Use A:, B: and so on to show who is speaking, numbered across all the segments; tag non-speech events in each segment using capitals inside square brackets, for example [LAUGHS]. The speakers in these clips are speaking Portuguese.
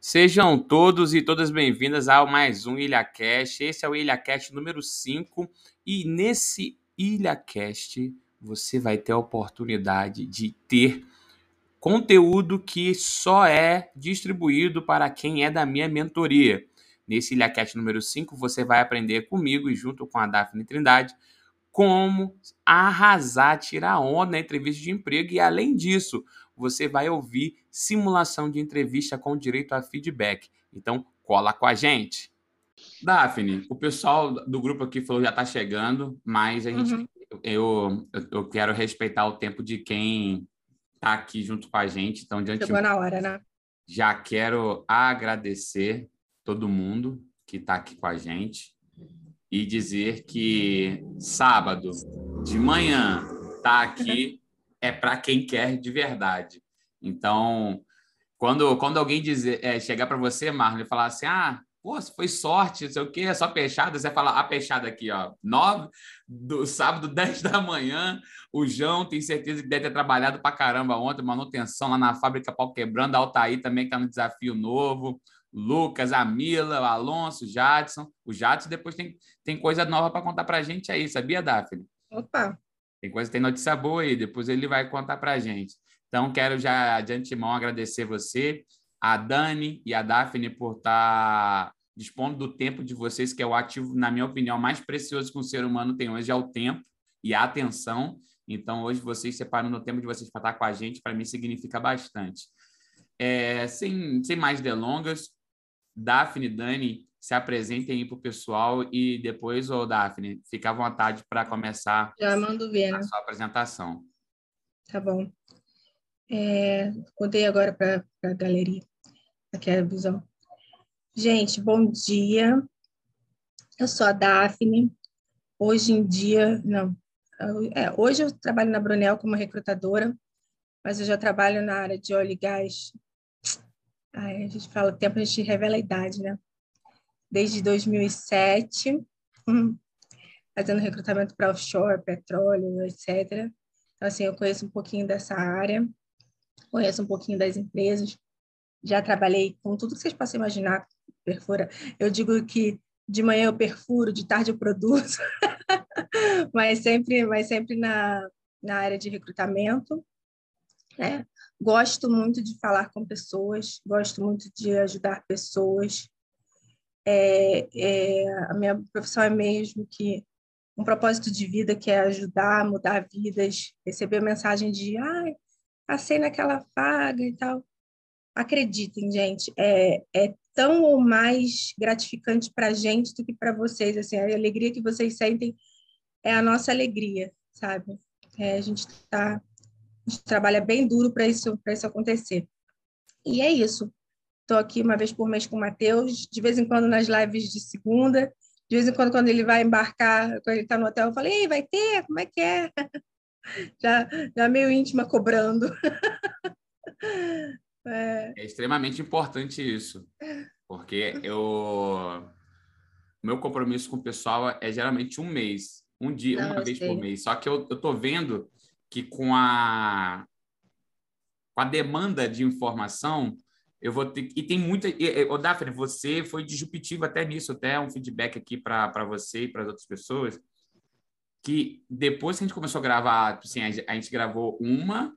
A: Sejam todos e todas bem-vindas a mais um IlhaCast. Esse é o IlhaCast número 5 e nesse IlhaCast você vai ter a oportunidade de ter conteúdo que só é distribuído para quem é da minha mentoria. Nesse IlhaCast número 5 você vai aprender comigo e junto com a Daphne Trindade como arrasar, tirar onda na entrevista de emprego e além disso, você vai ouvir simulação de entrevista com direito a feedback. Então, cola com a gente. Daphne, o pessoal do grupo aqui falou já está chegando, mas a gente, uhum. eu, eu quero respeitar o tempo de quem está aqui junto com a gente. Então, diante
B: Chegou na hora, né?
A: Já quero agradecer todo mundo que está aqui com a gente e dizer que sábado de manhã tá aqui é para quem quer de verdade. Então, quando, quando alguém dizer, é, chegar para você, Marlon, e falar assim, ah, pô, foi sorte, não sei o quê, é só peixada, você fala, a peixada aqui, ó, nove, do sábado, [LAUGHS] 10 da manhã, o João tem certeza que deve ter trabalhado para caramba ontem, manutenção lá na fábrica pau quebrando, a Altair também está no desafio novo, Lucas, a Mila, o Alonso, o Jadson. O Jadson depois tem, tem coisa nova para contar para a gente aí, sabia, Daphne?
B: Opa!
A: Tem coisa, tem notícia boa aí, depois ele vai contar para a gente. Então, quero já de antemão agradecer você, a Dani e a Daphne por estar tá dispondo do tempo de vocês, que é o ativo, na minha opinião, mais precioso que um ser humano tem hoje, é o tempo e a atenção. Então, hoje, vocês separando o tempo de vocês para estar com a gente, para mim, significa bastante. É, sem, sem mais delongas, Daphne Dani se apresentem aí para o pessoal e depois, ô Daphne, fica à vontade para começar
B: Já mando ver,
A: a
B: né?
A: sua apresentação.
B: Tá bom. É, contei agora para a galeria, aqui é a visão. Gente, bom dia. Eu sou a Daphne. Hoje em dia, não, é, hoje eu trabalho na Brunel como recrutadora, mas eu já trabalho na área de óleo e gás Ai, a gente fala, o tempo a gente revela a idade, né? Desde 2007, hum, fazendo recrutamento para offshore, petróleo, etc. Então, assim, eu conheço um pouquinho dessa área, conheço um pouquinho das empresas, já trabalhei com tudo que vocês possam imaginar, perfura. Eu digo que de manhã eu perfuro, de tarde eu produzo, [LAUGHS] mas sempre, mas sempre na, na área de recrutamento, né? Gosto muito de falar com pessoas, gosto muito de ajudar pessoas. É, é, a minha profissão é mesmo que um propósito de vida que é ajudar, mudar vidas, receber mensagem de ai, passei naquela vaga e tal. Acreditem, gente, é, é tão ou mais gratificante para a gente do que para vocês. Assim, a alegria que vocês sentem é a nossa alegria, sabe? É, a gente está a gente trabalha bem duro para isso, isso acontecer. E é isso. Estou aqui uma vez por mês com o Matheus, de vez em quando nas lives de segunda, de vez em quando, quando ele vai embarcar, quando ele está no hotel, eu falei, Ei, vai ter? Como é que é? [LAUGHS] Já, já meio íntima cobrando. [LAUGHS]
A: É. é extremamente importante isso, porque eu meu compromisso com o pessoal é geralmente um mês, um dia, Não, uma vez sei. por mês. Só que eu, eu tô vendo que com a, com a demanda de informação, eu vou ter. E tem muita. Ô, Daphne, você foi disruptivo até nisso, até um feedback aqui para você e para as outras pessoas. Que depois que a gente começou a gravar, assim, a gente gravou uma,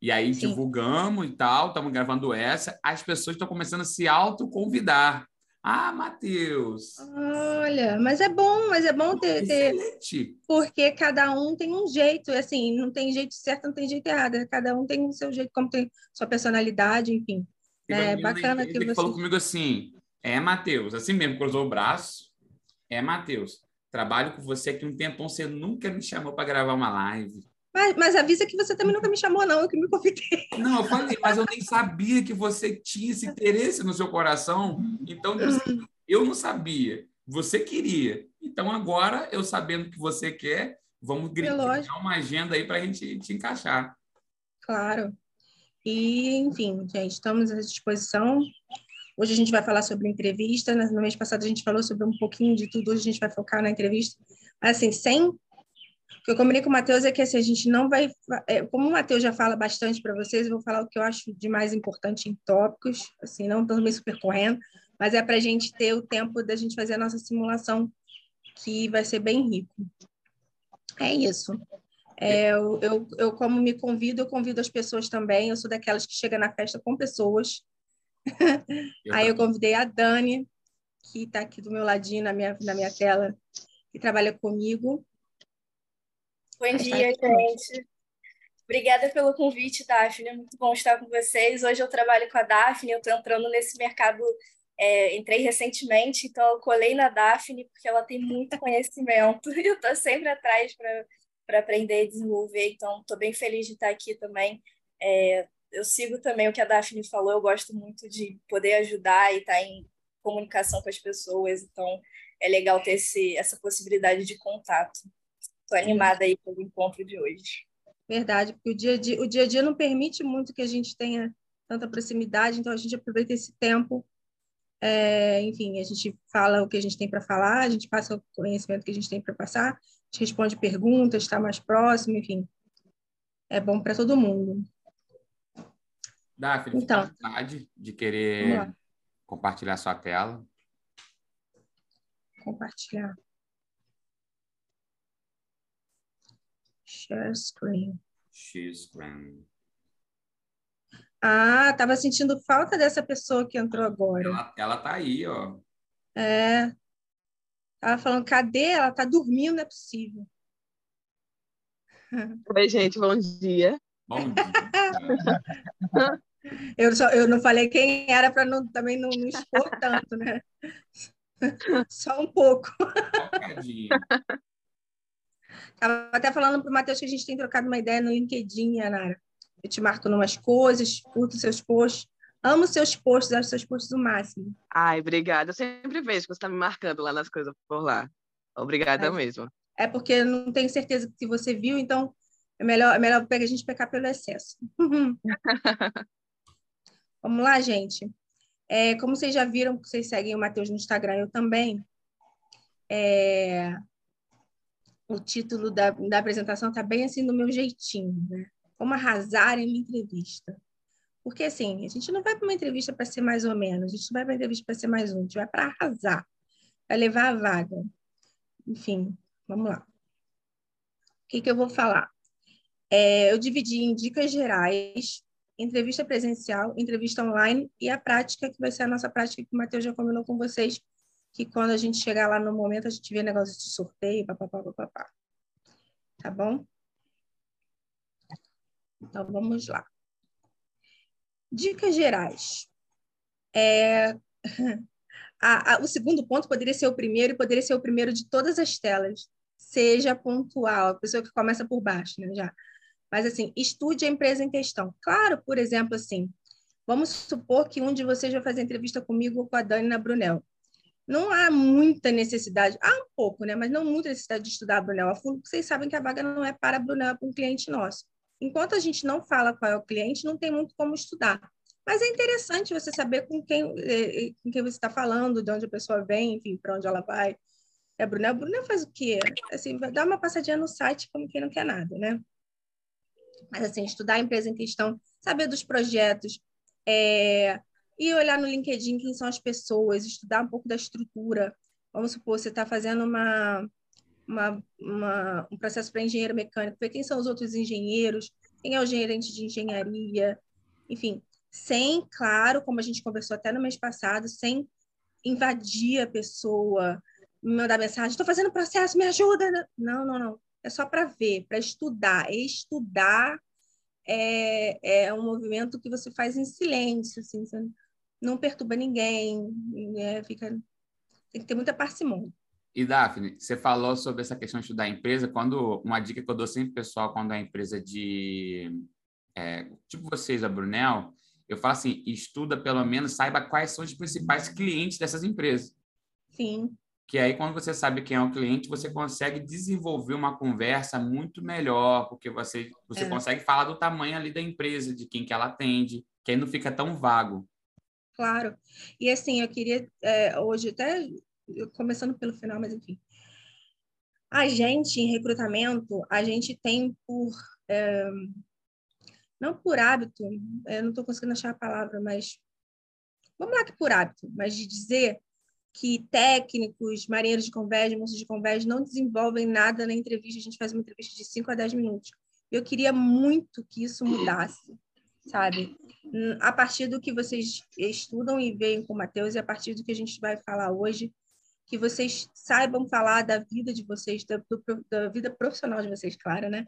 A: e aí Sim. divulgamos e tal, estamos gravando essa, as pessoas estão começando a se autoconvidar. Ah, Matheus!
B: Olha, mas é bom, mas é bom ter, ter, Porque cada um tem um jeito, assim, não tem jeito certo, não tem jeito errado. Cada um tem o seu jeito, como tem sua personalidade, enfim. É bacana que você...
A: falou comigo assim, é, Matheus, assim mesmo, cruzou o braço. É, Matheus, trabalho com você aqui um tempão, você nunca me chamou para gravar uma live.
B: Mas, mas avisa que você também nunca me chamou, não, eu que me convidei.
A: Não, eu falei, mas eu nem sabia que você tinha esse interesse no seu coração. Então, eu não sabia. Você queria. Então, agora, eu sabendo que você quer, vamos é criar uma agenda aí para a gente te encaixar.
B: Claro. E, enfim, gente, estamos à disposição. Hoje a gente vai falar sobre entrevista. No mês passado a gente falou sobre um pouquinho de tudo. Hoje a gente vai focar na entrevista. Assim, sem O que eu combinei com o Matheus é que assim, a gente não vai. É, como o Matheus já fala bastante para vocês, eu vou falar o que eu acho de mais importante em tópicos, assim, não também super correndo, mas é para a gente ter o tempo da gente fazer a nossa simulação, que vai ser bem rico. É isso. É, eu, eu, eu, como me convido, eu convido as pessoas também. Eu sou daquelas que chega na festa com pessoas. Eu [LAUGHS] Aí eu convidei a Dani, que está aqui do meu ladinho na minha, na minha tela, que trabalha comigo.
C: Bom dia, gente. Obrigada pelo convite, Daphne. É muito bom estar com vocês. Hoje eu trabalho com a Daphne, eu estou entrando nesse mercado, é, entrei recentemente, então eu colei na Daphne, porque ela tem muito conhecimento [LAUGHS] e eu estou sempre atrás para aprender e desenvolver, então estou bem feliz de estar aqui também. É, eu sigo também o que a Daphne falou, eu gosto muito de poder ajudar e estar em comunicação com as pessoas, então é legal ter esse, essa possibilidade de contato. Estou animada aí pelo encontro de hoje.
B: Verdade, porque o dia, a dia, o dia a dia não permite muito que a gente tenha tanta proximidade, então a gente aproveita esse tempo. É, enfim, a gente fala o que a gente tem para falar, a gente passa o conhecimento que a gente tem para passar, responde perguntas, está mais próximo, enfim. É bom para todo mundo.
A: Daphne, então, vontade de querer compartilhar sua tela.
B: Compartilhar. Share screen.
A: Share screen.
B: Ah, tava sentindo falta dessa pessoa que entrou agora.
A: Ela, ela tá aí, ó.
B: É. Tava falando, cadê? Ela tá dormindo, não é possível. [LAUGHS]
D: Oi, gente, bom dia.
A: Bom dia. [LAUGHS]
B: eu, só, eu não falei quem era para não, também não, não expor tanto, né? [LAUGHS] Só um pouco. Estava até falando para o Matheus que a gente tem trocado uma ideia no LinkedIn, Anara. Eu te marco em umas coisas, curto seus posts. Amo seus posts, acho seus posts o máximo.
D: Ai, obrigada. Eu sempre vejo que você está me marcando lá nas coisas por lá. Obrigada
B: é,
D: mesmo.
B: É porque eu não tenho certeza que você viu, então é melhor, é melhor a gente pecar pelo excesso. [LAUGHS] Vamos lá, gente. É, como vocês já viram, vocês seguem o Matheus no Instagram, eu também. É, o título da, da apresentação está bem assim do meu jeitinho, né? Como arrasar em uma entrevista. Porque, assim, a gente não vai para uma entrevista para ser mais ou menos, a gente não vai para uma entrevista para ser mais um, a gente vai para arrasar, para levar a vaga. Enfim, vamos lá. O que, que eu vou falar? É, eu dividi em dicas gerais, entrevista presencial, entrevista online e a prática, que vai ser a nossa prática que o Matheus já combinou com vocês, que quando a gente chegar lá no momento, a gente vê negócio de sorteio, papapá, papapá. Tá bom? Então, vamos lá. Dicas gerais. É... [LAUGHS] a, a, o segundo ponto poderia ser o primeiro e poderia ser o primeiro de todas as telas. Seja pontual, a pessoa que começa por baixo, né, já. Mas, assim, estude a empresa em questão. Claro, por exemplo, assim, vamos supor que um de vocês vai fazer entrevista comigo ou com a Dani na Brunel não há muita necessidade, há um pouco, né? mas não muita necessidade de estudar a Brunel a fundo, porque vocês sabem que a vaga não é para a Brunel, é para um cliente nosso. Enquanto a gente não fala qual é o cliente, não tem muito como estudar. Mas é interessante você saber com quem, eh, eh, com quem você está falando, de onde a pessoa vem, enfim, para onde ela vai. É a Brunel. A faz o quê? Assim, dar uma passadinha no site como quem não quer nada, né? Mas, assim, estudar a empresa em questão, saber dos projetos, é, e olhar no LinkedIn quem são as pessoas, estudar um pouco da estrutura. Vamos supor, você está fazendo uma, uma, uma, um processo para engenheiro mecânico, ver quem são os outros engenheiros, quem é o gerente de engenharia, enfim, sem, claro, como a gente conversou até no mês passado, sem invadir a pessoa, mandar mensagem, estou fazendo processo, me ajuda. Não, não, não. É só para ver, para estudar. Estudar é, é um movimento que você faz em silêncio, assim, você não perturba ninguém, né? Fica, tem que ter muita parcimônia.
A: E Daphne, você falou sobre essa questão de estudar a empresa. Quando uma dica que eu dou sempre pessoal quando é empresa de é, tipo vocês, a Brunel, eu falo assim: estuda pelo menos, saiba quais são os principais clientes dessas empresas.
B: Sim.
A: Que aí, quando você sabe quem é o cliente, você consegue desenvolver uma conversa muito melhor, porque você, você é. consegue falar do tamanho ali da empresa, de quem que ela atende, que aí não fica tão vago.
B: Claro. E assim, eu queria é, hoje até começando pelo final, mas enfim. A gente, em recrutamento, a gente tem por. É, não por hábito, eu não estou conseguindo achar a palavra, mas. Vamos lá que por hábito, mas de dizer que técnicos, marinheiros de convés, moços de convés não desenvolvem nada na entrevista. A gente faz uma entrevista de 5 a 10 minutos. Eu queria muito que isso mudasse, sabe? A partir do que vocês estudam e veem com o Matheus e a partir do que a gente vai falar hoje, que vocês saibam falar da vida de vocês, da, do, da vida profissional de vocês, claro, né?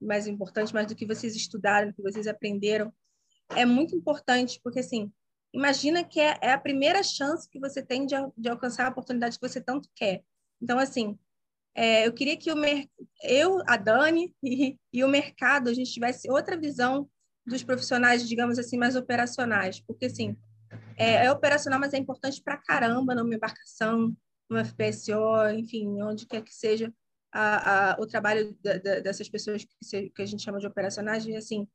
B: Mais importante, mais do que vocês estudaram, do que vocês aprenderam. É muito importante, porque, assim, imagina que é, é a primeira chance que você tem de, de, alcançar a oportunidade que você tanto quer. Então, assim, é, eu queria que o eu, a Dani [LAUGHS] e, e o mercado, a gente tivesse outra visão dos profissionais, digamos assim, mais operacionais, porque, assim, é, é operacional, mas é importante para caramba numa embarcação, no FPSO, enfim, onde quer que seja a, a, o trabalho da, da, dessas pessoas que, se, que, a gente chama de operacionais, e assim,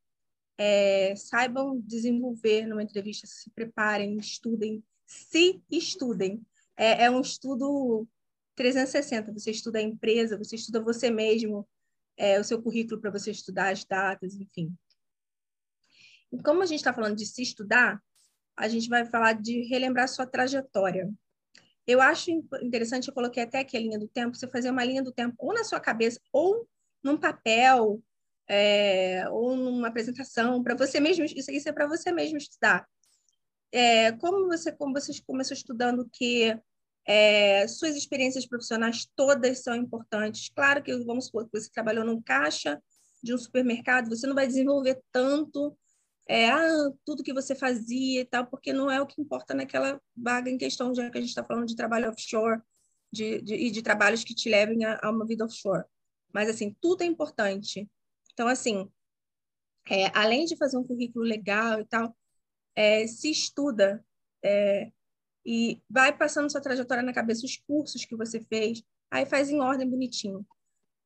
B: é, saibam desenvolver numa entrevista, se preparem, estudem, se estudem. É, é, um estudo 360, você estuda a empresa, você estuda você mesmo, é, o seu currículo para você estudar as datas, enfim. E como a gente está falando de se estudar, a gente vai falar de relembrar sua trajetória. Eu acho interessante, eu coloquei até aqui a linha do tempo, você fazer uma linha do tempo ou na sua cabeça, ou num papel, é, ou numa apresentação, para você mesmo, isso, isso é para você mesmo estudar. É, como você como você começou estudando que é, suas experiências profissionais todas são importantes. Claro que vamos supor que você trabalhou num caixa de um supermercado, você não vai desenvolver tanto é, ah, tudo que você fazia e tal, porque não é o que importa naquela vaga em questão, já que a gente está falando de trabalho offshore de, de, e de trabalhos que te levem a, a, uma vida offshore. Mas, assim, tudo é importante. Então, assim, é, além de fazer um currículo legal e tal, é, se estuda é, e vai passando sua trajetória na cabeça, os cursos que você fez, aí faz em ordem bonitinho.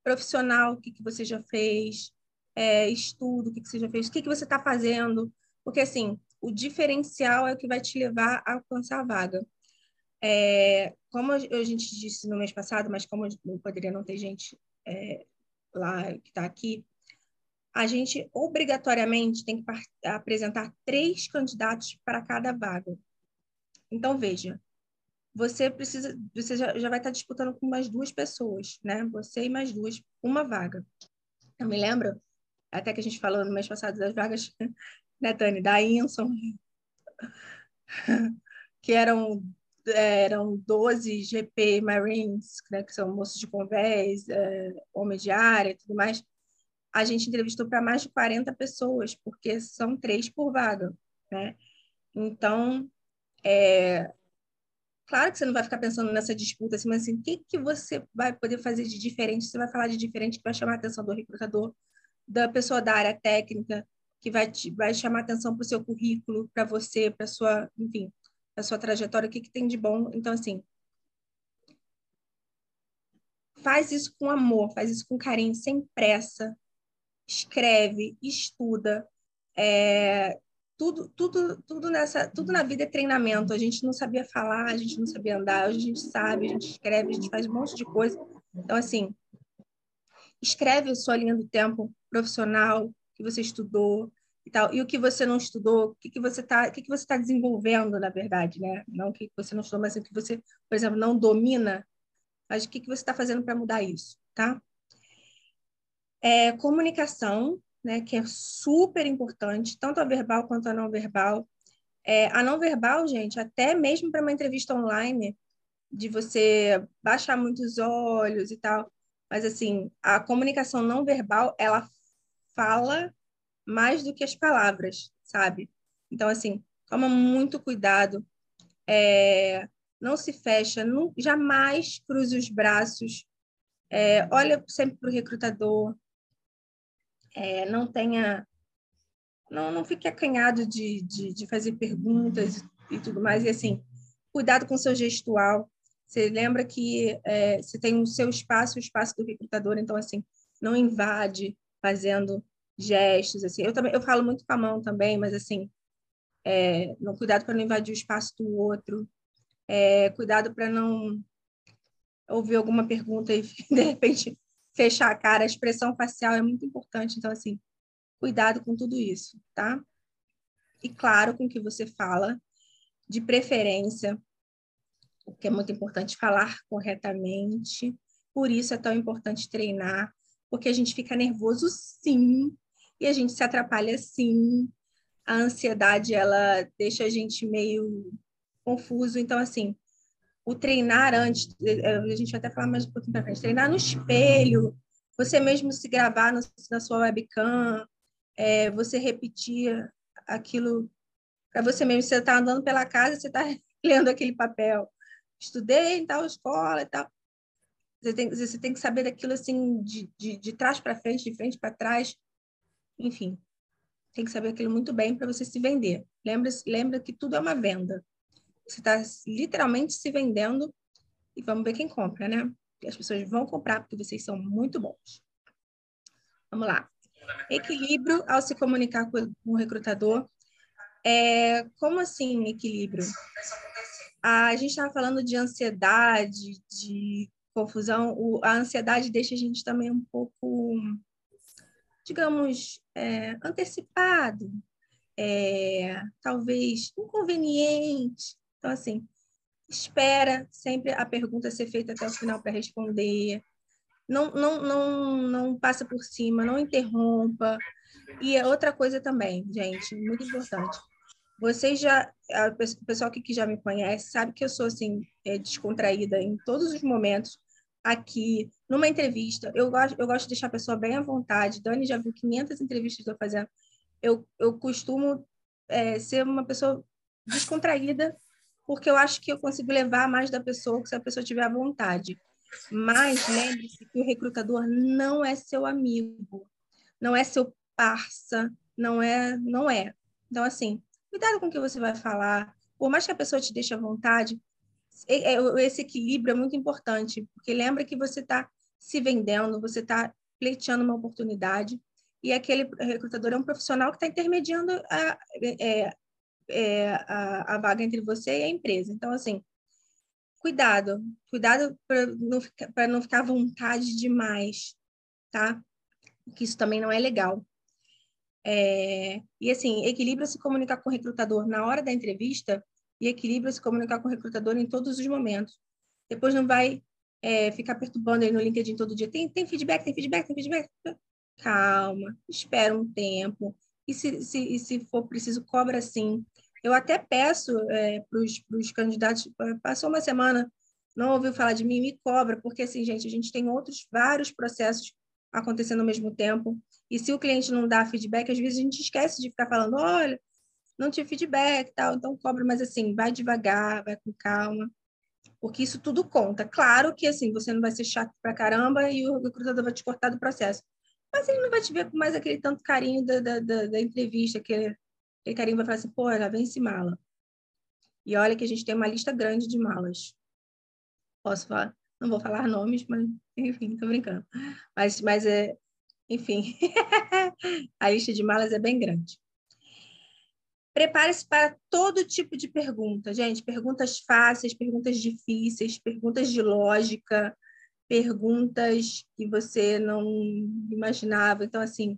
B: Profissional, o que, que você já fez, é, estudo, o que, que você já fez, o que, que você está fazendo, porque assim, o diferencial é o que vai te levar a alcançar a vaga. É, como a gente disse no mês passado, mas como não poderia não ter gente é, lá que está aqui, a gente obrigatoriamente tem que apresentar três candidatos para cada vaga. Então, veja, você precisa, você já, já vai estar disputando com mais duas pessoas, né? Você e mais duas, uma vaga. Eu me lembro até que a gente falou no mês passado das vagas, [LAUGHS] né, Tani, da Inson, [LAUGHS] que eram, eram 12 GP Marines, né, que são moços de convés, é, homens de área e tudo mais. A gente entrevistou para mais de 40 pessoas, porque são três por vaga, né? Então, é, claro que você não vai ficar pensando nessa disputa assim, mas assim, o que, que você vai poder fazer de diferente? Você vai falar de diferente que vai chamar a atenção do recrutador, da pessoa da área técnica que vai, te, vai chamar atenção para o seu currículo, para você, para sua, enfim, para sua trajetória, o que, que tem de bom. Então, assim, faz isso com amor, faz isso com carinho, sem pressa, escreve, estuda, é, tudo, tudo, tudo nessa, tudo na vida é treinamento. A gente não sabia falar, a gente não sabia andar, a gente sabe, a gente escreve, a gente faz um monte de coisa. Então, assim, escreve sua linha do tempo profissional que você estudou e tal, e o que você não estudou, o que, que você está, que, que você está desenvolvendo, na verdade, né? Não que você não estudou, mas o que você, por exemplo, não domina, mas o que, que você está fazendo para mudar isso, tá? É, comunicação, né, que é super importante, tanto a verbal quanto a não verbal. É, a não verbal, gente, até mesmo para uma entrevista online, de você baixar muitos olhos e tal, mas assim, a comunicação não verbal, ela fala mais do que as palavras, sabe? Então, assim, toma muito cuidado, é, não se fecha, não, jamais cruze os braços, é, olha sempre para o recrutador, é, não tenha, não, não fique acanhado de, de, de fazer perguntas e, tudo mais, e assim, cuidado com o seu gestual, você lembra que é, você tem o seu espaço, o espaço do recrutador, então, assim, não invade fazendo gestos, assim. Eu também eu falo muito com a mão também, mas, assim, é, não, cuidado para não invadir o espaço do outro, é, cuidado para não ouvir alguma pergunta e, [LAUGHS] de repente, fechar a cara. A expressão facial é muito importante. Então, assim, cuidado com tudo isso, tá? E claro com o que você fala, de preferência, o que é muito importante, falar corretamente. Por isso é tão importante treinar, porque a gente fica nervoso sim, e a gente se atrapalha sim. A ansiedade, ela deixa a gente meio confuso. Então, assim, o treinar antes, é, a gente vai até falar mais um pouquinho para frente, treinar no espelho, você mesmo se gravar no, na sua webcam, é, você repetir aquilo para você mesmo. Você está andando pela casa, você está [LAUGHS] lendo aquele papel. Estudei em tal escola e tal. Você tem, você tem que saber daquilo assim, de, de, de trás para frente, de frente para trás. Enfim, tem que saber aquilo muito bem para você se vender. Lembra, lembra que tudo é uma venda. Você está literalmente se vendendo e vamos ver quem compra, né? as pessoas vão comprar porque vocês são muito bons. Vamos lá. Equilíbrio ao se comunicar com o recrutador. É, como assim equilíbrio? A gente estava falando de ansiedade, de confusão. O, a ansiedade deixa a gente também um pouco, digamos, é, antecipado, é, talvez inconveniente. Então, assim, espera sempre a pergunta ser feita até o final para responder. Não, não, não, não passa por cima, não interrompa. E é outra coisa também, gente, muito importante. Vocês já, o pessoal que já me conhece sabe que eu sou assim é, descontraída em todos os momentos. Aqui, numa entrevista, eu gosto, eu gosto de deixar a pessoa bem à vontade. Dani já viu 500 entrevistas que eu fazendo. Eu, eu costumo é, ser uma pessoa descontraída porque eu acho que eu consigo levar mais da pessoa se a pessoa tiver à vontade. Mas lembre-se que o recrutador não é seu amigo, não é seu parça, não é, não é. Então assim, cuidado com o que você vai falar. Por mais que a pessoa te deixe à vontade, esse equilíbrio é muito importante, porque lembra que você está se vendendo, você está pleiteando uma oportunidade, e aquele recrutador é um profissional que está intermediando a, é, é, a, a vaga entre você e a empresa. Então, assim, cuidado, cuidado para não, ficar, não ficar à vontade demais, tá? Que isso também não é legal. É, e assim, equilibra se comunicar com o recrutador na hora da entrevista e equilibra se comunicar com o recrutador em todos os momentos. Depois não vai é, ficar perturbando aí no LinkedIn todo dia. Tem, tem feedback, tem feedback, tem feedback. Calma, espera um tempo. E se, se, e se for preciso, cobra sim. Eu até peço é, para os candidatos, passou uma semana, não ouviu falar de mim, me cobra, porque assim, gente, a gente tem outros vários processos acontecendo ao mesmo tempo. E se o cliente não dá feedback, às vezes a gente esquece de ficar falando, olha, não tive feedback, tal, então cobra, mas assim, vai devagar, vai com calma, porque isso tudo conta. Claro que assim, você não vai ser chato pra caramba e o recrutador vai te cortar do processo. Mas ele não vai te ver com mais aquele tanto carinho da, da, da, da entrevista, que Aquele carinho vai falar assim, pô, ela vence mala. E olha que a gente tem uma lista grande de malas. Posso falar? Não vou falar nomes, mas enfim, tô brincando. Mas, mas é, enfim, [LAUGHS] a lista de malas é bem grande. Prepare-se para todo tipo de pergunta, gente. Perguntas fáceis, perguntas difíceis, perguntas de lógica, perguntas que você não imaginava. Então, assim,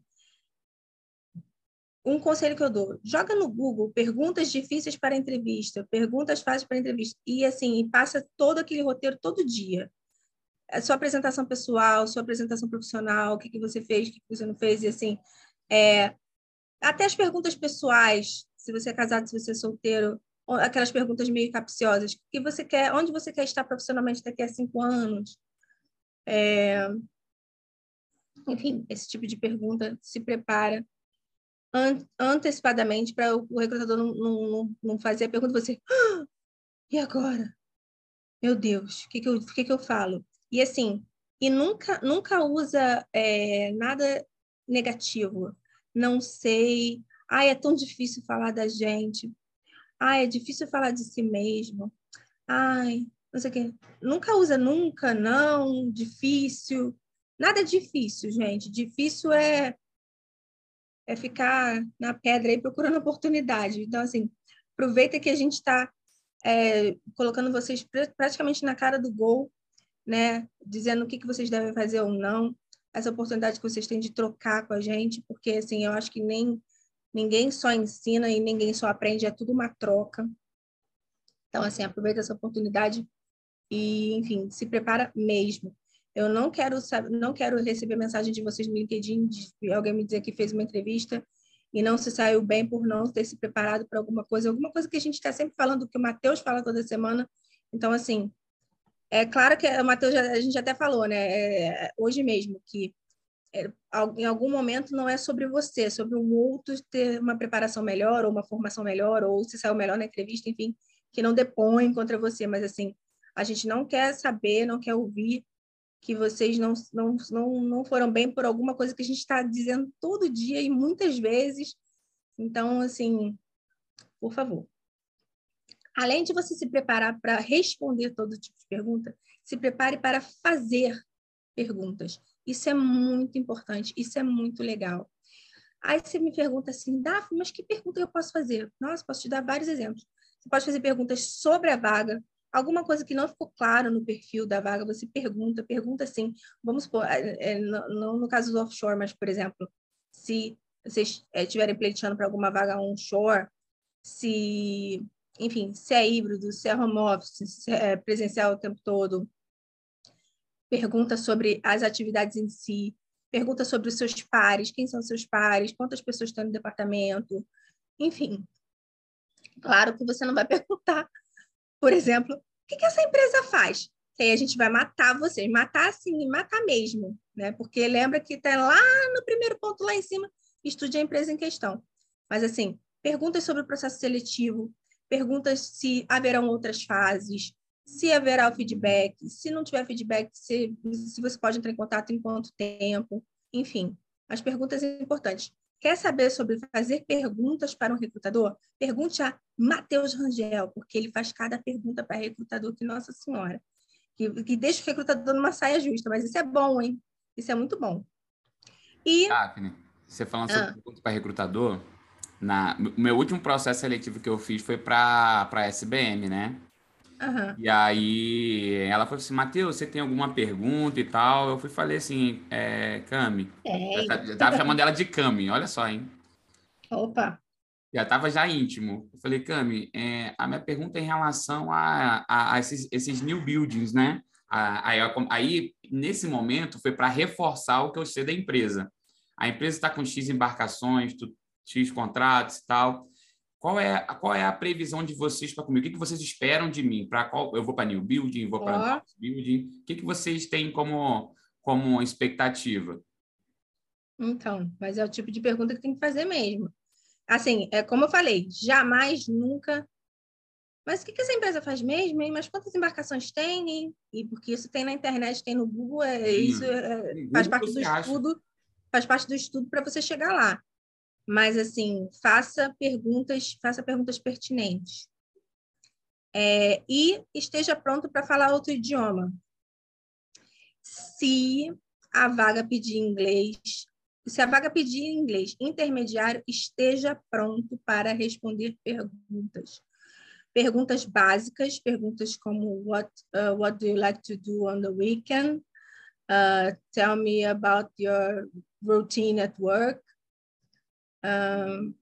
B: um conselho que eu dou, joga no Google perguntas difíceis para entrevista, perguntas fáceis para entrevista, e assim, passa todo aquele roteiro todo dia. A sua apresentação pessoal, sua apresentação profissional, o que, que você fez, o que, que você não fez, e assim, é, até as perguntas pessoais, se você é casado, se você é solteiro, aquelas perguntas meio capciosas, o que você quer, onde você quer estar profissionalmente daqui a cinco anos, é, enfim, esse tipo de pergunta se prepara antecipadamente para o recrutador não, não, não fazer a pergunta você ah, e agora? Meu Deus o que que eu que que eu falo? E assim e nunca nunca usa é, nada negativo. Não sei ai é tão difícil falar da gente ai é difícil falar de si mesmo ai não sei o quê. nunca usa nunca não difícil nada difícil gente difícil é é ficar na pedra aí procurando oportunidade. Então, assim, aproveita que a gente está é, colocando vocês praticamente na cara do gol né? Dizendo o que, que vocês devem fazer ou não, essa oportunidade que vocês têm de trocar com a gente, porque assim, eu acho que nem ninguém só ensina e ninguém só aprende, é tudo uma troca. Então, assim, aproveita essa oportunidade e, enfim, se prepara mesmo. Eu não quero saber, não quero receber mensagem de vocês no LinkedIn de alguém me dizer que fez uma entrevista e não se saiu bem por não ter se preparado para alguma coisa, alguma coisa que a gente está sempre falando, que o Matheus fala toda semana. Então, assim, é claro que o Matheus, a gente até falou, né, é, hoje mesmo, que em algum momento não é sobre você, é sobre um outro ter uma preparação melhor, ou uma formação melhor, ou se saiu melhor na entrevista, enfim, que não depõe contra você, mas assim, a gente não quer saber, não quer ouvir que vocês não, não, não, não foram bem por alguma coisa que a gente está dizendo todo dia e muitas vezes. Então, assim, por favor. Além de você se preparar para responder todo tipo de pergunta, se prepare para fazer perguntas. Isso é muito importante, isso é muito legal. Aí você me pergunta assim, Daphne, mas que pergunta eu posso fazer? Nossa, posso te dar vários exemplos. Você pode fazer perguntas sobre a vaga, alguma coisa que não ficou claro no perfil da vaga, você pergunta, pergunta assim, vamos supor, é, é não no caso do offshore, mas, por exemplo, se vocês estiverem é, pleiteando para alguma vaga onshore, se, enfim, se é híbrido, se é home office, se é presencial o tempo todo, pergunta sobre as atividades em si, pergunta sobre os seus pares, quem são os seus pares, quantas pessoas estão no departamento, enfim. Claro que você não vai [LAUGHS] perguntar por exemplo, o que, que essa empresa faz? Que aí a gente vai matar vocês, matar assim, matar mesmo, né? Porque lembra que está lá no primeiro ponto, lá em cima, estude a empresa em questão. Mas, assim, perguntas sobre o processo seletivo, perguntas se haverão outras fases, se haverá o feedback, se não tiver feedback, se, se você pode entrar em contato em quanto tempo, enfim, as perguntas importantes. Quer saber sobre fazer perguntas para um recrutador? Pergunte a Matheus Rangel, porque ele faz cada pergunta para recrutador que Nossa Senhora. Que, que deixa o recrutador numa saia justa, mas isso é bom, hein? Isso é muito bom.
A: E. Daphne, você falando sobre ah. pergunta para recrutador, na, meu último processo seletivo que eu fiz foi para a SBM, né? Uhum. E aí ela falou assim, Matheus, você tem alguma pergunta e tal? Eu fui falei assim, é, Cami. É. Já tava chamando ela de Cami, olha só, hein?
B: Opa!
A: Já tava já íntimo. Eu falei, Cami, é, a minha pergunta é em relação a, a, a esses, esses, new buildings, né? Aí, aí nesse momento, foi para reforçar o que eu sei da empresa. A empresa está com X embarcações, X contratos e tal. Qual é, qual é a previsão de vocês para comigo? O que, que vocês esperam de mim? Para qual eu vou para new building, vou para oh. building? O que, que vocês têm como como expectativa?
B: Então, mas é o tipo de pergunta que tem que fazer mesmo. Assim, é como eu falei, jamais, nunca. Mas o que, que essa empresa faz mesmo? Hein? Mas quantas embarcações tem? E porque isso tem na internet, tem no Google, é, isso é, faz parte do estudo, faz parte do estudo para você chegar lá mas assim, faça perguntas, faça perguntas pertinentes. É, e esteja pronto para falar outro idioma. Se a vaga pedir inglês, se a vaga pedir inglês intermediário, esteja pronto para responder perguntas. Perguntas básicas, perguntas como what, uh, what do you like to do on the weekend? Uh, tell me about your routine at work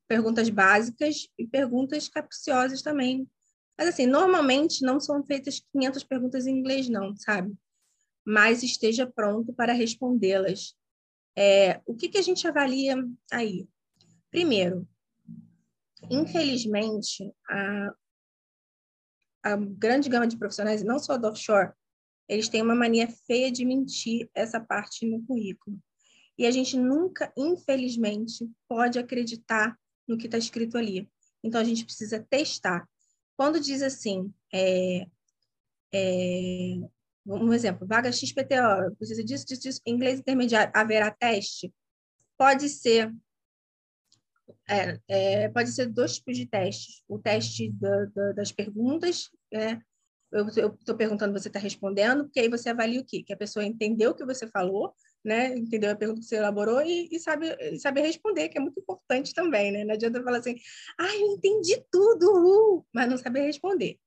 B: perguntas básicas e perguntas capciosas também. Mas, assim, normalmente não são feitas 500 perguntas em inglês, não, sabe? Mas esteja pronto para respondê-las. É, o que, que a gente avalia aí? Primeiro, infelizmente, a, a grande gama de profissionais, não só do offshore, eles têm uma mania feia de mentir essa parte no currículo. E a gente nunca, infelizmente, pode acreditar no que está escrito ali. Então, a gente precisa testar. Quando diz assim, é, é, um exemplo, vaga XPTO, precisa disso, disso, disso, inglês intermediário, haverá teste? Pode ser, é, é, pode ser dois tipos de testes. O teste da, da, das perguntas, né? eu estou perguntando, você está respondendo, porque aí você avalia o quê? Que a pessoa entendeu o que você falou, né? Entendeu a pergunta que você elaborou e, e sabe, sabe responder, que é muito importante também, né? Não adianta falar assim, ah, eu entendi tudo, uh", mas não saber responder,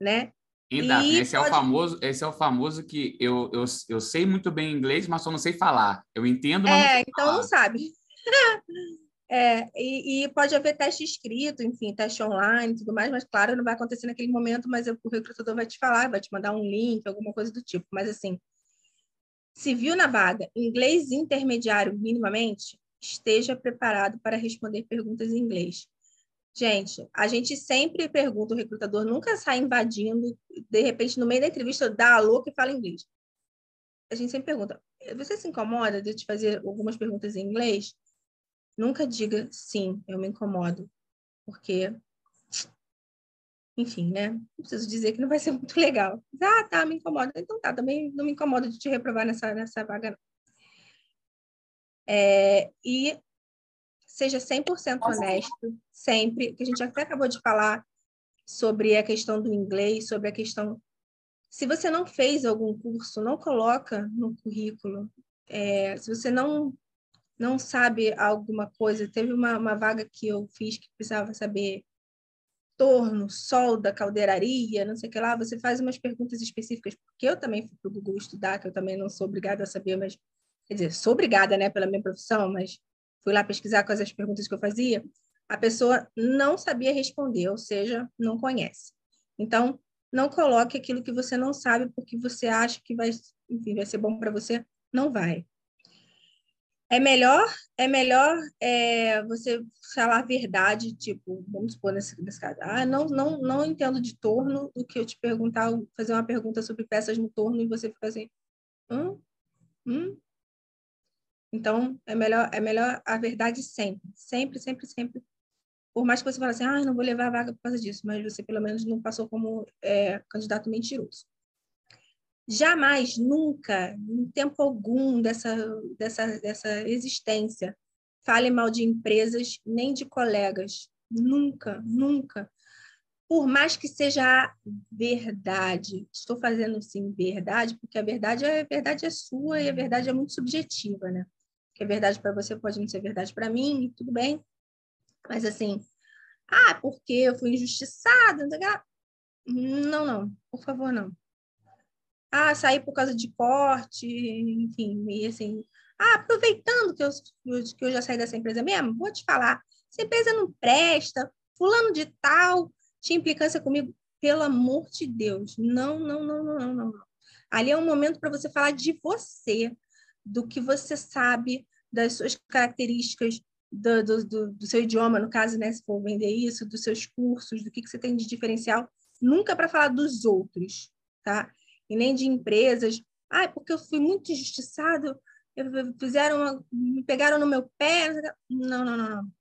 B: né?
A: E, Daphne, esse,
B: pode...
A: é o famoso, esse é o famoso que eu, eu, eu sei muito bem inglês, mas só não sei falar. Eu entendo, mas
B: é,
A: não
B: então
A: falar.
B: não sabe. [LAUGHS] é, e, e, pode haver teste escrito, enfim, teste online e tudo mais, mas claro, não vai acontecer naquele momento, mas o recrutador vai te falar, vai te mandar um link, alguma coisa do tipo. Mas assim, se viu na vaga inglês intermediário minimamente, esteja preparado para responder perguntas em inglês. Gente, a gente sempre pergunta, o recrutador nunca sai invadindo, de repente, no meio da entrevista, dá alô que fala inglês. A gente sempre pergunta, você se incomoda de eu te fazer algumas perguntas em inglês? Nunca diga sim, eu me incomodo, porque, enfim, né? Não preciso dizer que não vai ser muito legal. Ah, tá, me incomoda. Então tá, também não me incomoda de te reprovar nessa, nessa vaga, não. É, e seja 100% honesto, sempre, que a gente até acabou de falar sobre a questão do inglês, sobre a questão se você não fez algum curso, não coloca no currículo. É, se você não não sabe alguma coisa, teve uma, uma vaga que eu fiz que precisava saber torno, solda, caldeiraria, não sei o que lá, você faz umas perguntas específicas, porque eu também fui para o Google estudar, que eu também não sou obrigada a saber, mas, quer dizer, sou obrigada, né, pela minha profissão, mas fui lá pesquisar quais as perguntas que eu fazia, a pessoa não sabia responder, ou seja, não conhece. Então, não coloque aquilo que você não sabe porque você acha que vai, enfim, vai ser bom para você, não vai. É melhor, é melhor é, você falar a verdade, tipo, vamos supor nesse, nesse caso, ah, não, não, não entendo de torno, do que eu te perguntar, fazer uma pergunta sobre peças no torno e você ficar assim, hum? Hum? Então, é melhor, é melhor a verdade sempre, sempre, sempre, sempre. Por mais que você fale assim, ah, não vou levar a vaga por causa disso, mas você pelo menos não passou como é, candidato mentiroso jamais, nunca, em tempo algum dessa, dessa, dessa existência, fale mal de empresas nem de colegas. Nunca, nunca. Por mais que seja a verdade, estou fazendo sim verdade, porque a verdade é a verdade é sua e a verdade é muito subjetiva, né? Que a verdade para você pode não ser verdade para mim, tudo bem. Mas assim, ah, porque eu fui injustiçada, não, não, por favor, não ah, sair por causa de corte, enfim, e assim, ah, aproveitando que eu, que eu já saí dessa empresa mesmo, vou te falar, essa empresa não presta, fulano de tal tinha implicância comigo, pelo amor de Deus, não, não, não, não, não, não. Ali é um momento para você falar de você, do que você sabe, das suas características, do, do, do, do seu idioma, no caso, né, se for vender isso, dos seus cursos, do que, que você tem de diferencial, nunca para falar dos outros, tá? E nem de empresas. Ah, porque eu fui muito injustiçado, fizeram uma, me pegaram no meu pé. Não, não, não, não.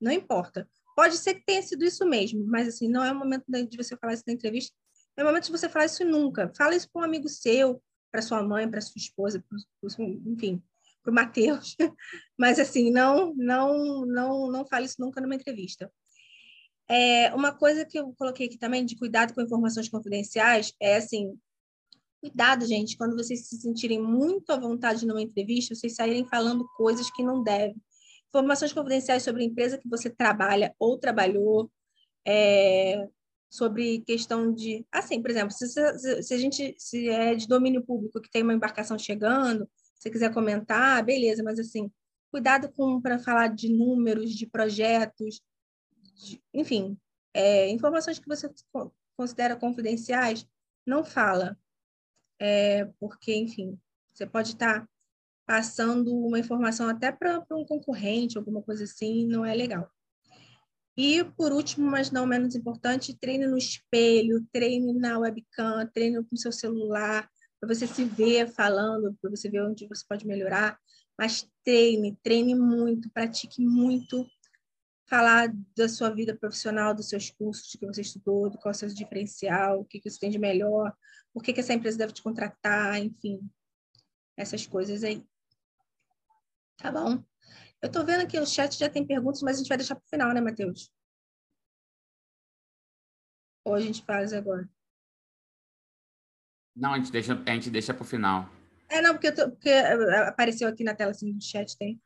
B: Não importa. Pode ser que tenha sido isso mesmo, mas assim, não é o momento de você falar isso na entrevista. É o momento de você falar isso nunca. Fala isso para um amigo seu, para sua mãe, para sua esposa, pro, pro, enfim, para o Matheus. [LAUGHS] Mas assim, não, não, não, não fale isso nunca numa entrevista. É, uma coisa que eu coloquei aqui também de cuidado com informações confidenciais é assim, Cuidado, gente, quando vocês se sentirem muito à vontade numa entrevista, vocês saírem falando coisas que não devem. Informações confidenciais sobre a empresa que você trabalha ou trabalhou, é, sobre questão de. Assim, por exemplo, se, se, a gente se é de domínio público que tem uma embarcação chegando, se quiser comentar, beleza, mas assim, cuidado para falar de números, de projetos, de, enfim, é, informações que você considera confidenciais, não fala é, porque, enfim, você pode estar passando uma informação até para um concorrente, alguma coisa assim, não é legal. E, por último, mas não menos importante, treine no espelho, treine na webcam, treine com seu celular, para você se ver falando, para você ver onde você pode melhorar. Mas treine, treine muito, pratique muito falar da sua vida profissional, dos seus cursos que você estudou, do qual é o seu diferencial, o que, que você tem de melhor, por que, que essa empresa deve te contratar, enfim, essas coisas aí. Tá bom? Eu estou vendo que o chat já tem perguntas, mas a gente vai deixar para o final, né, Matheus? Ou a gente faz agora?
A: Não, a gente deixa, a gente deixa para o final.
B: É, não, porque, tô, porque apareceu aqui na tela assim, do chat tem.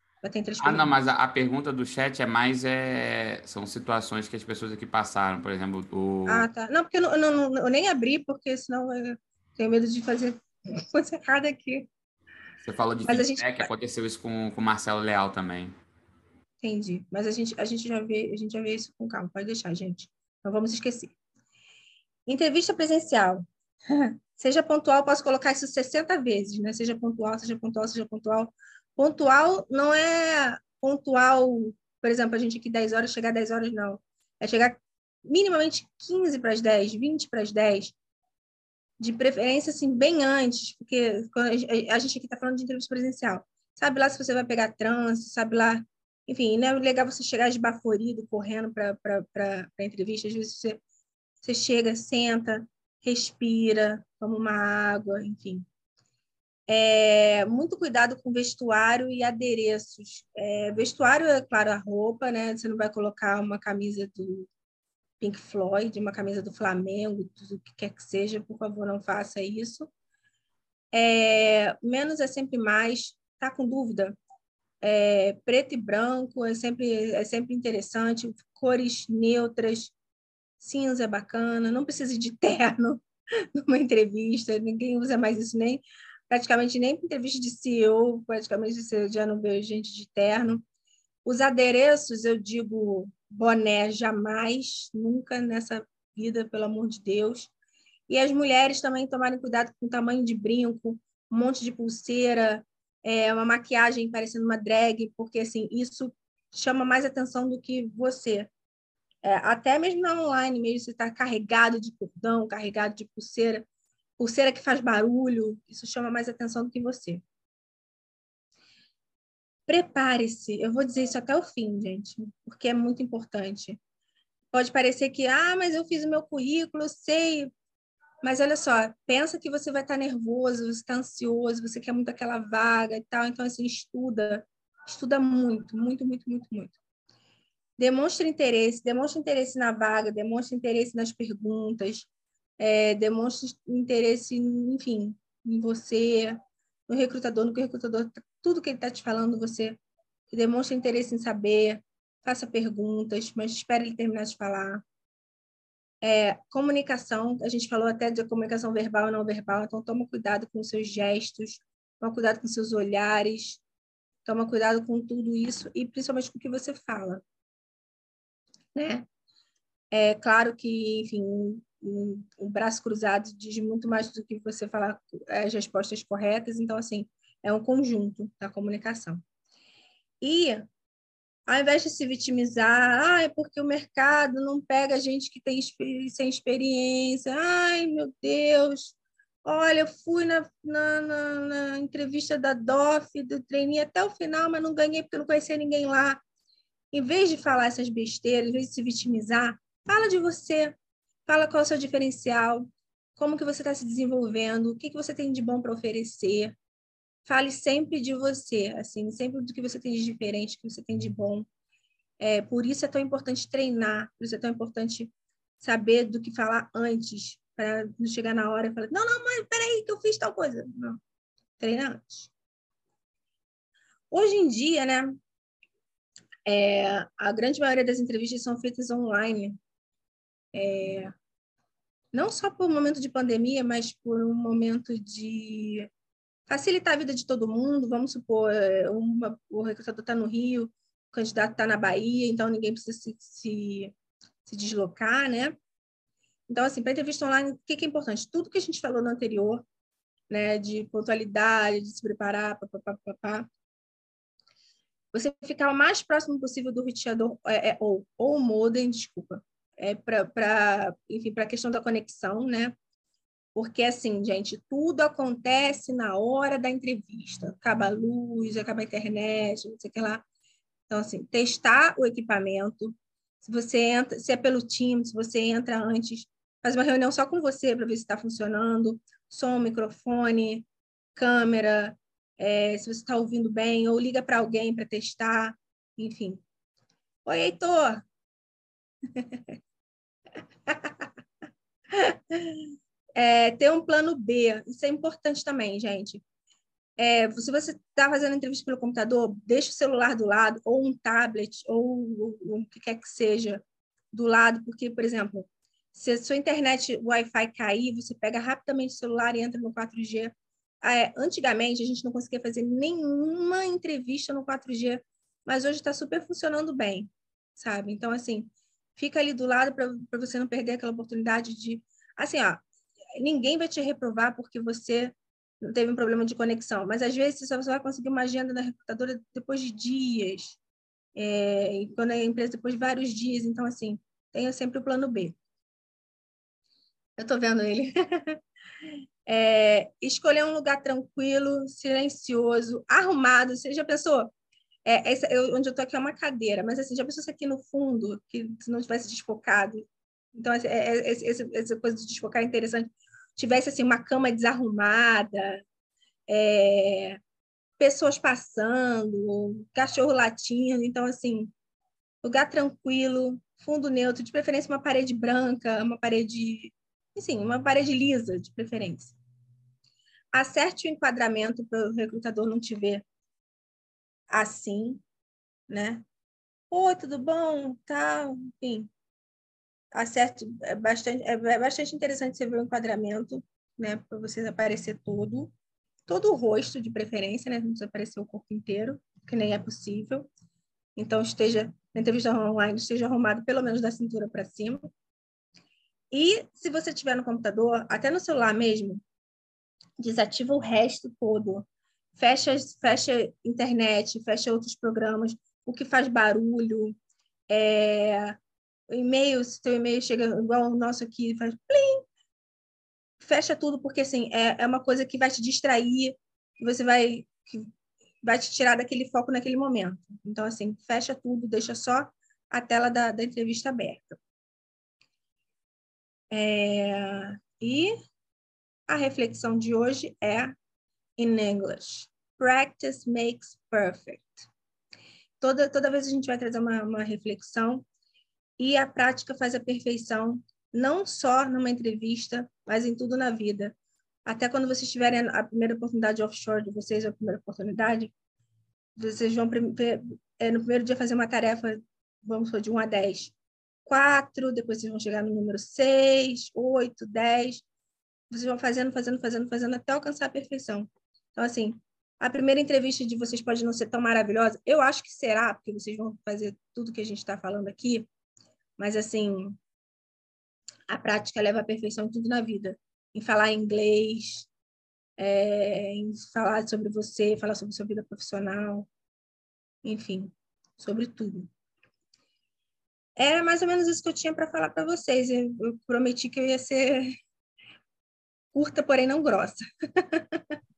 A: Ah, não, mas a, a, pergunta do chat é mais é, são situações que as pessoas aqui passaram, por exemplo, o...
B: Ah, tá. Não, porque eu, não, não, eu nem abri, porque senão eu tenho medo de fazer [LAUGHS] coisa errada aqui.
A: Você falou de mas feedback, gente... aconteceu isso com o Marcelo Leal também.
B: Entendi. Mas a gente, a gente já vê, a gente já vê isso com calma. Pode deixar, gente. Não vamos esquecer. Entrevista presencial. [LAUGHS] Seja pontual, posso colocar isso 60 vezes, né? Seja pontual, seja pontual, seja pontual. Pontual não é pontual, por exemplo, a gente aqui 10 horas, chegar 10 horas, não. É chegar minimamente 15 para as 10, 20 para as 10. De preferência, assim, bem antes, porque a gente aqui está falando de entrevista presencial. Sabe lá se você vai pegar trânsito, sabe lá enfim, não é legal você chegar esbaforido, correndo para a entrevista. Às vezes você, você chega, senta, respira, toma uma água, enfim. É, muito cuidado com vestuário e adereços. É, vestuário é, claro, a roupa, né? Você não vai colocar uma camisa do Pink Floyd, uma camisa do Flamengo, do que quer que seja, por favor, não faça isso. É, menos é sempre mais. Tá com dúvida? é, preto e branco é sempre, é sempre interessante, cores neutras, cinza é bacana, não precisa de [LAUGHS] terno numa entrevista, ninguém usa mais isso nem praticamente nem entrevista de CEO, praticamente você já não vê gente de terno. Os adereços, eu digo boné jamais, nunca nessa vida, pelo amor de Deus. E as mulheres também tomarem cuidado com o tamanho de brinco, um monte de pulseira, é, uma maquiagem parecendo uma drag, porque assim isso chama mais atenção do que você. É, até mesmo na online, mesmo você está carregado de cordão, carregado de pulseira, pulseira que faz barulho, isso chama mais atenção do que você. Prepare-se, eu vou dizer isso até o fim, gente, porque é muito importante. Pode parecer que, ah, mas eu fiz o meu currículo, sei, mas olha só, pensa que você vai estar nervoso, você está ansioso, você quer muito aquela vaga e tal. Então, assim, estuda. Estuda muito, muito, muito, muito, muito. Demonstre interesse, demonstre interesse na vaga, demonstre interesse nas perguntas, é, demonstre interesse, enfim, em você, no recrutador, no que o recrutador, tudo que ele está te falando, você demonstre interesse em saber, faça perguntas, mas espere ele terminar de falar. É, comunicação, a gente falou até de comunicação verbal e não verbal, então toma cuidado com seus gestos, toma cuidado com seus olhares, toma cuidado com tudo isso e principalmente com o que você fala, né? É claro que, enfim, um, um braço cruzado diz muito mais do que você falar as respostas corretas, então, assim, é um conjunto da comunicação. E ao invés de se vitimizar, ah, é porque o mercado não pega gente que tem sem experiência, ai, meu Deus, olha, eu fui na, na, na, na entrevista da DOF, do trainee até o final, mas não ganhei porque não conhecia ninguém lá. Em vez de falar essas besteiras, em vez de se vitimizar, fala de você, fala qual é o seu diferencial, como que você está se desenvolvendo, o que, que você tem de bom para oferecer, fale sempre de você, assim, sempre do que você tem de diferente, que você tem de bom. É, por isso é tão importante treinar, por isso é tão importante saber do que falar antes, para não chegar na hora e falar, não, não, mãe, peraí, que eu fiz tal coisa. Não, treina antes. Hoje em dia, né, é, a grande maioria das entrevistas são feitas online. É, não só por um momento de pandemia, mas por um momento de facilitar a vida de todo mundo. Vamos supor, é, uma, o recrutador está no Rio, o candidato está na Bahia, então ninguém precisa se, se, se deslocar, né? Então, assim, para entrevista online, o que, que é importante? Tudo que a gente falou no anterior, né, de pontualidade, de se preparar, você ficar o mais próximo possível do roteador, é, é, ou, ou modem, desculpa, é para, a questão da conexão, né? Porque, assim, gente, tudo acontece na hora da entrevista. Acaba a luz, acaba a internet, não sei o que lá. Então, assim, testar o equipamento. Se você entra, se é pelo time, se você entra antes, faz uma reunião só com você para ver se está funcionando. Som, microfone, câmera, é, se você está ouvindo bem, ou liga para alguém para testar, enfim. Oi, Heitor! [LAUGHS] [LAUGHS] é, ter um plano B. Isso é importante também, gente. É, se você está fazendo entrevista pelo computador, deixa o celular do lado, ou um tablet, ou, o que quer que seja do lado, porque, por exemplo, se a sua internet Wi-Fi cair, você pega rapidamente o celular e entra no 4G. É, antigamente, a gente não conseguia fazer nenhuma entrevista no 4G, mas hoje está super funcionando bem, sabe? Então, assim, fica ali do lado para você não perder aquela oportunidade de. Assim, ó, ninguém vai te reprovar porque você teve um problema de conexão, mas às vezes você vai conseguir uma agenda na recrutadora depois de dias, é, quando a empresa depois de vários dias. Então, assim, tenha sempre o plano B. Eu estou vendo ele. [LAUGHS] é, escolher um lugar tranquilo, silencioso, arrumado. Você já pensou? É, essa, eu, onde eu estou aqui é uma cadeira, mas assim, já pensou se aqui no fundo, que se não tivesse desfocado? Então, é, é, essa coisa de desfocar é interessante tivesse assim uma cama desarrumada, é, pessoas passando, cachorro latindo, então assim, lugar tranquilo, fundo neutro, de preferência uma parede branca, uma parede, assim, uma parede lisa, de preferência. Acerte o enquadramento para o recrutador não te ver assim, né? Oi, tudo bom? Tá, enfim acerte, é bastante, é, bastante interessante você ver o enquadramento, né, para você aparecer todo, todo o rosto de preferência, né, não precisa aparecer o corpo inteiro, que nem é possível. Então, esteja, na entrevista online, esteja arrumado pelo menos da cintura para cima. E se você estiver no computador, até no celular mesmo, desativa o resto todo. Fecha, fecha internet, fecha outros programas, o que faz barulho, é, e-mail, se teu e-mail chega igual o nosso aqui, faz plim, fecha tudo, porque assim, é, é uma coisa que vai te distrair, que você vai, que vai te tirar daquele foco naquele momento. Então, assim, fecha tudo, deixa só a tela da, da entrevista aberta. É, e a reflexão de hoje é in English. Practice makes perfect. Toda, toda vez a gente vai trazer uma, uma reflexão e a prática faz a perfeição, não só numa entrevista, mas em tudo na vida. Até quando vocês tiverem a primeira oportunidade offshore de vocês, a primeira oportunidade, vocês vão é, no primeiro dia fazer uma tarefa, vamos supor, de 1 a 10. 4, depois vocês vão chegar no número 6, 8, 10. Vocês vão fazendo, fazendo, fazendo, fazendo até alcançar a perfeição. Então, assim, a primeira entrevista de vocês pode não ser tão maravilhosa. Eu acho que será, porque vocês vão fazer tudo que a gente está falando aqui. Mas, assim, a prática leva à perfeição tudo na vida. Em falar inglês, é, em falar sobre você, falar sobre sua vida profissional, enfim, sobre tudo. Era mais ou menos isso que eu tinha para falar para vocês. Eu, eu prometi que eu ia ser curta, porém não grossa. [LAUGHS]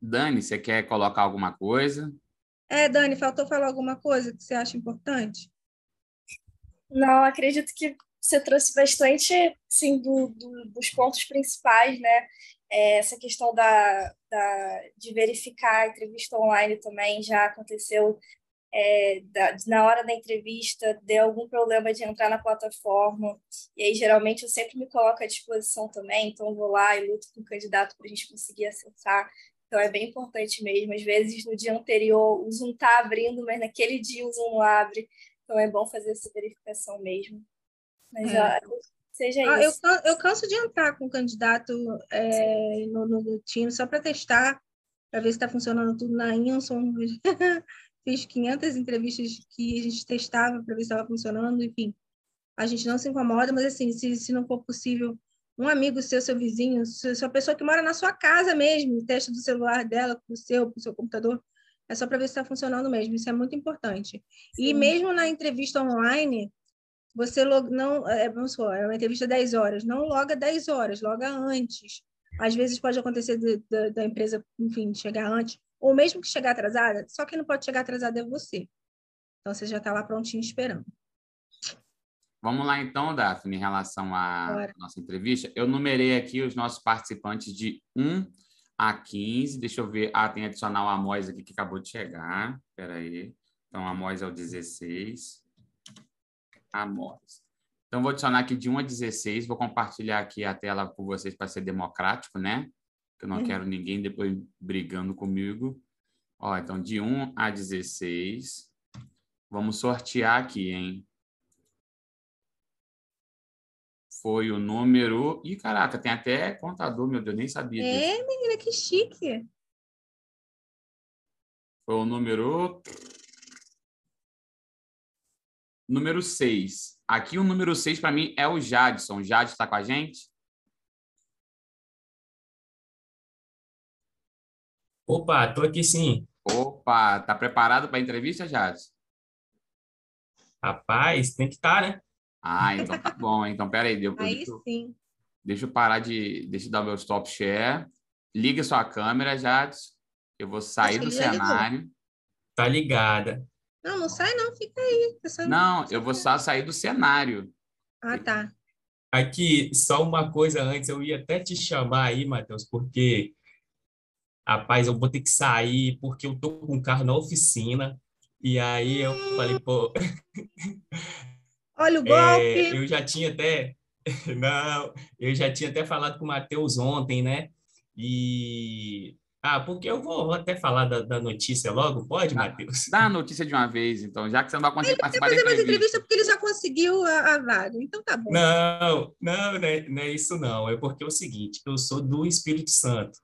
A: Dani, você quer colocar alguma coisa?
B: É, Dani, faltou falar alguma coisa que você acha importante?
C: Não, acredito que você trouxe bastante, sim, do, do, dos pontos principais, né? É, essa questão da, da, de verificar a entrevista online também já aconteceu é, da, na hora da entrevista, deu algum problema de entrar na plataforma, e aí geralmente eu sempre me coloco à disposição também, então vou lá e luto com o candidato para a gente conseguir acessar. Então é bem importante mesmo. Às vezes no dia anterior o Zoom está abrindo, mas naquele dia o Zoom não abre. Então é bom fazer essa verificação mesmo. Mas é. ó, seja ah,
B: isso. Eu, eu canso de entrar com o candidato é, no, no, no time só para testar, para ver se está funcionando tudo na Inson. [LAUGHS] Fiz 500 entrevistas que a gente testava para ver se estava funcionando, enfim. A gente não se incomoda, mas assim, se, se não for possível, um amigo seu, seu vizinho, sua pessoa que mora na sua casa mesmo, teste do celular dela, para o seu, para o seu computador, é só para ver se está funcionando mesmo. Isso é muito importante. Sim. E mesmo na entrevista online, você log... não. É, vamos supor, é uma entrevista 10 horas. Não loga 10 horas, loga antes. Às vezes pode acontecer de, de, da empresa, enfim, chegar antes, ou mesmo que chegar atrasada, só quem não pode chegar atrasada é você. Então você já está lá prontinho esperando.
A: Vamos lá então, Daphne, em relação à Bora. nossa entrevista. Eu numerei aqui os nossos participantes de 1 a 15. Deixa eu ver. Ah, tem adicionar o Amós aqui que acabou de chegar. Espera aí. Então, Amós é o 16. Amós. Então, vou adicionar aqui de 1 a 16. Vou compartilhar aqui a tela com vocês para ser democrático, né? que eu não
B: Uhum.
A: quero ninguém depois brigando comigo. Ó, então de 1 a 16. Vamos sortear aqui, hein? Foi o número. Ih, caraca, tem até contador, meu Deus, nem sabia disso.
B: É, menina, que chique.
A: Foi o número. Número 6. Aqui o número 6 para mim é o Jadson. O Jadson está com a gente?
E: Opa, tô aqui sim.
A: Opa, tá preparado para a entrevista, Jadson?
E: Rapaz, tem que estar, né?
A: Ah, então tá bom. Então, pera aí. Eu,
B: Aí
A: deixa, eu-
B: sim.
A: deixa eu parar de. Deixa eu dar meu stop share. Liga sua câmera, Jadson. Eu vou sair
B: Acho
A: do
B: já ligou.
A: cenário.
E: Tá ligada.
B: Não, não sai não, fica aí. Tá só-
A: Não, eu vou só sair do cenário.
B: Ah, tá.
E: Aqui, só uma coisa antes, eu ia até te chamar aí, Matheus, porque, rapaz, eu vou ter que sair, porque eu tô com o carro na oficina, e aí eu falei, pô, [LAUGHS]
B: Olha o
E: é,
B: golpe.
E: eu já tinha até, [LAUGHS] não, eu já tinha até falado com o Matheus ontem, né? E, ah, porque eu vou, vou até falar da, da notícia logo, pode, Matheus?
A: Dá a notícia de uma vez, então, já que você não vai conseguir
B: Quer
A: participar da
B: fazer mais
A: entrevista.
B: entrevista porque ele já conseguiu a, a vaga. Então tá bom.
E: Não, não, não é, não é isso não, é porque é o seguinte, eu sou do Espírito Santo,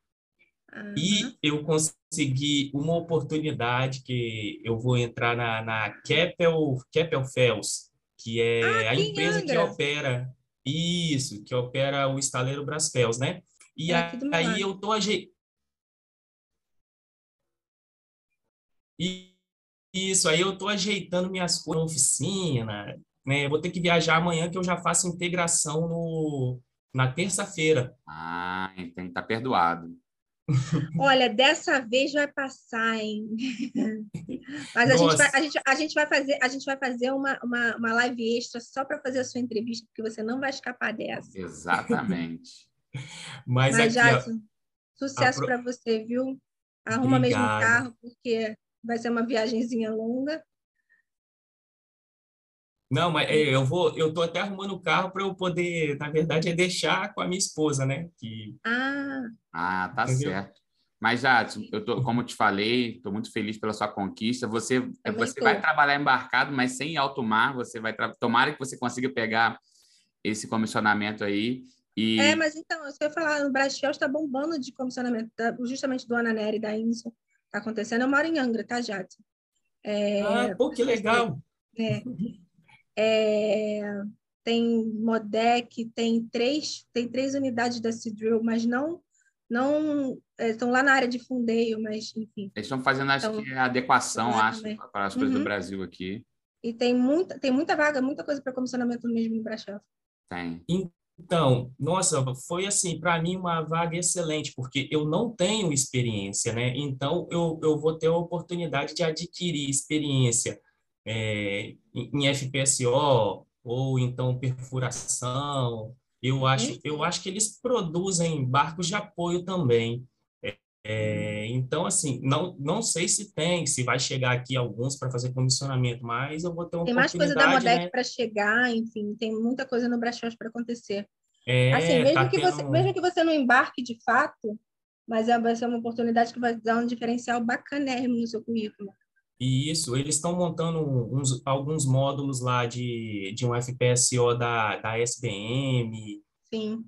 B: Aham.
E: E eu consegui uma oportunidade que eu vou entrar na, na Keppel, Keppel Fels, que é
B: Ah,
E: a empresa que
B: Angra.
E: opera isso, que opera o estaleiro Brasfels, né? E
B: É
E: aí eu tô aje... E isso, aí eu tô ajeitando minhas coisas na oficina, né? Vou ter que viajar amanhã que eu já faço integração no na terça-feira.
A: Ah, então tá perdoado. [LAUGHS]
B: Olha, dessa vez vai passar, hein? [LAUGHS] Mas a gente, vai, a, gente, a gente vai fazer, a gente vai fazer uma, uma, uma live extra só para fazer a sua entrevista, porque você não vai escapar dessa.
A: Exatamente. [LAUGHS]
E: Mas,
B: Mas,
E: aqui, ó,
B: Jadson, sucesso
E: Apro-
B: para você, viu? Arruma mesmo o
E: Obrigado.
B: carro, porque vai ser uma viagenzinha longa.
E: Não, mas é, eu vou, eu tô até arrumando o carro para eu poder, na verdade, é deixar com a minha esposa, né? Que
B: Ah,
A: Ah, tá
E: Entendeu?
A: certo. Mas, Jadson, eu tô, como eu te falei, estou muito feliz pela sua conquista. Você, você vai trabalhar embarcado, mas sem alto mar. Você vai tra... Tomara que você consiga pegar esse comissionamento aí. E
B: é, mas então, isso que eu ia falar, o Brasfel está bombando de comissionamento, tá? justamente do Ana Nery e da Inson. Está acontecendo. Eu moro em Angra, tá, Jadson? É,
E: ah, pô, que legal.
B: É. [LAUGHS] É, tem Modec, tem três, tem três unidades da Seadrill, mas não, não é, estão lá na área de fundeio, mas enfim.
A: eles estão fazendo, acho
B: Então,
A: que, a adequação, acho, para as coisas do
B: Uhum.
A: Brasil aqui.
B: E tem muita, tem muita vaga, muita coisa para comissionamento mesmo no Brastel.
A: Tem.
E: Então, nossa, foi assim, para mim uma vaga excelente, porque eu não tenho experiência, né? Então, eu, eu vou ter a oportunidade de adquirir experiência é, em FPSO, ou então perfuração. Eu acho, eu acho que eles produzem barcos de apoio também. É, é, então, assim, não, não sei se tem, se vai chegar aqui alguns para fazer comissionamento, mas eu vou ter uma
B: Tem mais coisa da Modec
E: né?
B: para chegar, enfim, tem muita coisa no Brastel para acontecer.
E: É,
B: assim, mesmo,
E: tá
B: que você,
E: tendo-
B: mesmo que você não embarque de fato, mas é, vai ser uma oportunidade que vai dar um diferencial bacanérrimo no seu currículo.
E: Isso, eles estão montando uns, alguns módulos lá de, de um FPSO da, da SBM,
B: Sim.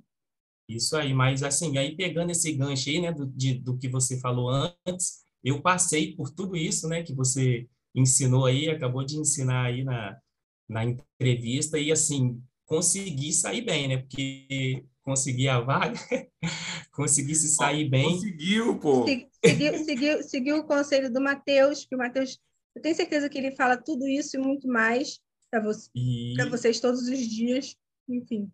E: isso aí, mas assim, aí pegando esse gancho aí, né, do, de, do que você falou antes, eu passei por tudo isso, né, que você ensinou aí, acabou de ensinar aí na, na entrevista, e assim, consegui sair bem, né, porque consegui a vaga, [LAUGHS] consegui se sair bem,
A: Conseguiu, pô!
B: Se- Seguiu, seguiu, seguiu o conselho do Matheus, que o Matheus, eu tenho certeza que ele fala tudo isso e muito mais para você,
E: e...
B: para vocês todos os dias. Enfim.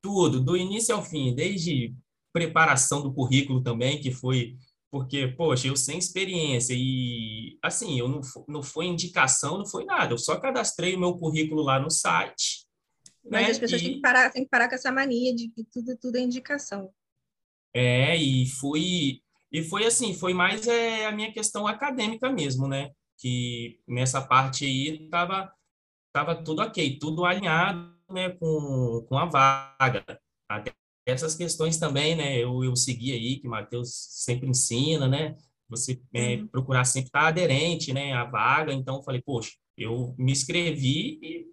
E: tudo, do início ao fim, desde preparação do currículo também, que foi porque, poxa, eu sem experiência e, assim, eu não, não foi indicação, não foi nada, eu só cadastrei o meu currículo lá no site,
B: Mas
E: né,
B: as pessoas
E: e,
B: têm que, parar, têm que parar com essa mania de que tudo, tudo é indicação.
E: é, e fui, e foi assim, foi mais é, a minha questão acadêmica mesmo, né, que nessa parte aí tava, tava tudo ok, tudo alinhado, né, com, com a vaga, até essas questões também, né? Eu, eu segui aí, que o Matheus sempre ensina, né? Você é,
B: Uhum.
E: procurar sempre estar aderente, né? À vaga. Então, eu falei, poxa, eu me inscrevi e,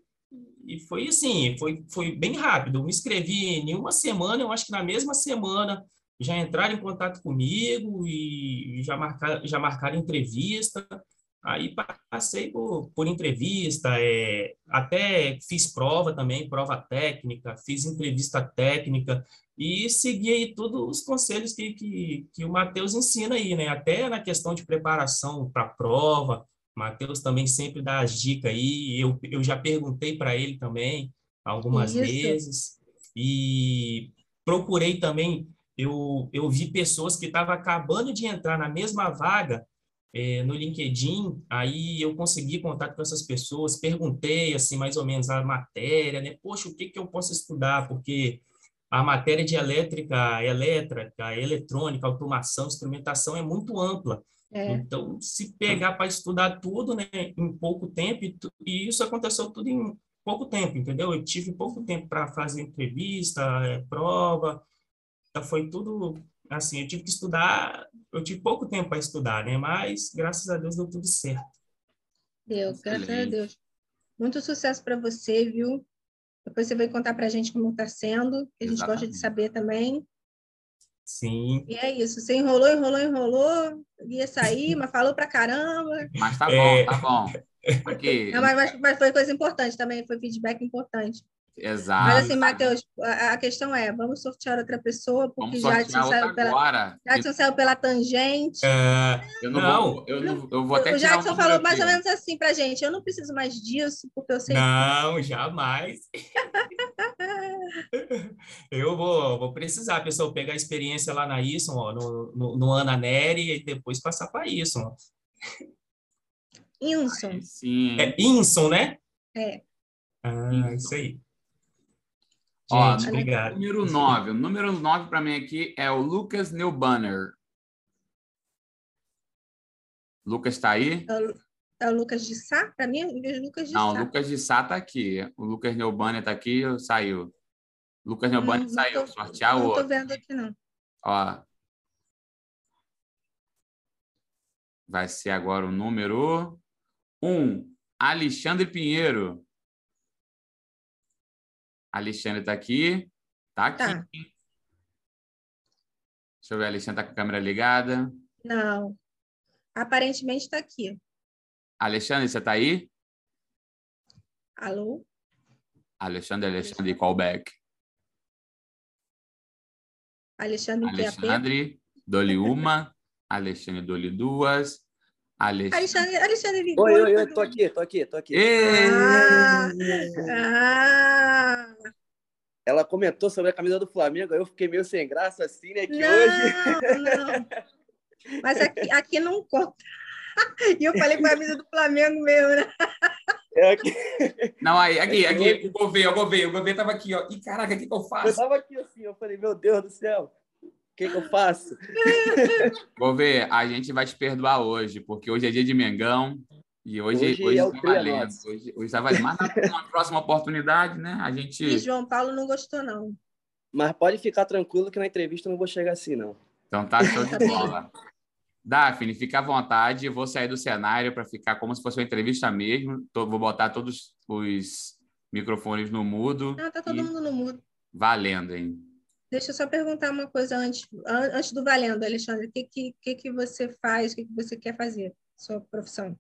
E: e foi assim, foi, foi bem rápido. Eu me inscrevi em uma semana, eu acho que na mesma semana já entraram em contato comigo e já marcaram, já marcaram entrevista. Aí passei por, por entrevista, é, até fiz prova também, prova técnica, fiz entrevista técnica e segui aí todos os conselhos que, que, que o Matheus ensina aí, né? Até na questão de preparação para prova, Matheus também sempre dá as dicas aí, eu, eu já perguntei para ele também algumas
B: Isso.
E: vezes e procurei também, eu, eu vi pessoas que estavam acabando de entrar na mesma vaga é, no LinkedIn, aí eu consegui contato com essas pessoas, perguntei, assim, mais ou menos a matéria, né? Poxa, o que que eu posso estudar? Porque a matéria de elétrica, elétrica, eletrônica, automação, instrumentação é muito ampla.
B: É,
E: Então, se pegar para estudar tudo, né, em pouco tempo, e, tu- e isso aconteceu tudo em pouco tempo, entendeu? Eu tive pouco tempo para fazer entrevista, é, prova, então foi tudo assim, eu tive que estudar, eu tive pouco tempo para estudar, né? Mas graças a Deus deu tudo certo.
B: deu, graças a. Deus. Muito sucesso para você, viu? Depois você vai contar para a gente como está sendo, que a gente gosta de
A: Exatamente.
B: saber também.
E: Sim.
B: E é isso. Você enrolou, enrolou, enrolou, ia sair, [LAUGHS] mas falou pra caramba.
A: Mas tá
E: É.
A: bom, tá bom. Aqui,
B: Não, mas- mas foi coisa importante também, foi feedback importante.
A: Exato.
B: Mas assim, Matheus, a, a questão é, vamos sortear outra pessoa, porque Jadson
A: outra
B: saiu, pela,
A: agora.
B: Jadson saiu pela tangente.
E: É,
A: Eu não,
E: Não.
A: vou, eu não, eu vou até
B: o
A: tirar
B: Jadson falou mais ou menos assim pra gente, eu não preciso mais disso, porque eu sei
E: não, jamais. Eu vou, vou precisar, a pessoa pegar a experiência lá na ISON, ó, no, no, no Ana Neri, e depois passar para ISON.
B: Inson.
A: Aí Sim.
E: É INSON, né?
B: É.
E: Ah,
A: Inson.
E: isso aí.
A: Ó,
E: Gente, obrigado.
A: Número 9. O número 9 para mim aqui é o Lucas Neubanner. Lucas está aí?
B: É o, é o Lucas de Sá? Para mim, eu vejo Lucas de
A: Não, o
B: Sá.
A: Lucas de Sá tá aqui. O Lucas Neubanner tá aqui, saiu. Lucas Neubanner
B: Não- não
A: saiu.
B: tô-
A: Sortear o
B: Não estou
A: outro.
B: vendo aqui, não.
A: Ó. Vai ser agora o número 1. Alexandre Pinheiro. Alexandre tá aqui. Tá aqui.
B: Tá.
A: Deixa eu ver, Alexandre tá com a câmera ligada.
B: Não. Aparentemente está aqui.
A: Alexandre, você tá aí?
B: Alô?
A: Alexandre, Alexandre, callback.
B: Alexandre?
A: Alexandre, dou-lhe [LAUGHS] uma. Alexandre, dou-lhe duas. Alexandre.
B: Alexandre, ligou.
F: Oi, oi,
B: e
F: oi, tô aqui, tô aqui, tô aqui.
B: Ah, ah,
F: Ela comentou sobre a camisa do Flamengo, aí eu fiquei meio sem graça assim, né? Que hoje.
B: não, não. Mas aqui, [LAUGHS] aqui não conta. E eu falei com a camisa do Flamengo mesmo, né?
F: É aqui.
A: Não, aí, aqui, aqui, o Gouveia, o Gouveia, o Gouveia tava aqui, ó. Ih, caraca, o que, que eu
F: Eu
A: faço?
F: tava aqui assim, eu falei, meu Deus do céu, que, que eu faço? [LAUGHS]
A: Gouveia, a gente vai te perdoar hoje, porque hoje é dia de Mengão. E hoje,
F: Hoje
A: hoje,
F: é
A: tá valendo. Hoje, hoje tá valendo. Mas na, na próxima oportunidade, né? A gente.
B: E João Paulo não gostou, não.
F: Mas pode ficar tranquilo que na entrevista eu não vou chegar assim, não.
A: Então tá show de bola. [LAUGHS] Daphne, fica à vontade. Eu vou sair do cenário para ficar como se fosse uma entrevista mesmo. Tô- vou botar todos os microfones no mudo.
B: Não, tá todo
A: e
B: mundo no mudo.
A: valendo, hein?
B: Deixa eu só perguntar uma coisa antes, an- antes do valendo, Alexandre. O que, que, que, você faz? O que, que você quer fazer? Sua profissão?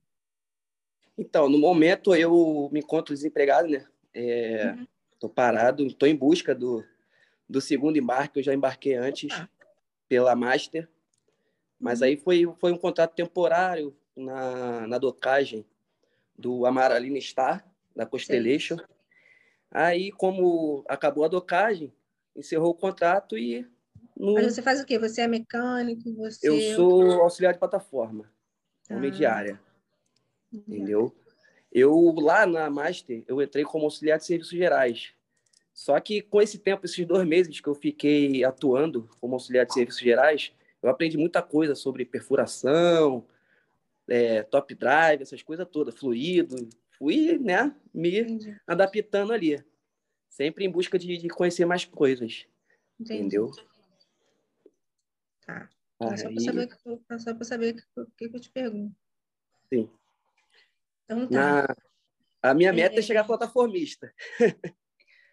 F: Então, no momento eu me encontro desempregado, né? É,
B: Uhum.
F: Parado, tô em busca do, do segundo embarque, eu já embarquei antes pela Master. Mas
B: Uhum.
F: aí foi, foi um contrato temporário na, na docagem do Amaralina Star, da Constellation. Aí, como acabou a docagem, encerrou o contrato e no-
B: Mas você faz o quê? Você é mecânico? Você...
F: eu sou auxiliar de plataforma, homem
B: Ah.
F: de área, entendeu? Eu, lá na Master, eu entrei como auxiliar de serviços gerais. Só que com esse tempo, esses dois meses que eu fiquei atuando como auxiliar de serviços gerais, eu aprendi muita coisa sobre perfuração, é, top drive, essas coisas todas, fluido. Fui, né, me
B: Entendi.
F: adaptando ali, sempre em busca de, de conhecer mais coisas.
B: Entendi.
F: entendeu?
B: Tá. É só para
F: Aí,
B: saber, é só saber o que, que eu te pergunto.
F: Sim.
B: Então tá.
F: na, a minha meta
B: É.
F: é chegar plataformista. [LAUGHS]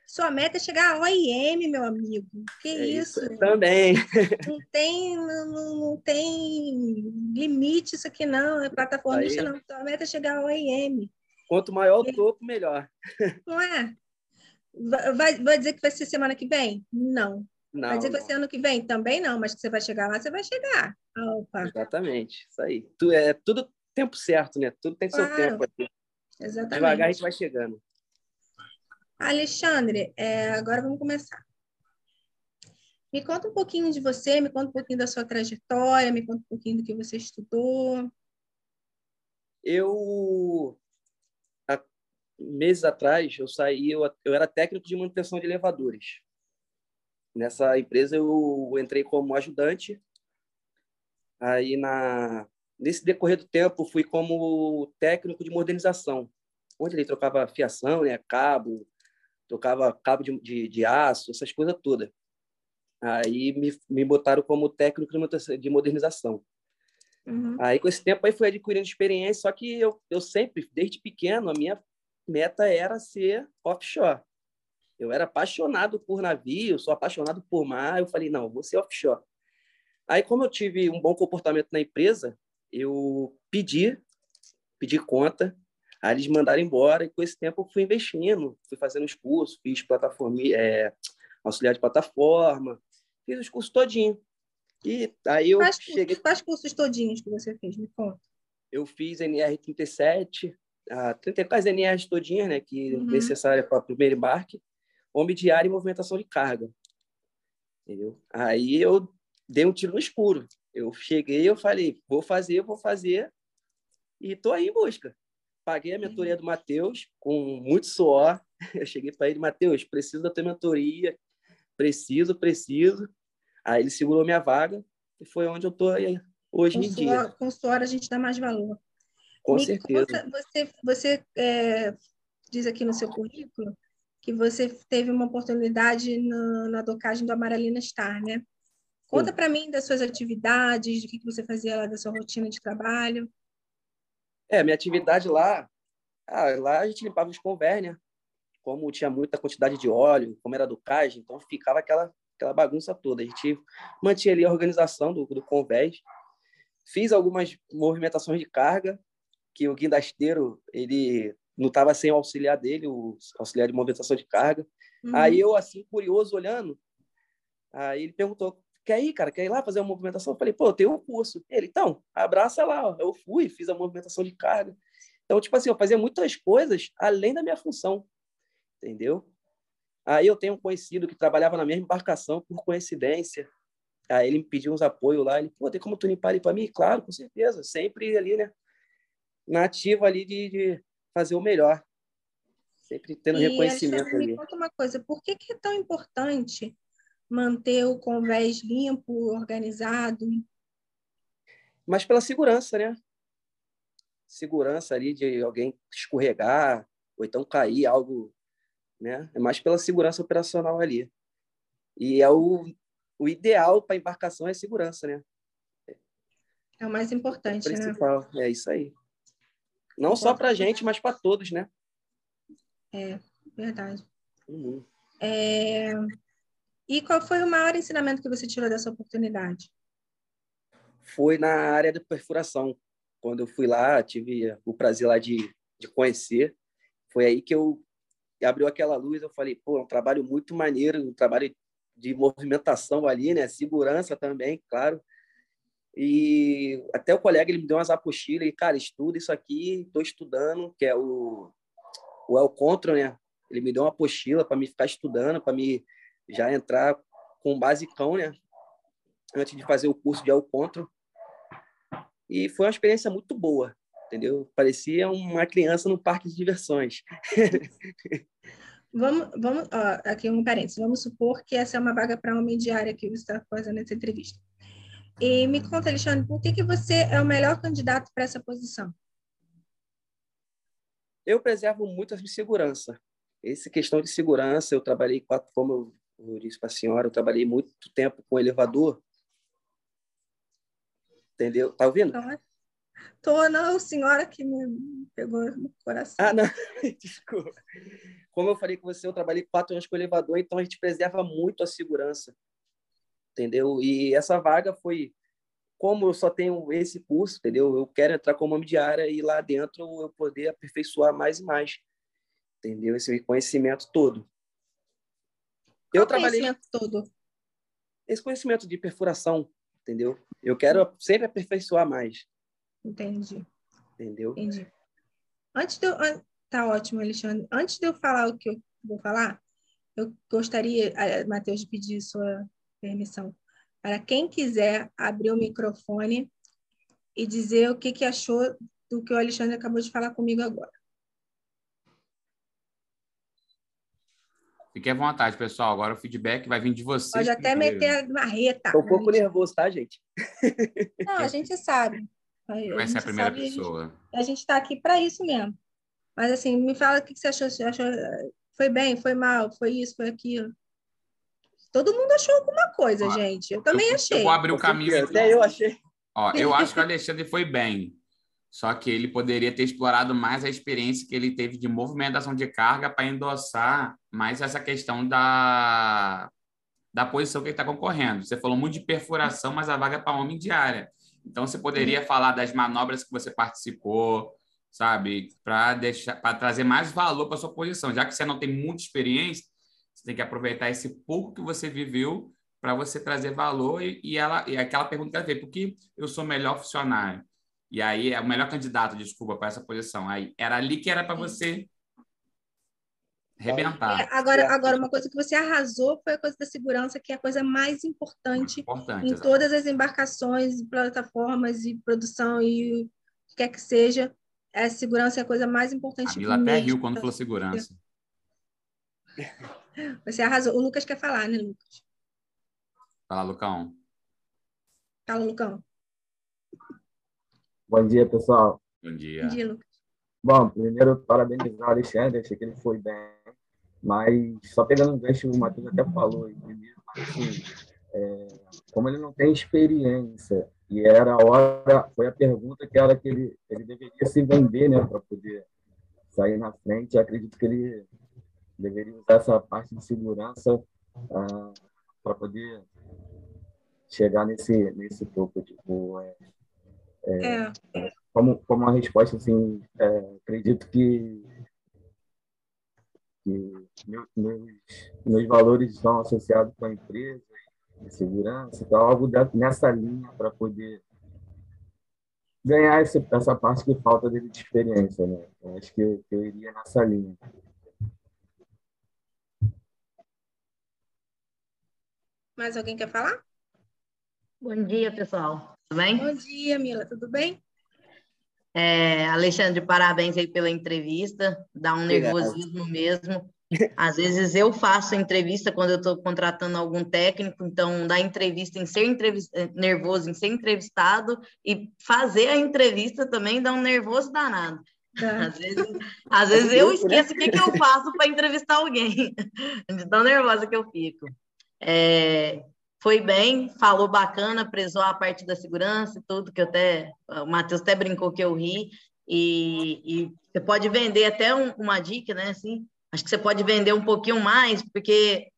B: Sua meta é chegar à OIM, meu amigo. Que
F: É
B: isso?
F: Também.
B: Não tem, não, não- não tem limite isso aqui, não. É plataformista,
F: Aí.
B: não. Sua meta é chegar à OIM,
F: Quanto maior o topo, melhor.
B: não é? Vai, vai- dizer que vai ser semana que vem? Não.
F: Não,
B: vai dizer que vai
F: não.
B: ser ano que vem? Também não, mas que você vai chegar lá, você vai chegar. Opa,
F: Exatamente. Isso aí. Tu, é tudo tempo certo, né? Tudo tem seu
B: Claro.
F: tempo. aqui.
B: exatamente.
F: Devagar a gente vai chegando.
B: Alexandre, é, agora vamos começar. Me conta um pouquinho de você, me conta um pouquinho da sua trajetória, me conta um pouquinho do que você estudou.
F: Eu, meses atrás, eu saí, eu, eu era técnico de manutenção de elevadores. Nessa empresa eu entrei como ajudante. Aí na nesse decorrer do tempo fui como técnico de modernização, onde ele trocava fiação, né, cabo, trocava cabo de, de, de aço, essas coisas todas. Aí me, me botaram como técnico de modernização.
B: Uhum.
F: Aí, com esse tempo, aí fui adquirindo experiência, só que eu, eu sempre, desde pequeno, a minha meta era ser offshore. Eu era apaixonado por navio, sou apaixonado por mar, eu falei, não, vou ser offshore. Aí, como eu tive um bom comportamento na empresa, eu pedi, pedi conta, aí eles mandaram embora, e com esse tempo eu fui investindo, fui fazendo os cursos, fiz plataforma, é, auxiliar de plataforma, fiz os cursos todinho. E aí eu
B: Quais,
F: cheguei
B: cursos, quais cursos todinhos que você fez? Me conta.
F: eu fiz NR37, a 34 NRs todinhas, né, que
B: Uhum.
F: necessária para o primeiro embarque, homem diário e movimentação de carga. Entendeu? Aí eu dei um tiro no escuro. Eu cheguei, eu falei, vou fazer, vou fazer, e tô aí em busca. Paguei a mentoria do Matheus com muito suor. [LAUGHS] Eu cheguei para ele, Matheus, preciso da tua mentoria, preciso, preciso. Aí ele segurou minha vaga e foi onde eu tô aí hoje
B: Com
F: em dia.
B: suor, com suor a gente dá mais valor.
F: Com
B: Me
F: certeza.
B: conta, você, você é, diz aqui no seu currículo que você teve uma oportunidade na, na docagem do Amaralina Star, né? Conta para mim das suas atividades, do que, que você fazia lá, da sua rotina de trabalho.
F: É, minha atividade lá, ah, lá a gente limpava os convés, né? Como tinha muita quantidade de óleo, como era docagem, então ficava aquela, aquela bagunça toda. A gente mantinha ali a organização do, do convés. Fiz algumas movimentações de carga, que o guindasteiro, ele não estava sem o auxiliar dele, o auxiliar de movimentação de carga.
B: Uhum.
F: Aí eu, assim, curioso, olhando, aí ele perguntou, quer ir, cara? Quer ir lá fazer uma movimentação? Eu falei, pô, tenho um curso. Ele, então, abraça lá. Ó. Eu fui, fiz a movimentação de carga. Então, tipo assim, eu fazia muitas coisas além da minha função, entendeu? Aí eu tenho um conhecido que trabalhava na mesma embarcação, por coincidência. Aí ele me pediu uns apoios lá. Ele, pô, tem como tu limpar ali para mim? Claro, com certeza. Sempre ali, né? Na ativa ali de, de fazer o melhor. Sempre tendo
B: E,
F: reconhecimento
B: Alexandre,
F: ali.
B: me conta uma coisa, por que, que é tão importante manter o convés limpo, organizado?
F: mas pela segurança, né? Segurança ali de alguém escorregar ou então cair algo, né? É mais pela segurança operacional ali. E é o, o ideal para embarcação é segurança, né?
B: É o mais
F: O
B: importante, né?
F: principal é isso aí. Não só para a gente, mas para todos, né?
B: É, verdade.
F: Uhum.
B: É, E qual foi o maior ensinamento que você tirou dessa oportunidade?
F: Foi na área da perfuração. Quando eu fui lá, tive o prazer lá de, de conhecer. Foi aí que eu abriu aquela luz. Eu falei, pô, é um trabalho muito maneiro, um trabalho de movimentação ali, né? Segurança também, claro. E até o colega ele me deu umas apostilas e, cara, estuda isso aqui, estou estudando, que é o, o El Control, né? Ele me deu uma apostila para me ficar estudando, para me já entrar com o basicão, né? Antes de fazer o curso de El Control. E foi uma experiência muito boa, entendeu? Parecia uma criança no parque de diversões. [LAUGHS]
B: Vamos, vamos ó, aqui um parênteses. Vamos supor que essa é uma vaga para homem diária que você está fazendo essa entrevista. E me conta, Alexandre, por que, que você é o melhor candidato para essa posição?
F: Eu preservo muito a segurança. Essa questão de segurança, eu trabalhei quatro, como eu disse para a senhora, eu trabalhei muito tempo com elevador. Entendeu? Tá ouvindo?
B: Tô, não, senhora que me pegou no coração.
F: Ah, não, [LAUGHS] desculpa. Como eu falei com você, eu trabalhei quatro anos com elevador, então a gente preserva muito a segurança, entendeu? E essa vaga foi, como eu só tenho esse curso, entendeu? Eu quero entrar como homem de área e lá dentro eu poder aperfeiçoar mais e mais, entendeu? Esse conhecimento todo.
B: Eu Qual trabalhei conhecimento todo.
F: Esse conhecimento de perfuração, entendeu? Eu quero sempre aperfeiçoar mais.
B: Entendi.
F: Entendeu?
B: Entendi. Antes de eu... Tá ótimo, Alexandre. Antes de eu falar o que eu vou falar, eu gostaria, Matheus, de pedir sua permissão. Para quem quiser abrir o microfone e dizer o que, que achou do que o Alexandre acabou de falar comigo agora.
A: Fique à vontade, pessoal. Agora o feedback vai vir de vocês.
B: Pode até
A: primeiro.
B: meter a marreta.
F: Estou um pouco nervoso, tá, gente?
B: Não, a gente sabe.
A: Vai ser a primeira sabe, pessoa.
B: A gente está aqui para isso mesmo. Mas, assim, me fala o que você achou. Você achou. Foi bem, foi mal, foi isso, foi aquilo. Todo mundo achou alguma coisa, gente. Eu também
A: eu,
B: achei.
A: Eu vou abrir o caminho.
F: Até eu achei.
A: Ó, eu acho que o [LAUGHS] Alexandre foi bem. Só que ele poderia ter explorado mais a experiência que ele teve de movimentação de carga para endossar mais essa questão da, da posição que ele está concorrendo. Você falou muito de perfuração, mas a vaga é para homem de área. Então, você poderia uhum. falar das manobras que você participou, sabe? Para deixar para trazer mais valor para sua posição. Já que você não tem muita experiência, você tem que aproveitar esse pouco que você viveu para você trazer valor e, e ela e aquela pergunta que ela fez, por que eu sou melhor funcionário? E aí é o melhor candidato, desculpa, para essa posição. Aí era ali que era para você rebentar.
B: É, agora, agora, uma coisa que você arrasou foi a coisa da segurança, que é a coisa mais importante,
A: importante
B: em exatamente. todas as embarcações, plataformas e produção e o que quer que seja. A segurança é a coisa mais importante.
A: A Mila até riu quando falou segurança.
B: Você arrasou. O Lucas quer falar, né, Lucas?
A: Fala, Lucão.
B: Fala, Lucão.
G: Bom dia, pessoal.
A: Bom dia.
B: Bom dia, Lucas.
G: Bom, primeiro, parabenizar o Alexandre, achei que ele foi bem, mas só pegando um gancho, o Matheus até falou primeiro, assim, é, como ele não tem experiência, e era a hora, foi a pergunta que era que ele, ele deveria se vender, né, para poder sair na frente, acredito que ele deveria usar essa parte de segurança ah, para poder chegar nesse, nesse topo, tipo, é,
B: é,
G: é. Como, como uma resposta, assim, é, acredito que, que meus, meus valores estão associados com a empresa, de segurança, então algo nessa linha para poder ganhar esse, essa parte que falta dele de experiência, né? Eu acho que, que eu iria nessa linha.
B: Mais alguém quer falar?
H: Bom dia, pessoal. Tudo bem?
B: Bom dia, Mila. Tudo bem?
H: É, Alexandre, parabéns aí pela entrevista. Dá um nervosismo mesmo. Às vezes eu faço entrevista quando eu estou contratando algum técnico, então dá entrevista em ser entrevist... Eh, nervoso, em ser entrevistado, e fazer a entrevista também dá um nervoso danado. Tá. Às vezes, às vezes eu né? esqueço o que, que eu faço para entrevistar alguém, [LAUGHS] de tão nervosa que eu fico. É, foi bem, falou bacana, prezou a parte da segurança e tudo, que até, o Matheus até brincou que eu ri, e, e você pode vender até um, uma dica, né, assim, acho que você pode vender um pouquinho mais, porque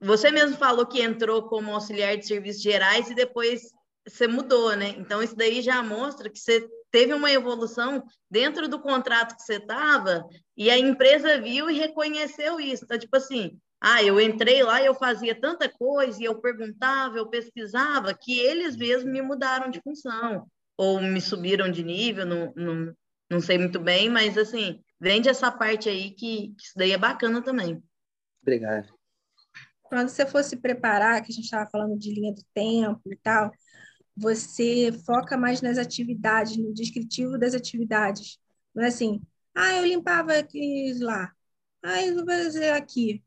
H: você mesmo falou que entrou como auxiliar de serviços gerais e depois você mudou, né? Então, isso daí já mostra que você teve uma evolução dentro do contrato que você estava e a empresa viu e reconheceu isso. Então, tipo assim, ah, eu entrei lá e eu fazia tanta coisa, e eu perguntava, eu pesquisava, que eles mesmos me mudaram de função, ou me subiram de nível, não, não, não sei muito bem, mas assim, vende essa parte aí que, que isso daí é bacana também.
F: Obrigado.
B: Quando você for se preparar, que a gente estava falando de linha do tempo e tal, você foca mais nas atividades, no descritivo das atividades. Não é assim, ah, eu limpava aqui lá, ah, eu vou fazer aqui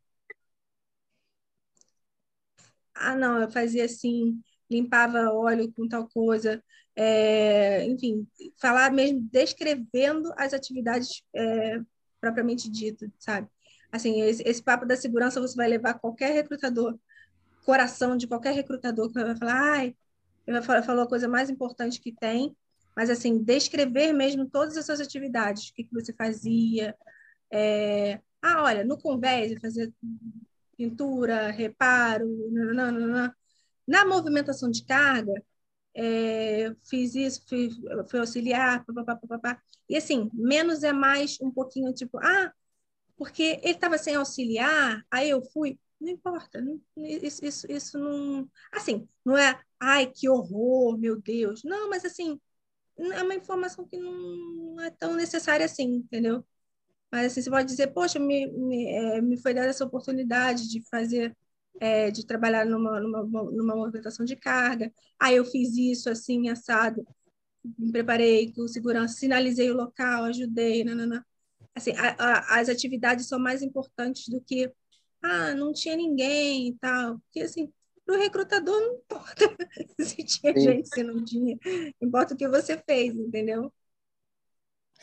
B: ah, não, eu fazia assim, limpava óleo com tal coisa, é, enfim, falar mesmo descrevendo as atividades é, propriamente ditas, sabe? Assim, esse, esse papo da segurança você vai levar qualquer recrutador, coração de qualquer recrutador que vai falar, ai, ele falou a coisa mais importante que tem, mas assim, descrever mesmo todas as suas atividades, o que, que você fazia. É... Ah, olha, no convés, eu fazia pintura, reparo, nananana. na movimentação de carga, é, fiz isso, fui, fui auxiliar, papapá, papapá. e assim, menos é mais um pouquinho tipo, ah, porque ele estava sem auxiliar, aí eu fui, não importa, não, isso, isso, isso não, assim, não é, ai, que horror, meu Deus, não, mas assim, é uma informação que não é tão necessária assim, entendeu? Mas assim, você pode dizer, poxa, me, me, é, me foi dada essa oportunidade de fazer, é, de trabalhar numa, numa, numa movimentação de carga, aí eu fiz isso assim, assado, me preparei com segurança, sinalizei o local, ajudei, nanana assim, a, a, as atividades são mais importantes do que, ah, não tinha ninguém e tal. Porque, assim, para o recrutador não importa [LAUGHS] se tinha Sim. gente, se não tinha. Importa o que você fez, entendeu?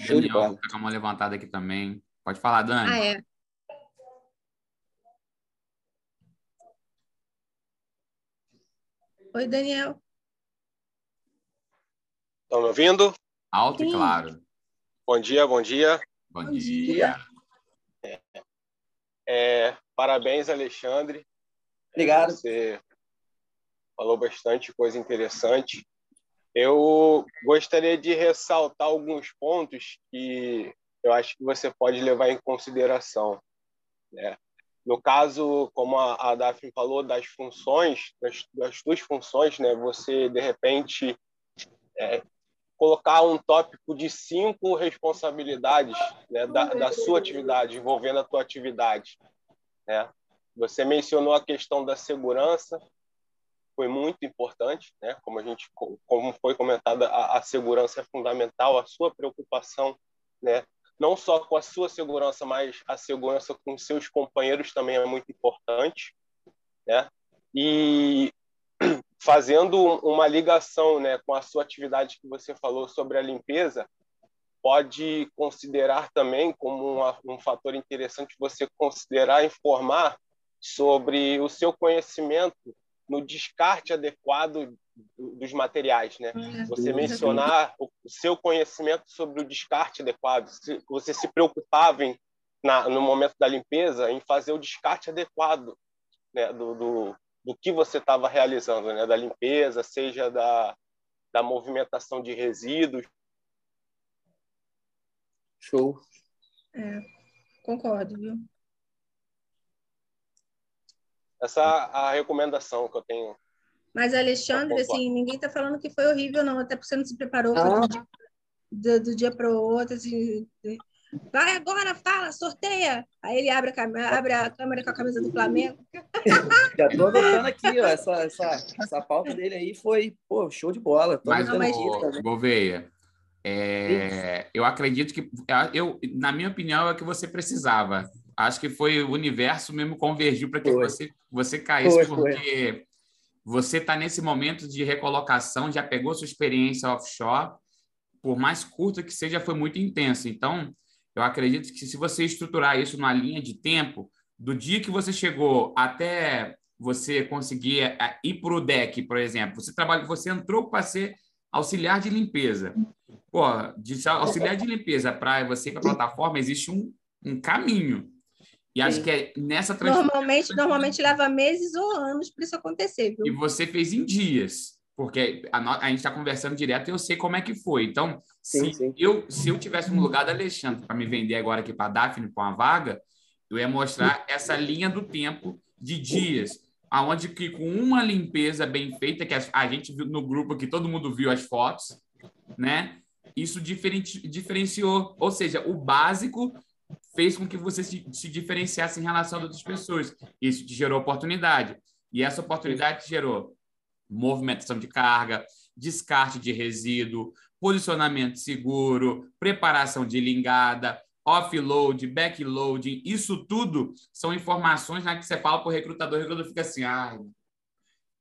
A: Daniel, tá com uma levantada aqui também. Pode falar, Dani.
B: Ah, é. Oi, Daniel.
I: Estão me ouvindo?
A: Alto Sim. e claro.
I: Bom dia, bom dia.
A: Bom, Bom dia.
I: dia. É, parabéns, Alexandre.
F: Obrigado.
I: Você falou bastante coisa interessante. Eu gostaria de ressaltar alguns pontos que eu acho que você pode levar em consideração. Né? No caso, como a, a Daphne falou, das funções, das, das duas funções, né? você, de repente, é, colocar um tópico de cinco responsabilidades né, da, da, sua atividade, envolvendo a tua atividade. Né? Você mencionou a questão da segurança, foi muito importante, né? Como a gente, como foi comentada, a, segurança é fundamental, a sua preocupação, né? Não só com a sua segurança, mas a segurança com seus companheiros também é muito importante, né? E [CLEARS THROAT] fazendo uma ligação né, com a sua atividade que você falou sobre a limpeza, pode considerar também como um fator interessante você considerar informar sobre o seu conhecimento no descarte adequado dos materiais, né? Uhum. Você mencionar o seu conhecimento sobre o descarte adequado, se você se preocupava em, na, no momento da limpeza em fazer o descarte adequado né, do, do, do que você estava realizando, né? da limpeza, seja da, da movimentação de resíduos.
F: Show.
B: É, concordo, viu?
I: Essa é a recomendação que eu tenho.
B: Mas, Alexandre, assim, ninguém está falando que foi horrível, não. Até porque você não se preparou ah. do dia, do, do dia para o outro. Assim, Vai agora, fala, sorteia. Aí ele abre a, câmera, abre a câmera com a camisa do Flamengo. [LAUGHS]
F: Já tô anotando aqui, ó. Essa, essa, essa pauta dele aí foi, pô, show de bola. Tô
A: mas, o, Gouveia, é, eu acredito que, eu, na minha opinião, é o que você precisava. Acho que foi o universo mesmo convergiu para que você, você caísse, foi, porque foi. você está nesse momento de recolocação, já pegou sua experiência offshore, por mais curta que seja, foi muito intensa. Então, eu acredito que se você estruturar isso numa linha de tempo, do dia que você chegou até você conseguir é, ir para o deck, por exemplo, você trabalha, você entrou para ser auxiliar de limpeza. Pô, de auxiliar de limpeza para você ir para a plataforma existe um, um caminho. E acho que é nessa
B: transformação. Normalmente, normalmente leva meses ou anos para isso acontecer, viu?
A: E você fez em dias porque a, a gente está conversando direto e eu sei como é que foi. Então, sim, se, sim. Eu, se eu tivesse no lugar da Alexandre para me vender agora aqui para a Daphne com a vaga, eu ia mostrar essa linha do tempo de dias, aonde que com uma limpeza bem feita, que a, a gente viu no grupo aqui, todo mundo viu as fotos, né? Isso diferente, diferenciou, ou seja, o básico fez com que você se, se diferenciasse em relação a outras pessoas. Isso te gerou oportunidade. E essa oportunidade te gerou movimentação de carga, descarte de resíduo, posicionamento seguro, preparação de lingada, offload, backloading, isso tudo são informações né, que você fala para o recrutador, o recrutador fica assim, ah,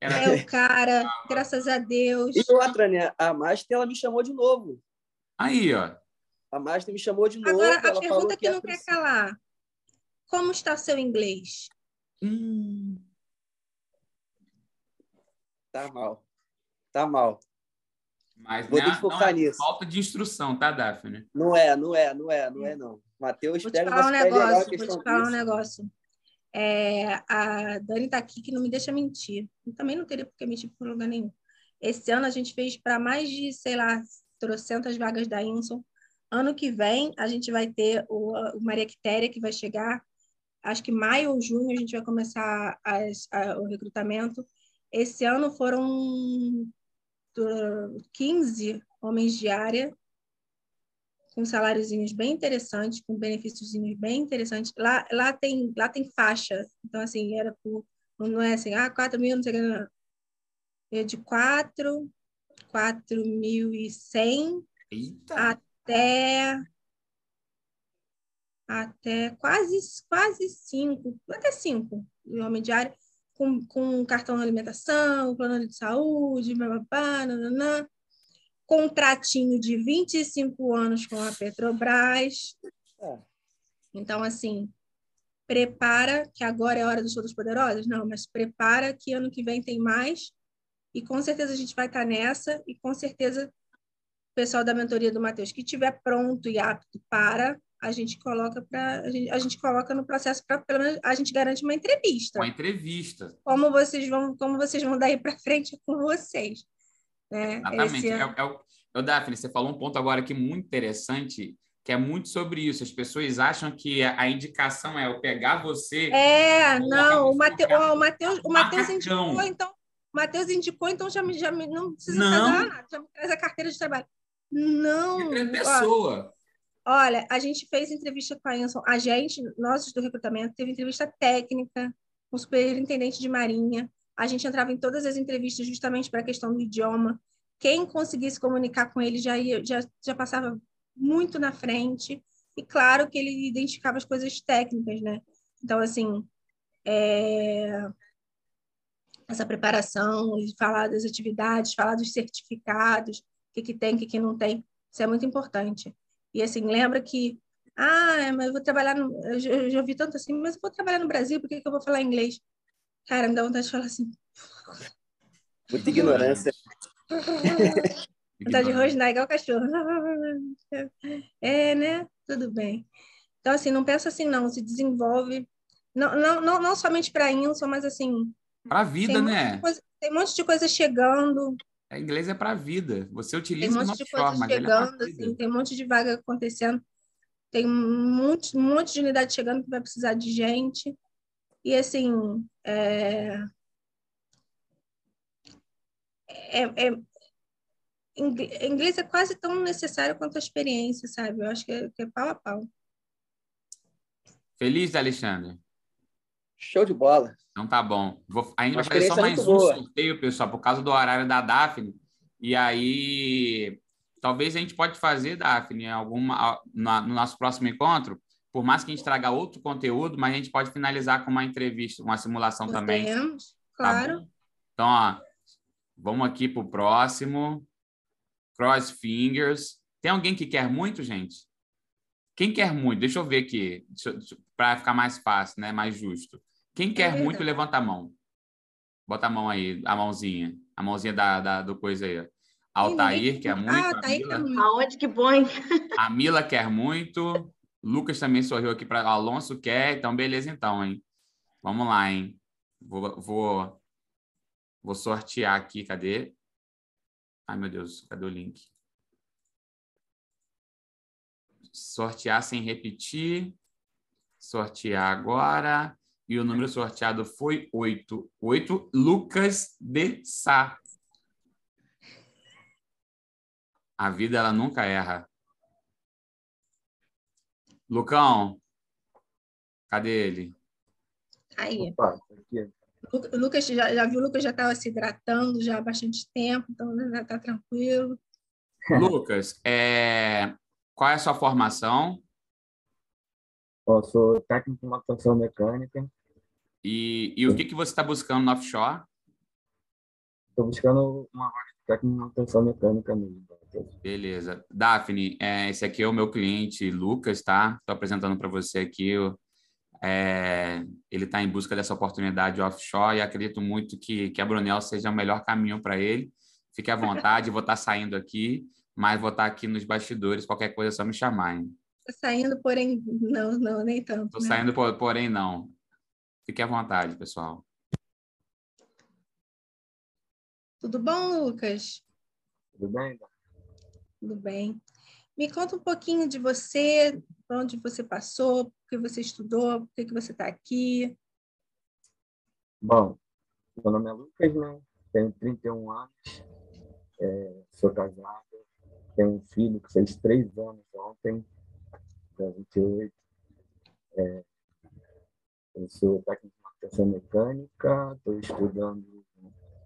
B: era... É o cara, graças a Deus.
F: E outra, né? A Master, ela me chamou de novo.
A: Aí, ó.
F: A Master me chamou de novo.
B: Agora, a pergunta que, que não quer calar. como está seu inglês?
A: Hum.
F: Tá mal. Tá mal.
A: Mas
F: Vou
A: não,
F: ter que
A: é-
F: focar
A: não é
F: nisso.
A: falta de instrução, tá, Daphne?
F: Não é, não é, não é, não é, não. Matheus
B: Vou te
F: pega
B: falar um negócio, vou te falar um negócio. É, a Dani tá aqui que não me deixa mentir. Eu também não teria por que mentir por lugar nenhum. Esse ano a gente fez para mais de, sei lá, trocentas vagas da Inson. Ano que vem a gente vai ter o, o Maria Quitéria, que vai chegar. Acho que maio ou junho a gente vai começar as- a- o recrutamento. Esse ano foram uh, 15 homens de área com saláriozinhos bem interessantes, com benefíciozinhos bem interessantes. Lá, lá, tem, lá tem faixa. Então, assim, era por. Não é assim, ah, 4 mil, não sei o que. Não. É de 4, 4.100
A: Eita!
B: Até. Até quase, quase 5, até 5 de homem de área, com, com cartão de alimentação, plano de saúde, bababá, nananã contratinho de 25 anos com a Petrobras.
F: É.
B: Então, assim, prepara, que agora é a hora dos todos poderosos? Não, mas prepara que ano que vem tem mais. E com certeza a gente vai estar nessa. E com certeza pessoal da mentoria do Matheus que estiver pronto e apto para, a gente coloca para a gente, a gente coloca no processo para pelo menos a gente garante uma entrevista.
A: Uma entrevista.
B: Como vocês vão, como vocês vão daí para frente é com vocês. Né?
A: Exatamente.
B: Esse
A: É, é, o- Ô, Daphne, você falou um ponto agora aqui muito interessante, que é muito sobre isso. As pessoas acham que a indicação é eu pegar você.
B: É, não, o ó, o Mateus, o
A: macacão.
B: indicou, então, o Mateus indicou, então já me, já me não precisa
A: Não.
B: nada, já me traz a carteira de trabalho. Não, ó,
A: pessoa.
B: olha, a gente fez entrevista com a Anson, a gente, nós do recrutamento, teve entrevista técnica com o superintendente de marinha, a gente entrava em todas as entrevistas justamente para a questão do idioma, quem conseguisse comunicar com ele já, ia, já, já passava muito na frente, e claro que ele identificava as coisas técnicas, né? Então, assim, é, essa preparação, falar das atividades, falar dos certificados, que, que tem, o que, que não tem, isso é muito importante. E assim, lembra que, ah, mas eu vou trabalhar, no, eu já, eu já ouvi tanto assim, mas eu vou trabalhar no Brasil, por que, que eu vou falar inglês? Cara, me dá vontade de falar assim,
F: Muita ignorância. [LAUGHS]
B: vontade de rosnar igual cachorro. [LAUGHS] É, né? Tudo bem. Então, assim, não pensa assim, não, se desenvolve, não, não, não, não somente para Inson, mas assim,
A: Para a
B: tem
A: vida,
B: monte
A: né?
B: coisa- tem um monte de coisa chegando,
A: É, inglês é para a vida. Você
B: tem
A: utiliza
B: um
A: de
B: monte
A: uma
B: de coisa
A: forma, é
B: chegando, assim, tem um monte de vaga acontecendo, tem um monte, um monte de unidade chegando que vai precisar de gente. E assim, é, é, é- ingl- inglês é quase tão necessário quanto a experiência, sabe? Eu acho que é, que é pau a pau.
A: Feliz, Alexandre?
F: Show de bola.
A: Então tá bom. Vou, a gente
F: Uma
A: vai fazer só mais um
F: boa.
A: sorteio, pessoal, por causa do horário da Daphne. E aí, talvez a gente pode fazer, Daphne, alguma, na- no nosso próximo encontro, por mais que a gente traga outro conteúdo, mas a gente pode finalizar com uma entrevista, uma simulação também.
B: Podemos,
A: Tá
B: claro.
A: bom? Então, ó, vamos aqui pro próximo. Cross fingers. Tem alguém que quer muito, gente? Quem quer muito? Deixa eu ver aqui, para ficar mais fácil, né? Mais justo. Quem quer
B: verdade.
A: muito, levanta a mão. Bota a mão aí, a mãozinha. A mãozinha da, da- do coisa aí. Altair quer muito.
B: Ah, Altair quer
A: Mila,
B: muito.
H: Aonde que põe?
A: a Mila quer muito. Lucas também sorriu aqui para Alonso quer. Então, beleza, então, hein? Vamos lá, hein? Vou, vou, vou sortear aqui. Cadê? Ai, meu Deus, cadê o link? Sortear sem repetir. Sortear agora. E o número sorteado foi 8. 8, Lucas de Sá. A vida, ela nunca erra. Lucão, cadê ele?
B: Aí,
G: Opa, aqui.
B: o Lucas já, já viu, o Lucas já estava se hidratando já há bastante tempo, então já está tranquilo. [LAUGHS]
A: Lucas, é, qual é a sua formação
G: Ó, sou técnico de manutenção mecânica.
A: E, e o que, que você está buscando no offshore?
G: Estou buscando uma vaga de técnico de manutenção mecânica mesmo.
A: Beleza. Daphne, é, esse aqui é o meu cliente Lucas, tá? Estou apresentando para você aqui É, ele está em busca dessa oportunidade offshore e acredito muito que, que a Brunel seja o melhor caminho para ele. Fique à vontade, vou estar tá saindo aqui, mas vou estar tá aqui nos bastidores. Qualquer coisa é só me chamar. Hein?
B: Tô saindo, porém, não, não, nem tanto.
A: Estou né? saindo, porém, não. Fique à vontade, pessoal.
B: Tudo bom, Lucas?
G: Tudo bem?
B: Tudo bem. Me conta um pouquinho de você, por onde você passou, por que você estudou, por que você está aqui.
G: Bom, meu nome é Lucas, né? tenho 31 anos, é, sou casado, tenho um filho que fez três anos ontem, dia 28. É, eu sou técnico de manutenção mecânica, estou estudando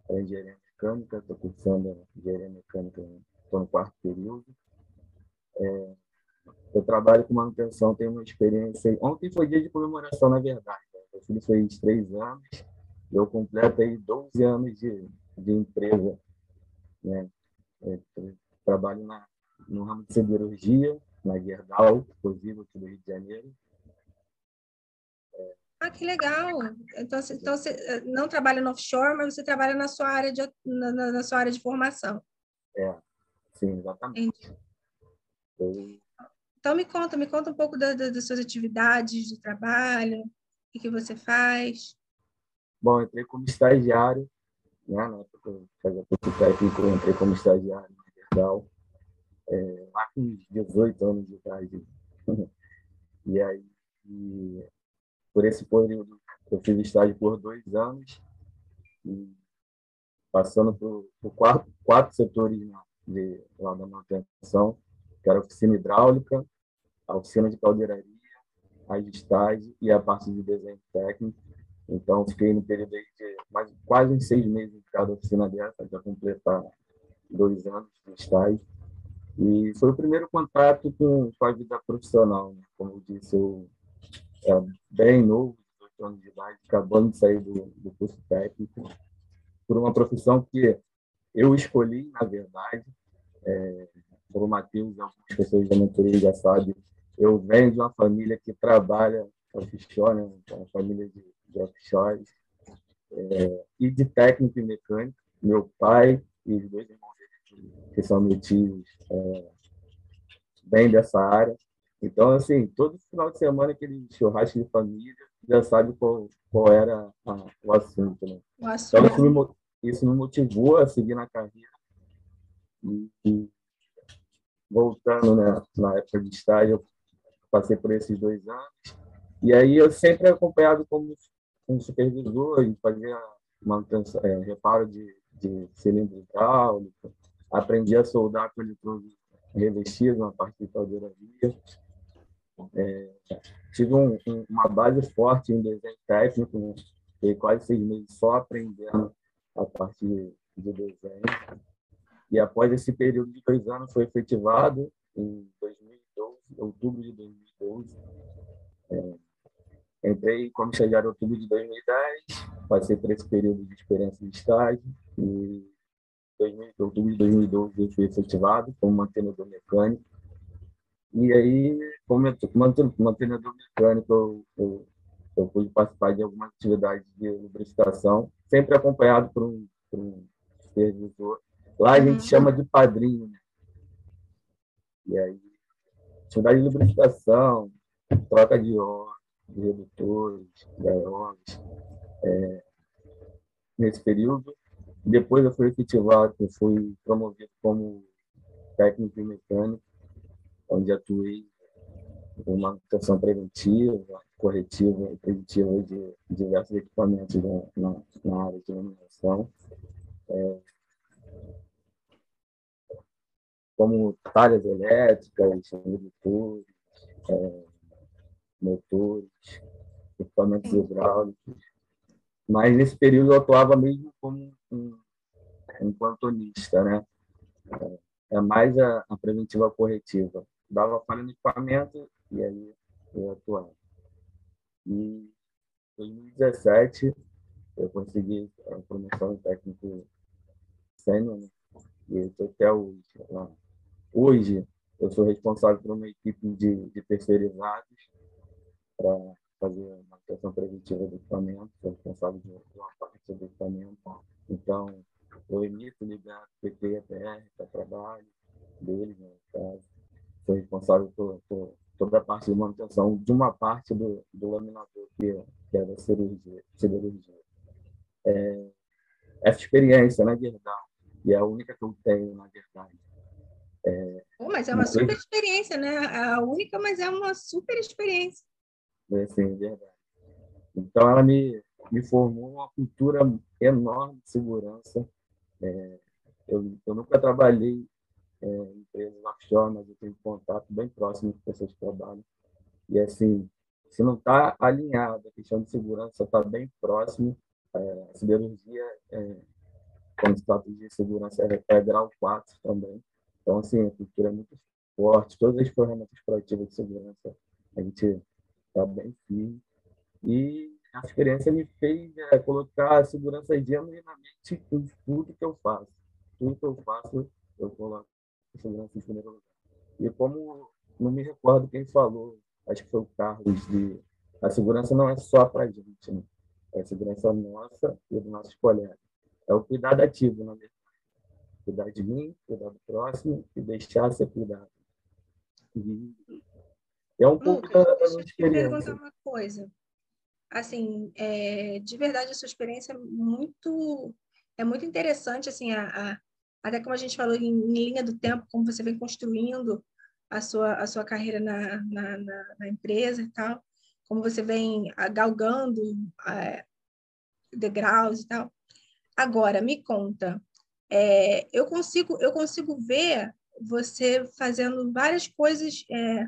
G: para engenharia mecânica, estou cursando engenharia mecânica, estou no quarto período. É, eu trabalho com manutenção, tenho uma experiência. Ontem foi dia de comemoração, na verdade. Né? Meu filho fez três anos, eu completo aí 12 anos de, de empresa. Né? É, trabalho na, no ramo de siderurgia, na Gerdau, inclusive aqui do Rio de Janeiro.
B: Ah, que legal! Então, então você eh, não trabalha no offshore, mas você trabalha na sua área de, na, na sua área de formação.
G: É, sim, exatamente.
B: Eu... Então me conta, me conta um pouco da, da, das suas atividades de trabalho, o que, que você faz.
G: Bom, entrei como estagiário, né? Na época eu fazia técnico, eu entrei como estagiário na Gerdau, é, lá com 18 anos de idade. [LAUGHS] e aí e por esse período, eu fiz estágio por dois anos, e passando por, por quatro, quatro setores de, lá da manutenção, que era a oficina hidráulica, a oficina de caldeiraria, a estágio e a parte de desenho técnico. Então, fiquei no período de mais, quase seis meses em cada oficina dessa, já completar dois anos de estágio. E foi o primeiro contato com, com a vida profissional. Né? Como eu disse, eu é bem novo, 18 anos de idade, acabando de sair do, do curso técnico, por uma profissão que eu escolhi, na verdade, é, por o Matheus, algumas pessoas da mentoria já sabem, eu venho de uma família que trabalha offshore, né, uma família de, de offshore, é, e de técnico e mecânico. Meu pai e os dois irmãos que são meus é, vêm dessa área. Então, assim, todo final de semana, aquele churrasco de família, já sabe qual, qual era a, o assunto, né? O assunto. Então, isso me, isso me motivou a seguir na carreira. E, e voltando né, na época de estágio, eu passei por esses dois anos. E aí eu sempre acompanhado como, como supervisor e fazia manutenção, é, reparo de, de cilindro hidráulico, aprendi a soldar com eletrodo revestido na parte de caldeiraria é, tive um, um, uma base forte em desenho técnico, né? fiquei quase seis meses só aprendendo a parte de, de desenho. E após esse período de dois anos, foi efetivado em 2012, outubro de 2012. É, entrei como estagiário em outubro de 2010, passei por esse período de experiência de estágio e outubro de 2012 eu fui efetivado como mantenedor mecânico e aí, como mantenedor mecânico, eu, eu, eu pude participar de algumas atividades de lubrificação, sempre acompanhado por um, por um supervisor. Lá a gente uhum. chama de padrinho. Né? E aí, atividade de lubrificação, troca de óleo, de redutores, aeróbios. É, nesse período. Depois eu fui efetivado, eu fui promovido como técnico mecânico onde atuei com manutenção preventiva, corretiva e preditiva de diversos equipamentos na, na área de iluminação. É, como talhas elétricas, redutores, é, motores, equipamentos hidráulicos. Mas nesse período eu atuava mesmo como um, um plantonista, né? É, é mais a, a preventiva corretiva dava falha no equipamento e aí eu atuava. E em 2017 eu consegui a promoção de técnico sênior né? e estou até hoje lá. Hoje eu sou responsável por uma equipe de, de terceirizados para fazer manutenção preventiva do equipamento, sou responsável de uma parte do equipamento. Então, eu emito, libero PT e EPR para trabalho deles, no caso. Sou responsável por, por, toda a parte de manutenção de uma parte do, do laminador, que, que é da cirurgia. cirurgia. É, essa experiência, na verdade, e é a única que eu tenho, na verdade.
B: É, oh, mas é uma super experiência, né? A única, mas é uma super experiência.
G: É, sim, verdade. Então, ela me, me formou uma cultura enorme de segurança. É, eu, eu nunca trabalhei é, em empresas offshore, mas eu tenho contato bem próximo com pessoas que trabalham. E, assim, se não está alinhado, a questão de segurança está bem próximo, é, a siderurgia, é, quando se trata de segurança, é, é grau 4 também. Então, assim, a cultura é muito forte, todas as ferramentas proativas de segurança, a gente está bem firme. E a experiência me fez é, colocar a segurança genuinamente em tudo que eu faço. Tudo que eu faço, eu coloco a segurança em primeiro lugar. E como não me recordo quem falou, acho que foi o Carlos, de a segurança não é só para a gente, né? é a segurança nossa e dos nossos colegas. É o cuidado ativo, na verdade. Cuidar de mim, cuidar do próximo e deixar ser cuidado. E é um pouco
B: da, deixa eu te perguntar uma coisa. Assim, é, de verdade, a sua experiência é muito, é muito interessante, assim, a, a, até como a gente falou em, em, linha do tempo, como você vem construindo a sua, a sua carreira na, na, na, na empresa e tal, como você vem galgando é, degraus e tal. Agora, me conta, é, eu consigo eu consigo ver você fazendo várias coisas é,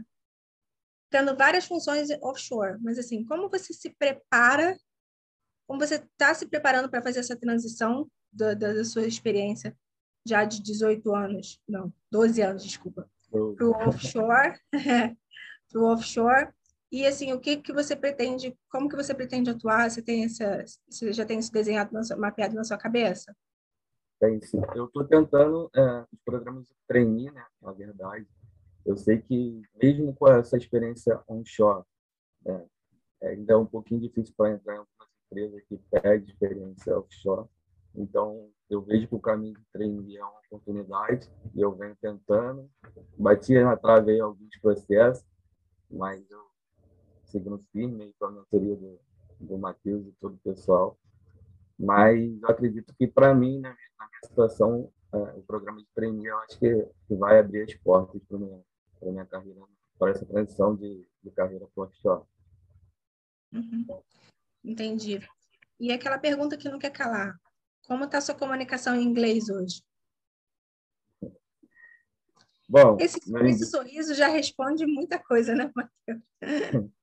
B: tendo várias funções offshore, mas assim, como você se prepara, como você está se preparando para fazer essa transição da, da, da, sua experiência já de 18 anos, não, 12 anos, desculpa, para o offshore, [LAUGHS] para o offshore, e assim, o que que você pretende, como que você pretende atuar? Você tem essa, você já tem isso desenhado, na sua, mapeado na sua cabeça?
G: Tem sim. Eu estou tentando é, os programas de trainee, né, na verdade, eu sei que, mesmo com essa experiência onshore, né, ainda é um pouquinho difícil para entrar em algumas empresas que pedem experiência offshore. Então, eu vejo que o caminho de trainee é uma oportunidade e eu venho tentando. Bati na trave aí alguns processos, mas eu seguindo firme com a mentoria do, do Matheus e todo o pessoal. Mas eu acredito que, para mim, na minha, na minha situação, é, o programa de trainee, eu acho que, que vai abrir as portas para mim para minha carreira, para essa transição de, de carreira para offshore.
B: Uhum. Entendi. E aquela pergunta que não quer calar: como está sua comunicação em inglês hoje?
G: Bom,
B: esse, esse sorriso já responde muita coisa, né, Matheus? [LAUGHS]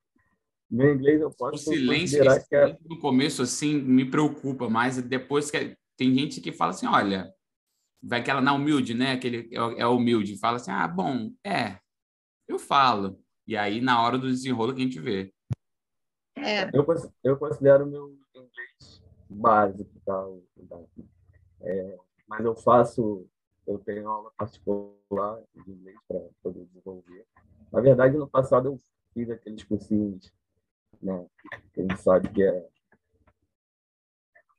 G: Meu inglês eu posso
A: o silêncio que é... no começo assim me preocupa, mas depois que tem gente que fala assim, olha, vai aquela na humilde, né? Aquele é, é humilde, fala assim, ah, bom, é, eu falo. E aí, na hora do desenrolo, que a gente vê.
B: É.
G: Eu, eu considero meu inglês básico, tá? É, mas eu faço, eu tenho aula particular de inglês para poder desenvolver. Na verdade, no passado eu fiz aqueles cursinhos, né? Que a gente sabe que é.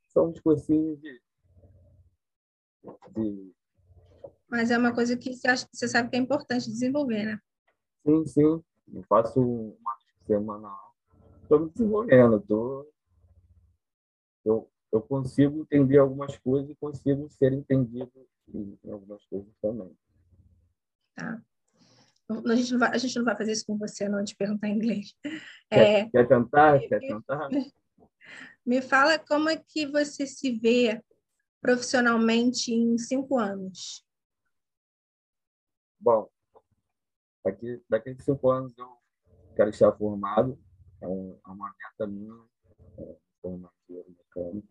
G: São uns cursinhos de, de
B: mas é uma coisa que você, acha, você sabe que é importante desenvolver, né?
G: Sim, sim. Eu faço uma semanal. Estou me desenvolvendo. Tô... Eu, eu consigo entender algumas coisas e consigo ser entendido em algumas coisas também.
B: Tá. A gente, não vai, a gente não vai fazer isso com você, não, de perguntar em inglês.
G: Quer, é, quer tentar? Quer tentar? [LAUGHS]
B: Me fala como é que você se vê profissionalmente em cinco anos.
G: Bom, Daqui, daqui a cinco anos eu quero estar formado, é, é uma meta minha, é, formar engenheiro mecânico.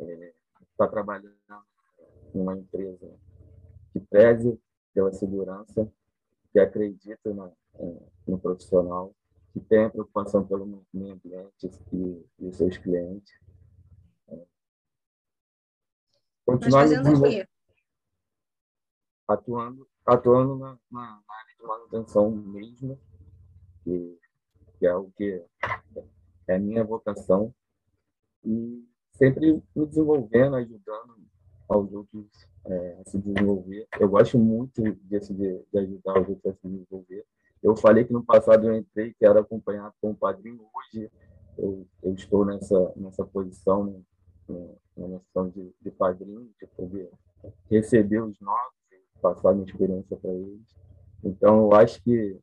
G: É, estar trabalhando numa empresa que preze pela segurança, que acredita na, é, no profissional, que tenha preocupação pelo meio ambiente e, e seus clientes. É.
B: Continuar Mas
G: atuando, atuando na, na, na manutenção mesmo, que que é o que é a minha vocação, e sempre me desenvolvendo, ajudando aos outros é, a se desenvolver. Eu gosto muito disso de, de, ajudar os outros a se desenvolver. Eu falei que no passado eu entrei, que era acompanhado com o padrinho. Hoje eu, eu estou nessa, nessa posição, na noção de, de padrinho, de poder receber os novos e passar minha experiência para eles. Então, eu acho que,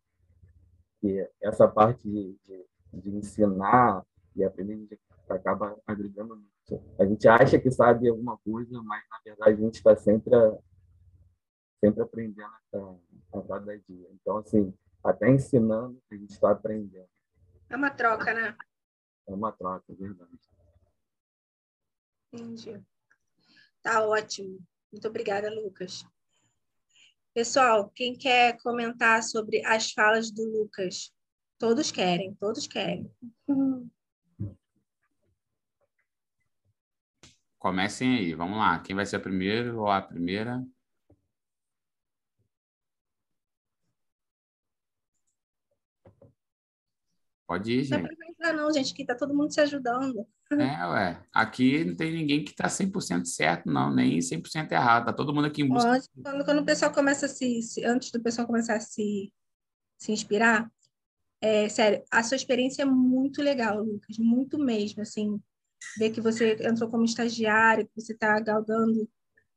G: que essa parte de, de, de ensinar e aprender acaba agregando muito. A gente acha que sabe alguma coisa, mas na verdade a gente está sempre, sempre aprendendo a, a cada dia. Então, assim, até ensinando, a gente está aprendendo.
B: É uma troca, né?
G: É uma troca, é verdade.
B: Entendi. Tá ótimo. Muito obrigada, Lucas. Pessoal, quem quer comentar sobre as falas do Lucas? Todos querem, todos querem.
A: Comecem aí, vamos lá. Quem vai ser o primeiro ou a primeira? Pode ir,
B: gente. Não é entrar não, gente, que tá todo mundo se ajudando.
A: É, ué. Aqui não tem ninguém que tá 100% certo, não, nem 100% errado. Tá todo mundo aqui em busca.
B: Quando, quando o pessoal começa a se, se, Antes do pessoal começar a se, se inspirar, é, sério, a sua experiência é muito legal, Lucas, muito mesmo, assim, ver que você entrou como estagiário, que você está galgando,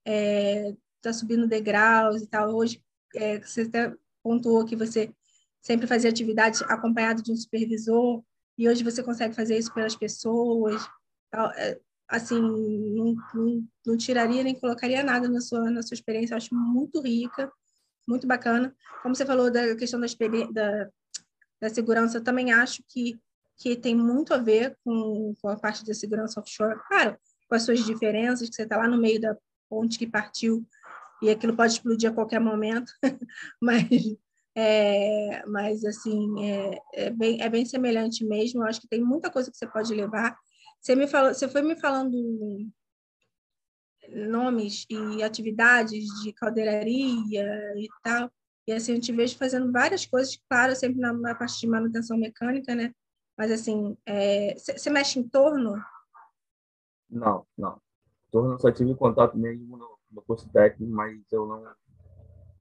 B: está é, subindo degraus e tal. Hoje, é, você até pontuou que você sempre fazia atividade acompanhado de um supervisor, e hoje você consegue fazer isso pelas pessoas. É, assim, não, não, não, tiraria nem colocaria nada na sua, na sua experiência, eu acho muito rica, muito bacana. Como você falou da questão da, da, da segurança, eu também acho que, que tem muito a ver com, com a parte da segurança offshore. Claro, com as suas diferenças, que você está lá no meio da ponte que partiu e aquilo pode explodir a qualquer momento, [LAUGHS] mas é, mas, assim, é, é, bem, é bem semelhante mesmo. Eu acho que tem muita coisa que você pode levar. Você, me falou, você foi me falando nomes e atividades de caldeiraria e tal. E, assim, eu te vejo fazendo várias coisas, claro, sempre na, na parte de manutenção mecânica, né? Mas, assim, é, você mexe em torno?
G: Não, não. Torno só tive contato mesmo no, no curso técnico, mas eu não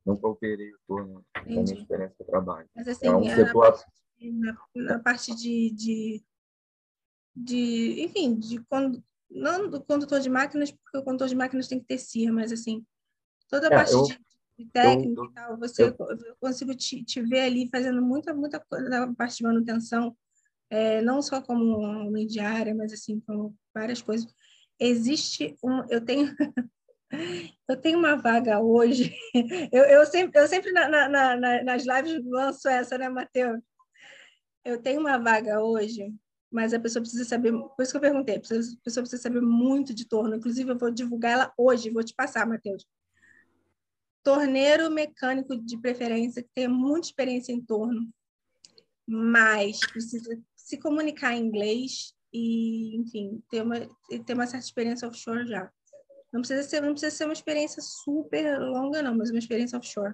G: nunca operei o turno na minha experiência de trabalho.
B: Mas assim, é um é setor... na, parte, na, na parte de, de, de, enfim, de quando, não do condutor de máquinas, porque o condutor de máquinas tem que ter CIR, mas assim, toda a é, parte eu, de, de técnica e tal, você, eu, eu consigo te, te, ver ali fazendo muita, muita coisa na parte de manutenção, é, não só como homem de área, mas assim, como várias coisas. Existe um, eu tenho [LAUGHS] Eu tenho uma vaga hoje. [LAUGHS] Eu, eu sempre, eu sempre na, na, na, nas lives lanço essa, né, Matheus? Eu tenho uma vaga hoje, mas a pessoa precisa saber. Por isso que eu perguntei, a pessoa precisa saber muito de torno. Inclusive, eu vou divulgar ela hoje, vou te passar, Matheus. Torneiro mecânico de preferência, que tem muita experiência em torno, mas precisa se comunicar em inglês e, enfim, ter uma, ter uma certa experiência offshore já. Não precisa ser, não precisa ser uma experiência super longa, não, mas uma experiência offshore.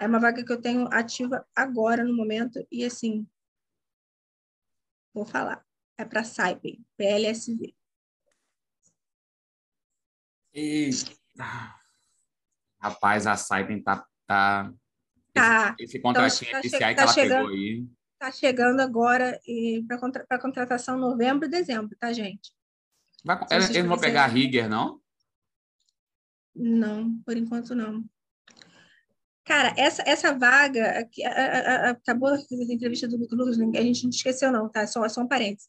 B: É uma vaga que eu tenho ativa agora, no momento, e assim, vou falar. É para Saipem, PLSV.
A: Rapaz, a Saipem tá, tá...
B: tá.
A: Esse, esse contratinho então, tá, tá, que
B: tá
A: ela
B: chegando,
A: pegou aí.
B: Tá chegando agora para contra, contratação novembro e dezembro, tá, gente?
A: Vai, eles não vão pegar a Rigger, não?
B: Não, por enquanto não. Cara, essa, essa vaga, aqui, a, a, acabou a entrevista do Lucas, a gente não esqueceu não, tá? Só, só um parênteses.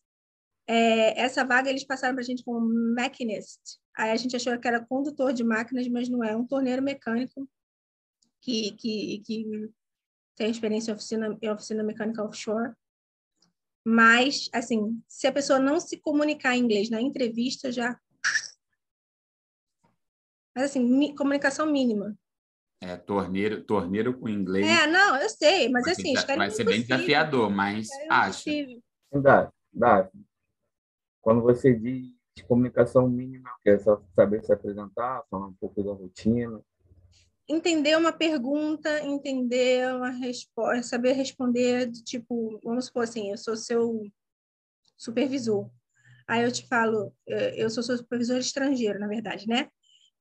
B: É, essa vaga eles passaram para a gente como machinist. Aí a gente achou que era condutor de máquinas, mas não é, é um torneiro mecânico que, que, que tem experiência em oficina, em oficina mecânica offshore. Mas, assim, se a pessoa não se comunicar em inglês na entrevista, já mas assim, mi, comunicação mínima.
A: É, torneiro, torneiro com inglês.
B: É, não, eu sei, mas assim,
A: vai ser bem desafiador, mas acho.
G: Dá, dá. Quando você diz comunicação mínima, é só saber se apresentar, falar um pouco da rotina.
B: entender uma pergunta, entender uma resposta, saber responder, tipo, vamos supor assim, eu sou seu supervisor. Aí eu te falo, eh, eu sou seu supervisor estrangeiro, na verdade, né?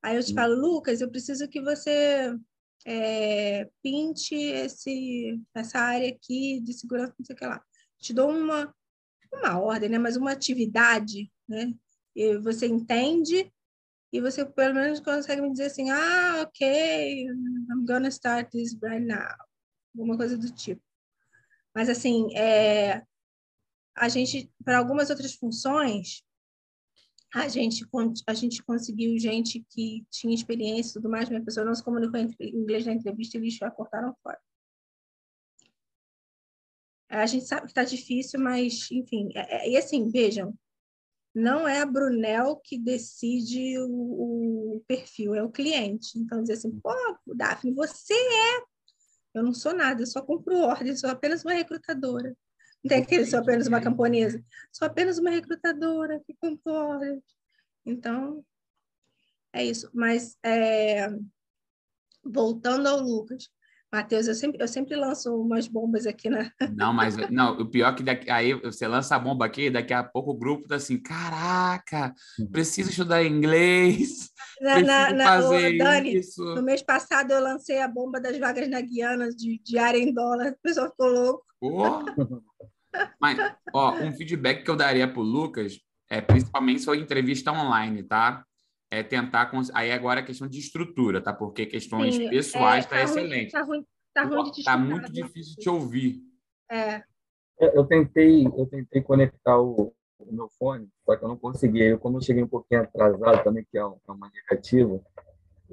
B: Aí eu te falo, Lucas, eu preciso que você é, pinte esse, essa área aqui de segurança, não sei o que lá. Te dou uma, uma ordem, né? Mas uma atividade, né? E você entende e você pelo menos consegue me dizer assim, ah, ok, I'm gonna start this right now. Alguma coisa do tipo. Mas, assim, é, a gente, para algumas outras funções, a gente, a gente conseguiu gente que tinha experiência e tudo mais, mas a pessoa não se comunicou em inglês na entrevista e eles já cortaram fora. A gente sabe que está difícil, mas, enfim. É, é, e assim, vejam, não é a Brunel que decide o, o, perfil, é o cliente. Então, dizer assim, pô, Daphne, você é. Eu não sou nada, eu só cumpro ordem, sou apenas uma recrutadora. Não tem aquele, sou apenas uma camponesa. Sou apenas uma recrutadora que ordem. Então, é isso. Mas, é... voltando ao Lucas, Matheus, eu sempre, eu sempre lanço umas bombas aqui na.
A: Não, mas não, o pior é que daqui, aí você lança a bomba aqui, daqui a pouco o grupo tá assim: caraca, preciso estudar inglês. [LAUGHS] Na, na, na fazer Dani, isso.
B: no mês passado eu lancei a bomba das vagas na Guiana de diária em dólar, o pessoal ficou louco.
A: Oh. [LAUGHS] mas, ó, um feedback que eu daria pro Lucas é principalmente sua entrevista online, tá? é tentar. Aí agora é questão de estrutura, tá? Porque questões Sim, pessoais está é, tá excelente. Está ruim,
B: tá ruim de
A: Está muito difícil de te ouvir.
B: É.
G: Eu tentei, eu tentei conectar o, o, meu fone, só que eu não consegui. Eu, como eu cheguei um pouquinho atrasado também, que é, é uma negativa,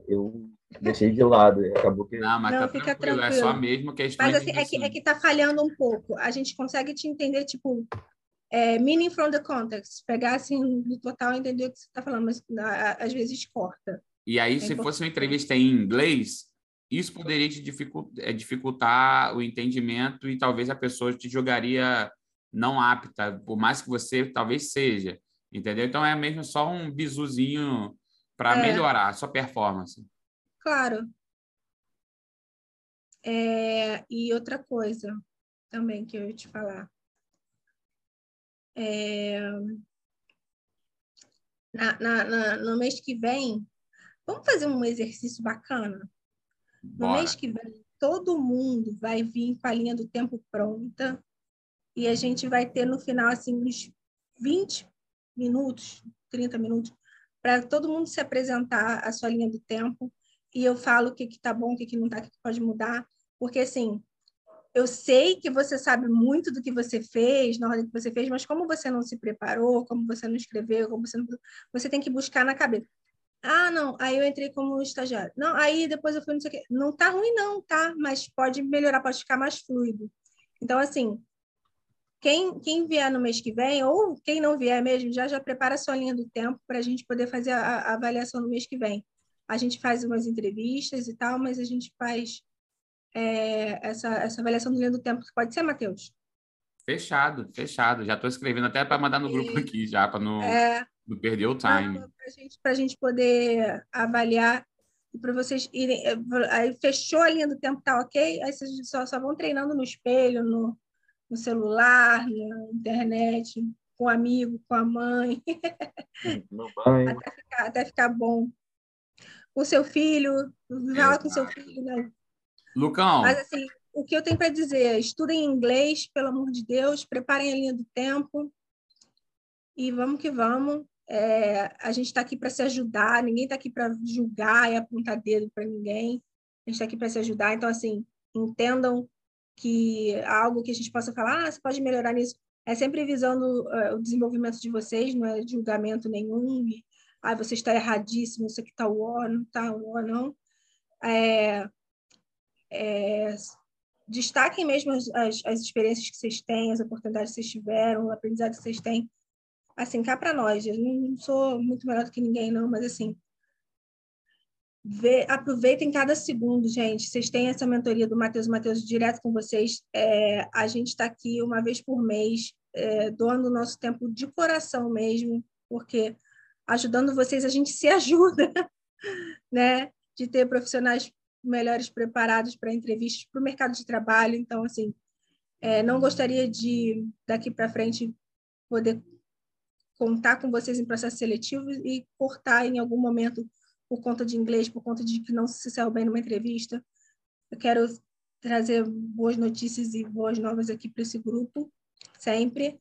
G: eu deixei de lado acabou que...
A: Não, mas não, tá fica tranquilo. tranquilo. É só mesmo questão
B: Mas assim, é que, é que tá falhando um pouco. A gente consegue te entender, tipo, é, meaning from the context, pegar assim no total e entender o que você está falando, mas às vezes corta.
A: E aí, é se fosse uma entrevista em inglês, isso poderia te dificultar, é, dificultar o entendimento e talvez a pessoa te jogaria não apta, por mais que você talvez seja, entendeu? Então é mesmo só um bisuzinho para é. melhorar a sua performance.
B: Claro. É, e outra coisa também que eu ia te falar. É, na, na, na, no mês que vem, vamos fazer um exercício bacana? No mês que vem, todo mundo vai vir com a linha do tempo pronta e a gente vai ter no final, assim, uns 20 minutos, 30 minutos, para todo mundo se apresentar a sua linha do tempo e eu falo o que está bom, o que, que não está, o que, que pode mudar, porque, assim, eu sei que você sabe muito do que você fez, na hora que você fez, mas como você não se preparou, como você não escreveu, como você não... você tem que buscar na cabeça. Ah, não, aí eu entrei como estagiário. Não, aí depois eu fui não sei o quê. Não tá ruim não, tá? Mas pode melhorar, pode ficar mais fluido. Então, assim, quem, quem vier no mês que vem, ou quem não vier mesmo, já já prepara a sua linha do tempo para a gente poder fazer a, a avaliação no mês que vem. A gente faz umas entrevistas e tal, mas a gente faz é, essa, essa avaliação do linha do tempo. Pode ser, Matheus?
A: Fechado, fechado. Já estou escrevendo até para mandar no grupo aqui, já, para não, é, não perder o time. Para
B: gente, a gente poder avaliar e para vocês irem. É, aí fechou a linha do tempo, tá ok? Aí vocês só, só vão treinando no espelho, no, no celular, na internet, com o amigo, com a mãe. [LAUGHS] até, ficar, até ficar bom. Com seu filho, fala com seu filho, né?
A: Lucão.
B: Mas, assim, o que eu tenho para dizer é: estudem inglês, pelo amor de Deus, preparem a linha do tempo e vamos que vamos. É, a gente está aqui para se ajudar, ninguém está aqui para julgar e apontar dedo para ninguém. A gente está aqui para se ajudar. Então, assim, entendam que algo que a gente possa falar, ah, você pode melhorar nisso, é sempre visando uh, o desenvolvimento de vocês, não é julgamento nenhum. E, ah, você está erradíssimo, isso aqui está o não está o não. É, é, destaquem mesmo as, as, as, experiências que vocês têm, as oportunidades que vocês tiveram, o aprendizado que vocês têm. Assim, cá para nós. Eu não sou muito melhor do que ninguém, não, mas assim, Vê, aproveitem cada segundo, gente. Vocês têm essa mentoria do Matheus Matheus direto com vocês. É, a gente está aqui uma vez por mês, é, doando o nosso tempo de coração mesmo, porque ajudando vocês a gente se ajuda, [LAUGHS] né? De ter profissionais melhores preparados para entrevistas para o mercado de trabalho. Então, assim, é, não gostaria de, daqui para frente, poder contar com vocês em processo seletivo e cortar em algum momento por conta de inglês, por conta de que não se saiu bem numa entrevista. Eu quero trazer boas notícias e boas novas aqui para esse grupo, sempre.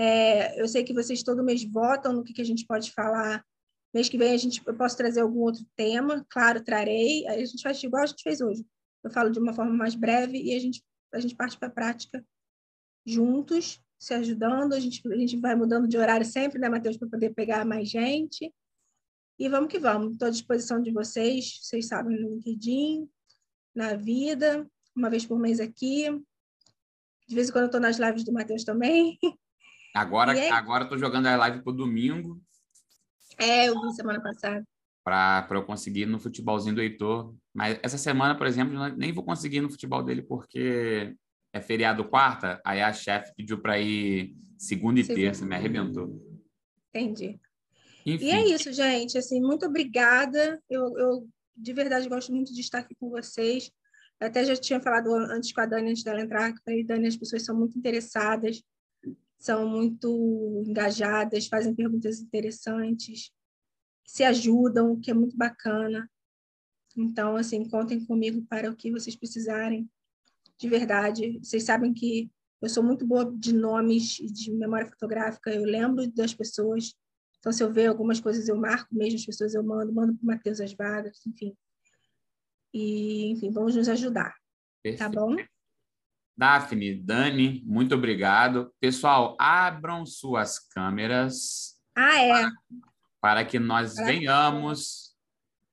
B: É, eu sei que vocês todo mês votam no que, que a gente pode falar. Mês que vem a gente, eu posso trazer algum outro tema, claro, trarei. A gente faz igual a gente fez hoje. Eu falo de uma forma mais breve e a gente, a gente parte para a prática juntos, se ajudando. A gente, a gente vai mudando de horário sempre, né, Matheus, para poder pegar mais gente. E vamos que vamos. Estou à disposição de vocês. Vocês sabem no LinkedIn, na vida, uma vez por mês aqui. De vez em quando eu estou nas lives do Matheus também. [LAUGHS]
A: Agora, é... agora estou jogando a live para o domingo.
B: É, eu vi semana passada.
A: Para eu conseguir no futebolzinho do Heitor. Mas essa semana, por exemplo, nem vou conseguir no futebol dele porque é feriado quarta. Aí a chefe pediu para ir segunda e terça, me arrebentou.
B: Entendi. Enfim. E é isso, gente. Assim, muito obrigada. Eu, eu de verdade gosto muito de estar aqui com vocês. Eu até já tinha falado antes com a Dani, antes dela entrar, que falei, Dani, as pessoas são muito interessadas, são muito engajadas, fazem perguntas interessantes, se ajudam, que é muito bacana. Então, assim, contem comigo para o que vocês precisarem, de verdade. Vocês sabem que eu sou muito boa de nomes e de memória fotográfica, eu lembro das pessoas. Então, se eu ver algumas coisas, eu marco mesmo as pessoas, eu mando, mando para o Matheus as vagas, enfim. E, enfim, vamos nos ajudar. Tá Perfeito. Tá bom?
A: Daphne, Dani, muito obrigado. Pessoal, abram suas câmeras.
B: Ah, é.
A: Para, para que nós venhamos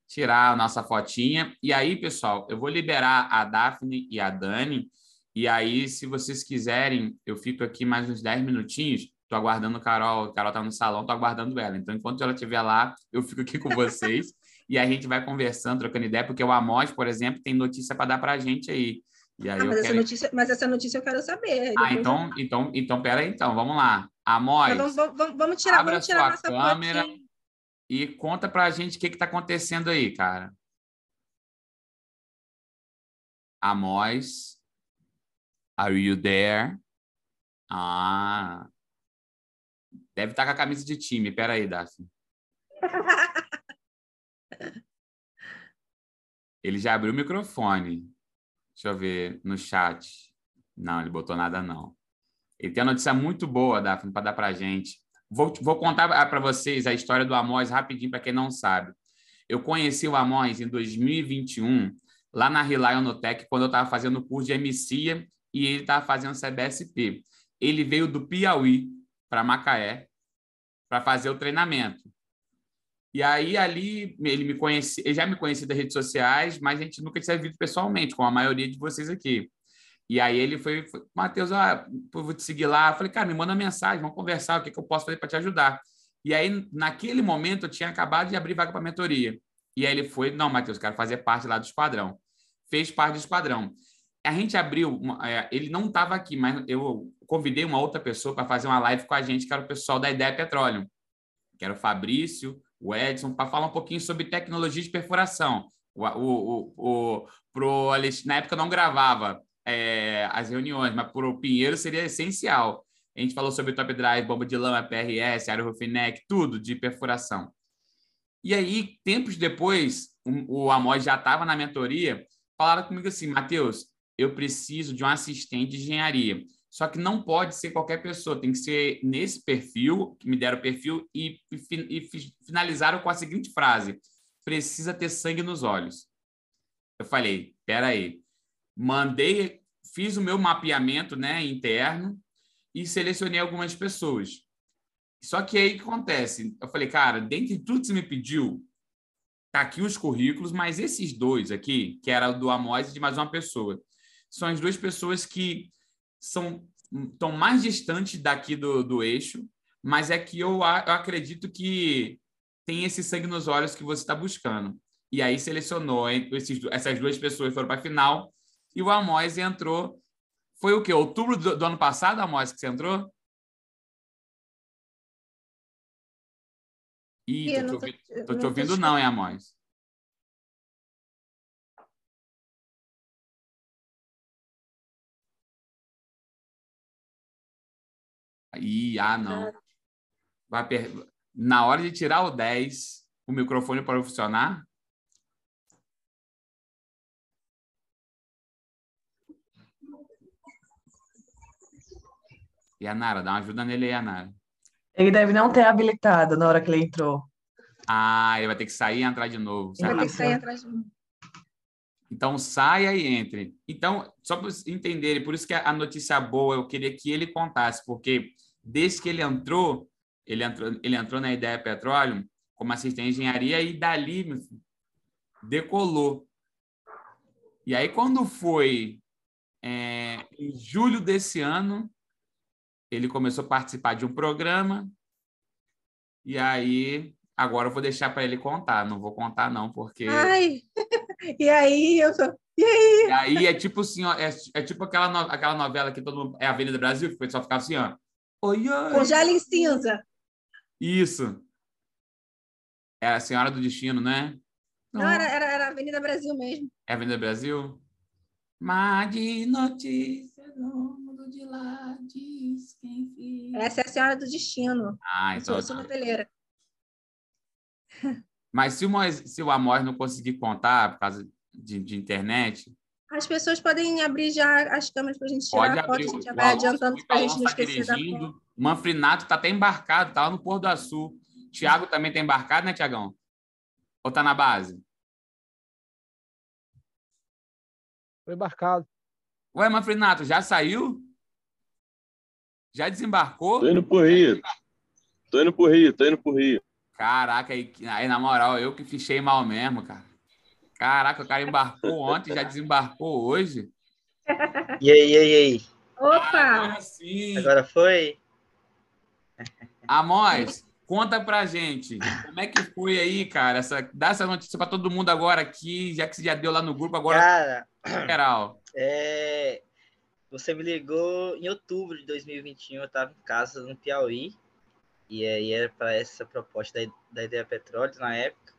A: tirar a nossa fotinha. E aí, pessoal, eu vou liberar a Daphne e a Dani. E aí, se vocês quiserem, eu fico aqui mais uns 10 minutinhos. Estou aguardando a Carol. A Carol está no salão, estou aguardando ela. Então, enquanto ela estiver lá, eu fico aqui com vocês. [LAUGHS] e a gente vai conversando, trocando ideia, porque o Amos, por exemplo, tem notícia para dar para a gente aí. E aí
B: ah, mas,
A: quero...
B: essa notícia, mas essa notícia eu quero saber.
A: Ah, então, eu... então, então, pera aí, então, vamos lá. Amos,
B: vamos, vamos, vamos, tirar,
A: abra
B: vamos tirar
A: sua câmera e conta para a gente o que está acontecendo aí, cara. Amos, are you there? Ah, deve estar tá com a camisa de time. Pera aí, Daphne. [LAUGHS] Ele já abriu o microfone. Deixa eu ver no chat. Não, ele botou nada, não. Ele tem uma notícia muito boa, Daphne, para dar para a gente. Vou, vou contar para vocês a história do Amós rapidinho, para quem não sabe. Eu conheci o Amós em 2021, lá na Relion no Tech, quando eu estava fazendo o curso de MC e ele estava fazendo CBSP. Ele veio do Piauí para Macaé para fazer o treinamento. E aí ali ele me conhece, ele já me conhecia das redes sociais, mas a gente nunca tinha visto pessoalmente, com a maioria de vocês aqui. E aí ele foi, foi Matheus, ah, vou te seguir lá. Eu falei, cara, me manda uma mensagem, vamos conversar, o que, que eu posso fazer para te ajudar. E aí, naquele momento, eu tinha acabado de abrir vaga para mentoria. E aí ele foi, não, Matheus, quero fazer parte lá do esquadrão. Fez parte do esquadrão. A gente abriu, é, ele não estava aqui, mas eu convidei uma outra pessoa para fazer uma live com a gente, que era o pessoal da Ideia Petróleo, que era o Fabrício, o Edson, para falar um pouquinho sobre tecnologia de perfuração. O, o, o, pro na época não gravava é, as reuniões, mas para o Pinheiro seria essencial. A gente falou sobre top drive, bomba de lama, PRS, área Rufinec, tudo de perfuração. E aí, tempos depois, o, o Amós já estava na mentoria, falaram comigo assim, Matheus, eu preciso de um assistente de engenharia. Só que não pode ser qualquer pessoa, tem que ser nesse perfil, que me deram o perfil, e, e, e finalizaram com a seguinte frase: precisa ter sangue nos olhos. Eu falei, peraí. Mandei, fiz o meu mapeamento né, interno e selecionei algumas pessoas. Só que aí o que acontece? Eu falei, cara, dentre tudo que você me pediu, tá aqui os currículos, mas esses dois aqui, que era do Amós e de mais uma pessoa, são as duas pessoas que são estão mais distantes daqui do, do eixo, mas é que eu, eu acredito que tem esse sangue nos olhos que você está buscando. E aí selecionou esses, essas duas pessoas foram para a final e o Amós entrou. Foi o que? Outubro do, do ano passado, Amós, que você entrou? Ih, tô, te, ouvindo, tô, tô te ouvindo, não, hein, Amós? Ih, ah, não. Vai per... Na hora de tirar o 10, o microfone pode funcionar? E a Nara, dá uma ajuda nele aí, Anara.
D: Ele deve não ter habilitado na hora que ele entrou.
A: Ah, ele vai ter que sair e entrar de novo.
B: Vai ter que sair atrás de mim.
A: Então saia e entre. Então, só para vocês entenderem, por isso que a notícia boa eu queria que ele contasse, porque desde que ele entrou, ele entrou, ele entrou na ideia petróleo como assistente de engenharia e dali decolou. E aí, quando foi é, em julho desse ano, ele começou a participar de um programa. E aí, agora eu vou deixar para ele contar. Não vou contar, não, porque.
B: Ai! [LAUGHS] E aí, eu sou. E aí?
A: E aí é tipo assim, ó, é, é tipo aquela, no- aquela novela que todo mundo. É Avenida Brasil, que o pessoal ficava assim, ó. Oi, oi.
B: Congela em cinza.
A: Isso. É a Senhora do Destino, né?
B: Não, era, era, era Avenida Brasil mesmo.
A: É Avenida Brasil? Mar de notícias no mundo de lá, diz quem fiz.
B: Essa é a Senhora do Destino.
A: Ah,
B: Eu sou,
A: então.
B: eu sou noveleira.
A: Mas se o, Mois- se o Amós não conseguir contar por causa de, de internet,
B: As pessoas podem abrir já as câmeras para a gente
A: pode
B: tirar a foto.
A: abrir.
B: A gente já vai adiantando para a gente não
A: tá
B: esquecer da foto.
A: dirigindo. O Manfrinato está até embarcado, tá lá no Porto do Açu. Tiago também está embarcado, né, Tiagão? Ou tá na base?
J: Foi embarcado.
A: Ué, Manfrinato, já saiu? Já desembarcou?
K: Tô indo pro Rio. Tô indo pro Rio, tô indo pro Rio.
A: Caraca, aí, aí na moral, eu que fichei mal mesmo, cara. Caraca, o cara embarcou ontem, já desembarcou hoje.
L: E aí, e aí, e aí?
B: Opa!
A: Agora sim.
L: Agora foi?
A: Amós, conta pra gente, como é que foi aí, cara? Essa, dá essa notícia pra todo mundo agora aqui, já que você já deu lá no grupo, agora
L: Cara,
A: geral.
L: é, você me ligou em outubro de 2021, eu estava em casa no Piauí, e aí era para essa proposta da, da Ideia Petróleo na época.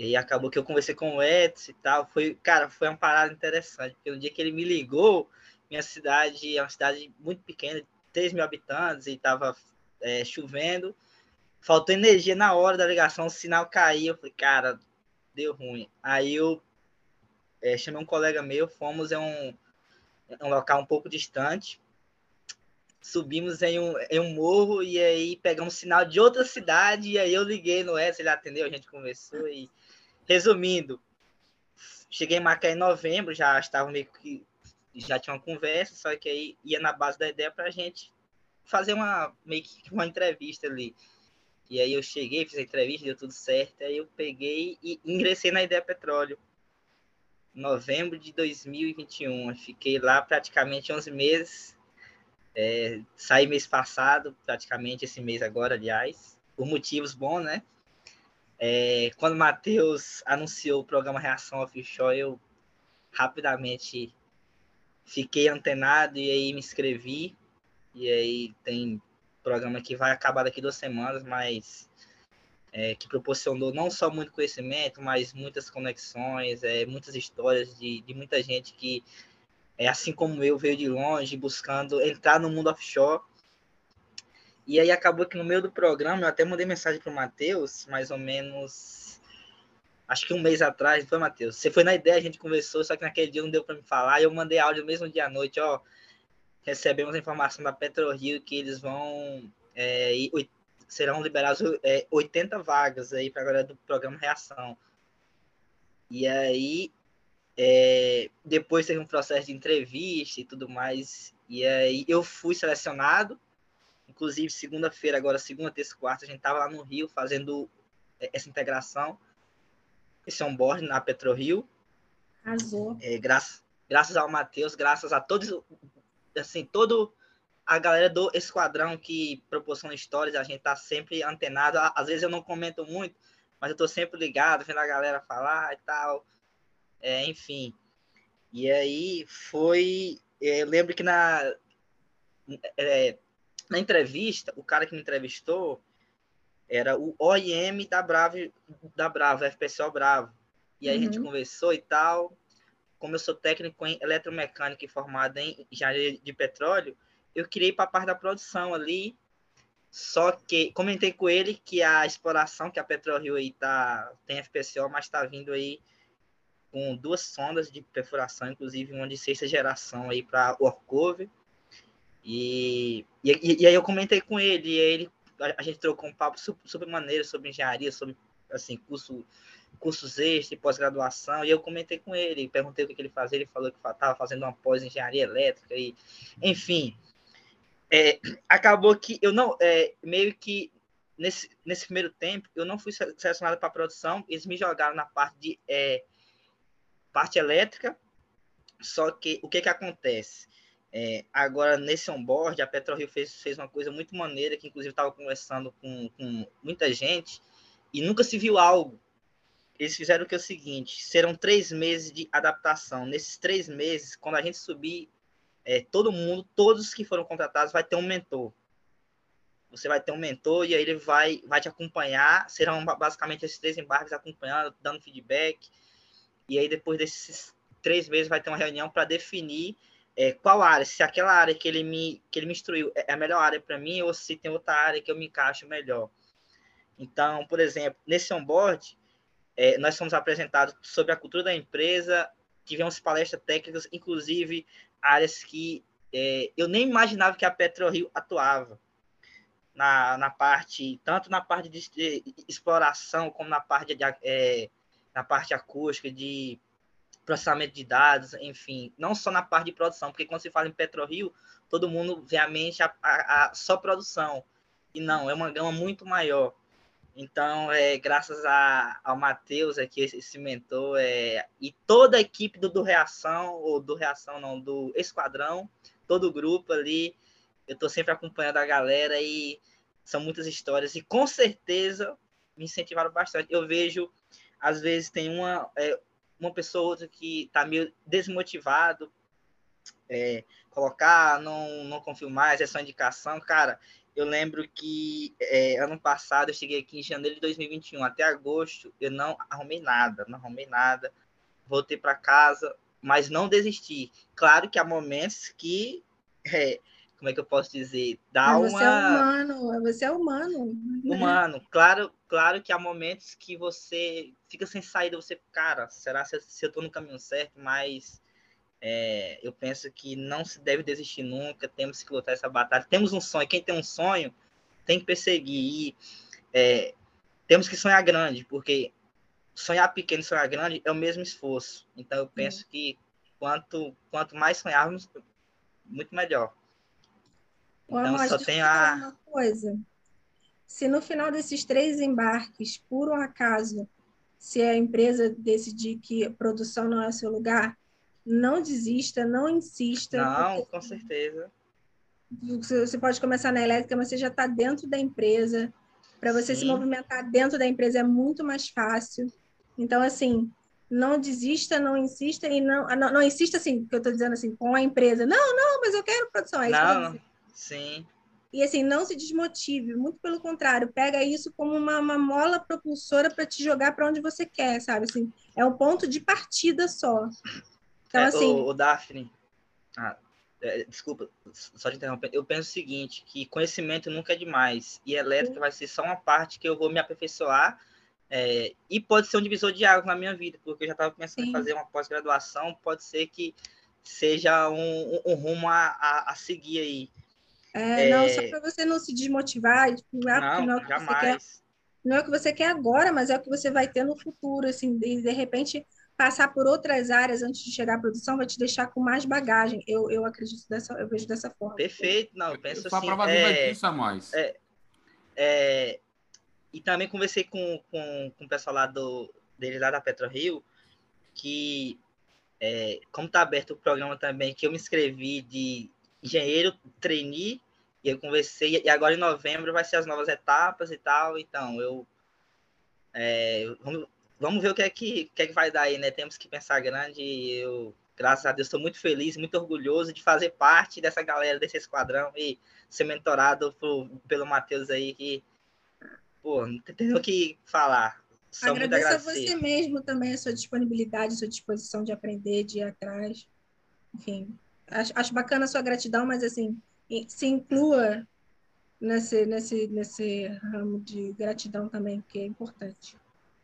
L: E aí acabou que eu conversei com o Edson e tal. Foi, cara, foi uma parada interessante, porque no dia que ele me ligou, minha cidade é uma cidade muito pequena, 3 mil habitantes, e estava chovendo. Faltou energia na hora da ligação, o sinal caiu. Eu falei, cara, deu ruim. Aí eu é, chamei um colega meu, fomos em um, um local um pouco distante, subimos em um, em um morro e aí pegamos sinal de outra cidade e aí eu liguei no Edson, ele atendeu, a gente conversou e resumindo, cheguei em Macaé em novembro, já estava meio que já tinha uma conversa, só que aí ia na base da ideia para a gente fazer uma meio que uma entrevista ali. E aí eu cheguei, fiz a entrevista, deu tudo certo, aí eu peguei e ingressei na Ideia Petróleo novembro de 2021. Fiquei lá praticamente 11 meses. É, saí mês passado, praticamente esse mês agora, aliás, por motivos bons, né? É, quando o Matheus anunciou o programa Reação Offshore, eu rapidamente fiquei antenado e aí me inscrevi. E aí tem programa que vai acabar daqui duas semanas, mas é, que proporcionou não só muito conhecimento, mas muitas conexões, é, muitas histórias de, de muita gente que, é, assim como eu, veio de longe buscando entrar no mundo offshore. E aí acabou que no meio do programa, eu até mandei mensagem para o Matheus, mais ou menos, acho que um mês atrás, foi, Matheus? Você foi na ideia, a gente conversou, só que naquele dia não deu para me falar, e eu mandei áudio mesmo dia à noite, ó, recebemos a informação da PetroRio que eles vão é, serão liberados é, 80 vagas aí para a galera do programa Reação. E aí, é, depois teve um processo de entrevista e tudo mais. E aí eu fui selecionado. Inclusive, segunda-feira, agora, segunda, terça e quarta, a gente estava lá no Rio fazendo essa integração, esse onboard na PetroRio.
B: Arrasou.
L: É, graças, graças ao Matheus, graças a todos, assim, todo a galera do esquadrão que proporciona histórias, a gente tá sempre antenado. Às vezes eu não comento muito, mas eu tô sempre ligado, vendo a galera falar e tal. É, enfim. E aí foi. Eu lembro que na, é, na entrevista, o cara que me entrevistou era o OIM da Bravo, da Bravo, FPCO Bravo. E aí uhum. a gente conversou e tal. Como eu sou técnico em eletromecânica e formado em engenharia de petróleo, eu queria ir para a parte da produção ali, só que comentei com ele que a exploração que a PetroRio aí tá, tem FPSO, mas está vindo aí com duas sondas de perfuração, inclusive uma de sexta geração aí para Orcove. E, e, e, aí eu comentei com ele, e ele a, a gente trocou um papo super, super maneiro sobre engenharia, sobre assim, curso, cursos extras, pós-graduação, e eu comentei com ele, perguntei o que ele fazia, ele falou que estava fazendo uma pós-engenharia elétrica, e enfim, é, acabou que eu não, é, meio que nesse, nesse primeiro tempo, eu não fui selecionado para produção, eles me jogaram na parte de é, parte elétrica, só que o que que acontece? É, agora, nesse onboard, a PetroRio fez, fez uma coisa muito maneira, que inclusive estava conversando com, com muita gente, e nunca se viu algo. Eles fizeram o que é o seguinte: serão três meses de adaptação. Nesses três meses, quando a gente subir, é, todo mundo, todos que foram contratados, vai ter um mentor. Você vai ter um mentor e aí ele vai, vai te acompanhar. Serão basicamente esses três embarques acompanhando, dando feedback. E aí, depois desses três meses, vai ter uma reunião para definir é, qual área, se aquela área que ele me, que ele me instruiu é a melhor área para mim ou se tem outra área que eu me encaixo melhor. Então, por exemplo, nesse onboard, é, nós fomos apresentados sobre a cultura da empresa, tivemos palestras técnicas, inclusive áreas que é, eu nem imaginava que a PetroRio atuava. Na, na parte, tanto na parte de, de exploração, como na parte, de, é, na parte acústica, de processamento de dados, enfim, não só na parte de produção, porque quando se fala em PetroRio, todo mundo vê a mente a, a, a só produção. E não, é uma gama muito maior. Então, é, graças a, ao Matheus aqui, esse mentor, é, e toda a equipe do, do Reação, ou do Reação não, do Esquadrão, todo o grupo ali, eu estou sempre acompanhando a galera e são muitas histórias, e com certeza me incentivaram bastante. Eu vejo, às vezes, tem uma, é, uma pessoa ou outra que está meio desmotivado, é, colocar, não, não confio mais, essa indicação, cara, eu lembro que é, ano passado eu cheguei aqui em janeiro de 2021, até agosto eu não arrumei nada, não arrumei nada, voltei para casa, mas não desisti. Claro que há momentos que, é, como é que eu posso dizer, dá
B: mas você
L: uma...
B: é humano, você é humano.
L: Né? Humano, claro, claro que há momentos que você fica sem saída, você, cara, será se, se eu estou no caminho certo, mas é, eu penso que não se deve desistir nunca, temos que lutar essa batalha. Temos um sonho, quem tem um sonho tem que perseguir. E, é, temos que sonhar grande, porque sonhar pequeno e sonhar grande é o mesmo esforço. Então, eu penso que quanto, quanto mais sonharmos, muito melhor.
B: Então, só tenho a. Uma coisa. Se no final desses três embarques, por um acaso, se a empresa decidir que produção não é o seu lugar, não desista, não insista.
L: Não, com certeza.
B: Você pode começar na elétrica, mas você já está dentro da empresa. Para você Sim. se movimentar dentro da empresa é muito mais fácil. Então, assim, não desista, não insista e não, não, não insista assim, que eu estou dizendo assim, com a empresa. Não, não, mas eu quero produção. É
L: não, sim.
B: E assim, não se desmotive, muito pelo contrário, pega isso como uma, uma mola propulsora para te jogar para onde você quer, sabe? Assim, é um ponto de partida só.
L: Então, é, assim. O, o Daphne. Ah, é, desculpa, só te interromper. Eu penso o seguinte: que conhecimento nunca é demais. E elétrica vai ser só uma parte que eu vou me aperfeiçoar. É, e pode ser um divisor de águas na minha vida, porque eu já estava pensando Sim. em fazer uma pós-graduação. Pode ser que seja um, um, um rumo a, a, a, seguir aí.
B: É, não, só para você não se desmotivar,
L: tipo, ah, não, não, é jamais.
B: não é o que você quer agora, mas é o que você vai ter no futuro, assim, de, de repente passar por outras áreas antes de chegar à produção vai te deixar com mais bagagem. Eu, eu acredito dessa, eu vejo dessa forma.
L: Perfeito, não, eu penso
A: Só
L: assim.
A: Só prova é, disso, Amós.
L: É, é, e também conversei com, com, com o pessoal lá do, dele lá da PetroRio, que é, como está aberto o programa também, que eu me inscrevi de engenheiro trainee, e eu conversei, e agora em novembro vai ser as novas etapas e tal, então eu é, vamos, vamos ver o que é que, que, é que vai dar aí, né? Temos que pensar grande e eu, graças a Deus, estou muito feliz, muito orgulhoso de fazer parte dessa galera, desse esquadrão e ser mentorado por, pelo Matheus aí, que, pô, não tem o que falar.
B: Sou Agradeço a você mesmo também, a sua disponibilidade, a sua disposição de aprender, de ir atrás. Enfim, acho, acho bacana a sua gratidão, mas assim, se inclua nesse, nesse, nesse ramo de gratidão também, que é importante.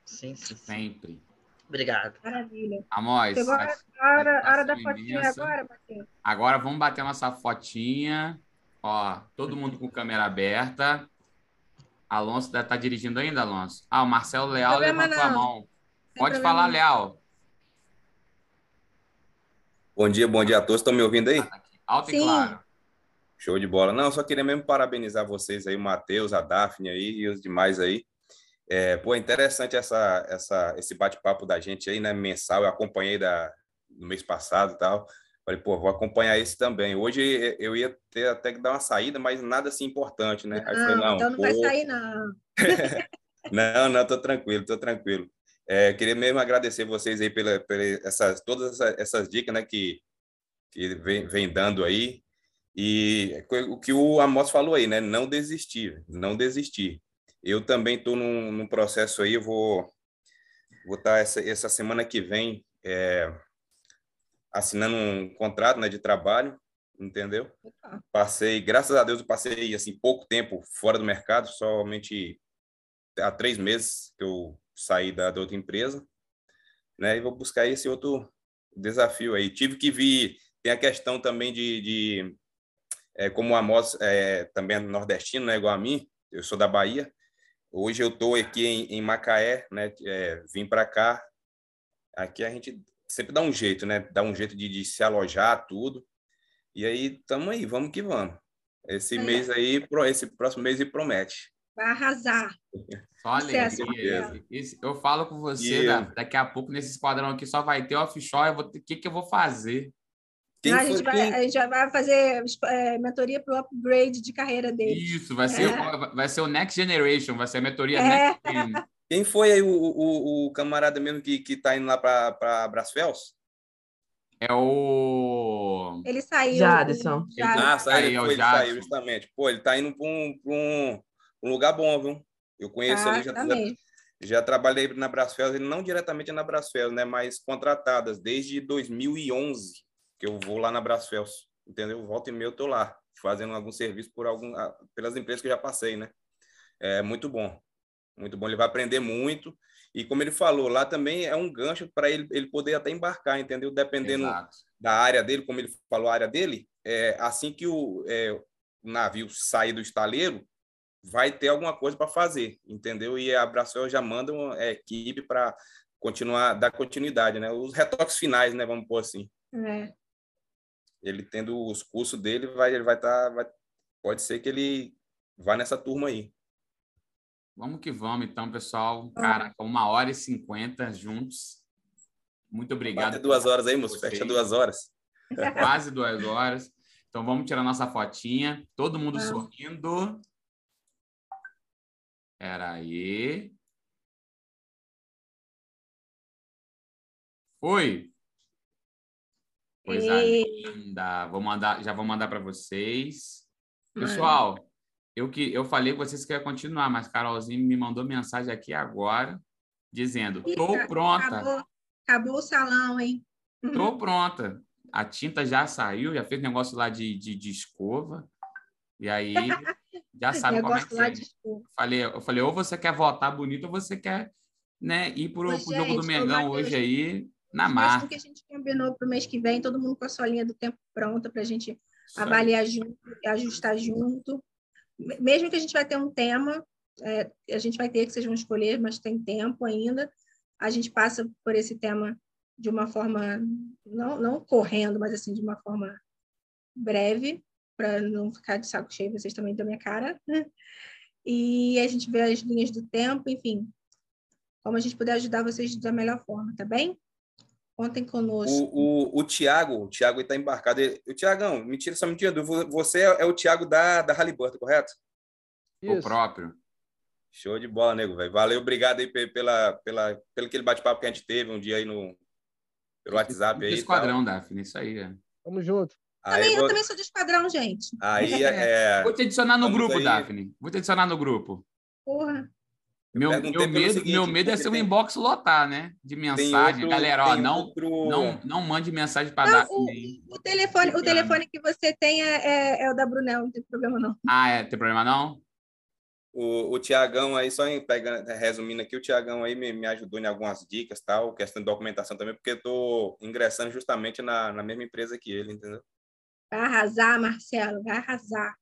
L: Sim, sim.
A: Sempre.
L: Obrigado.
B: Maravilha.
A: Amós,
B: Chegou a hora, a hora, a hora da fotinha agora, Matheus.
A: Agora vamos bater nossa fotinha. Ó, todo mundo com câmera aberta. Alonso deve estar dirigindo ainda, Alonso. Ah, o Marcelo Leal levantou a mão.
B: Sem
A: Pode
B: problema
A: falar. Leal.
M: Bom dia, bom dia a todos. Estão me ouvindo aí?
A: Alto
B: Sim.
A: e claro.
M: Show de bola. Não, só queria mesmo parabenizar vocês aí, o Matheus, a Daphne aí e os demais aí. É, pô, interessante essa, essa, esse bate-papo da gente aí, né, mensal. Eu acompanhei da, no mês passado e tal. Falei, pô, vou acompanhar esse também. Hoje eu ia ter até que dar uma saída, mas nada assim importante, né? Aí eu falei,
B: Não,
M: não,
B: então não vai
M: pô,
B: sair, [LAUGHS] não.
M: Não, não, tô tranquilo, tô tranquilo. É, queria mesmo agradecer vocês aí pela, pela essas, todas essa- essas dicas, né, que, que vem, vem dando aí. E o que o Amos falou aí, né, não desistir, não desistir. Eu também estou num, num processo aí, vou vou estar essa, essa semana que vem é, assinando um contrato, né, de trabalho, entendeu? Passei, graças a Deus, eu passei assim pouco tempo fora do mercado, somente há três meses que eu saí da, da outra empresa, né? E vou buscar esse outro desafio aí. Tive que vir, tem a questão também de, de é, como o Amos é, também é nordestino, né? Igual a mim, eu sou da Bahia. Hoje eu estou aqui em, em Macaé, né? É, vim para cá. Aqui a gente sempre dá um jeito, né? Dá um jeito de, de se alojar, tudo. E aí, estamos aí, vamos que vamos. Esse
B: Aí.
M: mês aí, esse próximo mês ele promete.
B: Vai arrasar.
A: Só alegria. Eu falo com você, da- daqui a pouco, nesse esquadrão aqui, só vai ter offshore. O que, que eu vou fazer?
M: Quem
B: Não, a, gente vai,
M: quem-
B: a gente já vai fazer é, mentoria para o upgrade de carreira dele.
A: Isso, vai ser,
B: É.
A: vai ser o Next Generation, vai ser a mentoria
B: É.
A: Next Gen.
M: Quem foi aí o, o, o camarada mesmo que, que tá indo lá para Brasfels?
A: É o.
B: Ele saiu.
D: Jadson.
B: o Jadson.
M: Ah, saiu, ele saiu, justamente. Pô, ele tá indo para um, pra um, um lugar bom, viu? Eu conheço
B: Tá,
M: ali, já, já, já trabalhei na Brasfels, ele não diretamente na Brasfels, né? Mas contratadas desde 2011 que eu vou lá na Brasfels, entendeu? Volta e meia eu tô lá, fazendo algum serviço por algum, ah, pelas empresas que eu já passei, né? É muito bom, muito bom. Ele vai aprender muito. E como ele falou, lá também é um gancho para ele, ele poder até embarcar, entendeu? Dependendo
A: Exato.
M: da área dele, como ele falou, a área dele, é, assim que o, é, o navio sair do estaleiro, vai ter alguma coisa para fazer, entendeu? E a Bracel já manda uma equipe para continuar, dar continuidade, né? Os retoques finais, né? Vamos pôr assim.
B: É.
M: Ele tendo os cursos dele, vai, ele vai estar, vai, pode ser que ele vá nessa turma aí.
A: Vamos que vamos, então, pessoal. Cara, uma hora e cinquenta juntos. Muito obrigado.
M: Bate duas horas aí, moço. Fecha duas horas.
A: Quase duas horas. Então vamos tirar nossa fotinha. Todo mundo
B: Vamos.
A: sorrindo. Pera aí. Foi. Coisa
B: E-
A: linda. Vou mandar, já vou mandar para vocês. Pessoal, eu que eu falei com vocês que ia continuar, mas Carolzinha me mandou mensagem aqui agora dizendo: "Tô pronta".
B: Acabou, acabou o salão, hein?
A: Tô pronta. A tinta já saiu, já fez negócio lá de, de, de escova. E aí [LAUGHS] já sabe como é que é.
B: de escova.
A: Falei, eu falei, ou você quer votar bonito, ou você quer né, ir pro,
B: Ô,
A: pro jogo do Mengão hoje aí, na marca.
B: o que a gente combinou para o mês que vem, todo mundo com a sua linha do tempo pronta para a gente
A: Isso
B: avaliar junto, ajustar junto. Me- Mesmo que a gente vai ter um tema, é, a gente vai ter que vocês vão escolher, mas tem tempo ainda. A gente passa por esse tema de uma forma, não, não correndo, mas assim, de uma forma breve, para não ficar de saco cheio vocês também da minha cara. né? E a gente vê as linhas do tempo, enfim, como a gente puder ajudar vocês da melhor forma, tá bem? Contem conosco.
M: O, o, o Thiago, o Thiago está embarcado. Ele- O Thiagão, mentira, só mentira. Você é, é o Thiago da, da Halliburton, correto?
A: O
J: Isso.
A: próprio.
M: Show de bola, nego, velho. Valeu, obrigado aí pe- pela, pela, pelo aquele bate-papo que a gente teve um dia aí no pelo WhatsApp aí.
A: Esquadrão, Daphne, isso aí. é.
J: Tamo junto.
M: Aí,
B: Também, eu
M: vou-
B: também sou do esquadrão, gente.
M: aí [LAUGHS] é,
A: Vou te adicionar no
M: Vamos
A: grupo,
M: aí.
A: Daphne. Vou te adicionar no grupo.
B: Porra.
A: Meu, meu, medo, seguinte, meu medo é ser o tem... inbox lotar, né? De mensagem. Outro, Galera, ó, não, outro... não, não mande mensagem para dar.
B: O, o, telefone, o telefone que você tem é, é, é, o da Brunel, não tem problema não.
A: Ah, é? Tem problema não?
M: O, o Tiagão aí, só em, pegando, resumindo aqui, o Tiagão aí me, me ajudou em algumas dicas, tal, questão de documentação também, porque eu tô ingressando justamente na, na mesma empresa que ele, entendeu?
B: Vai arrasar, Marcelo, vai arrasar.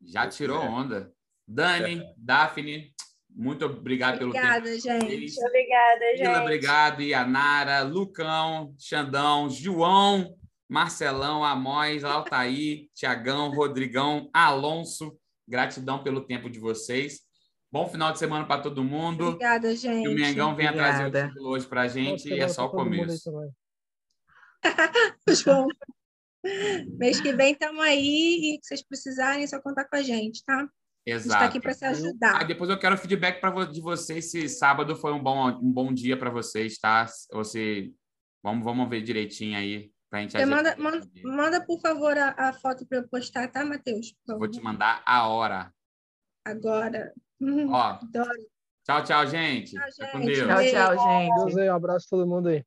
A: Já tirou é. onda. Dani, é. Daphne, muito obrigado
B: Obrigada,
A: pelo
B: tempo. Obrigada, gente.
C: Obrigada, gente. Mila,
A: obrigado. Yanara, Lucão, Xandão, João, Marcelão, Amós, Altair, [LAUGHS] Tiagão, Rodrigão, Alonso. Gratidão pelo tempo de vocês. Bom final de semana para todo mundo.
B: Obrigada, gente.
A: Que o Mengão venha Obrigada. trazer o título hoje para a gente e é só o começo. [LAUGHS] [LAUGHS]
B: João. Mês que vem estamos aí e se vocês precisarem, é só contar com a gente, tá?
A: Exato.
B: está aqui para se ajudar.
A: Ah, depois eu quero feedback pra, de vocês se sábado foi um bom, um bom dia para vocês, tá? Você vamos, vamos ver direitinho aí para a gente
B: manda, manda, manda, por favor, a, a foto para eu postar, tá, Matheus?
A: Vou te mandar a hora.
B: Agora.
A: Ó, [LAUGHS] Adoro. Tchau, tchau, gente. Tchau,
B: gente.
A: Tchau,
D: tchau, gente.
J: Deus aí, um abraço a todo mundo aí.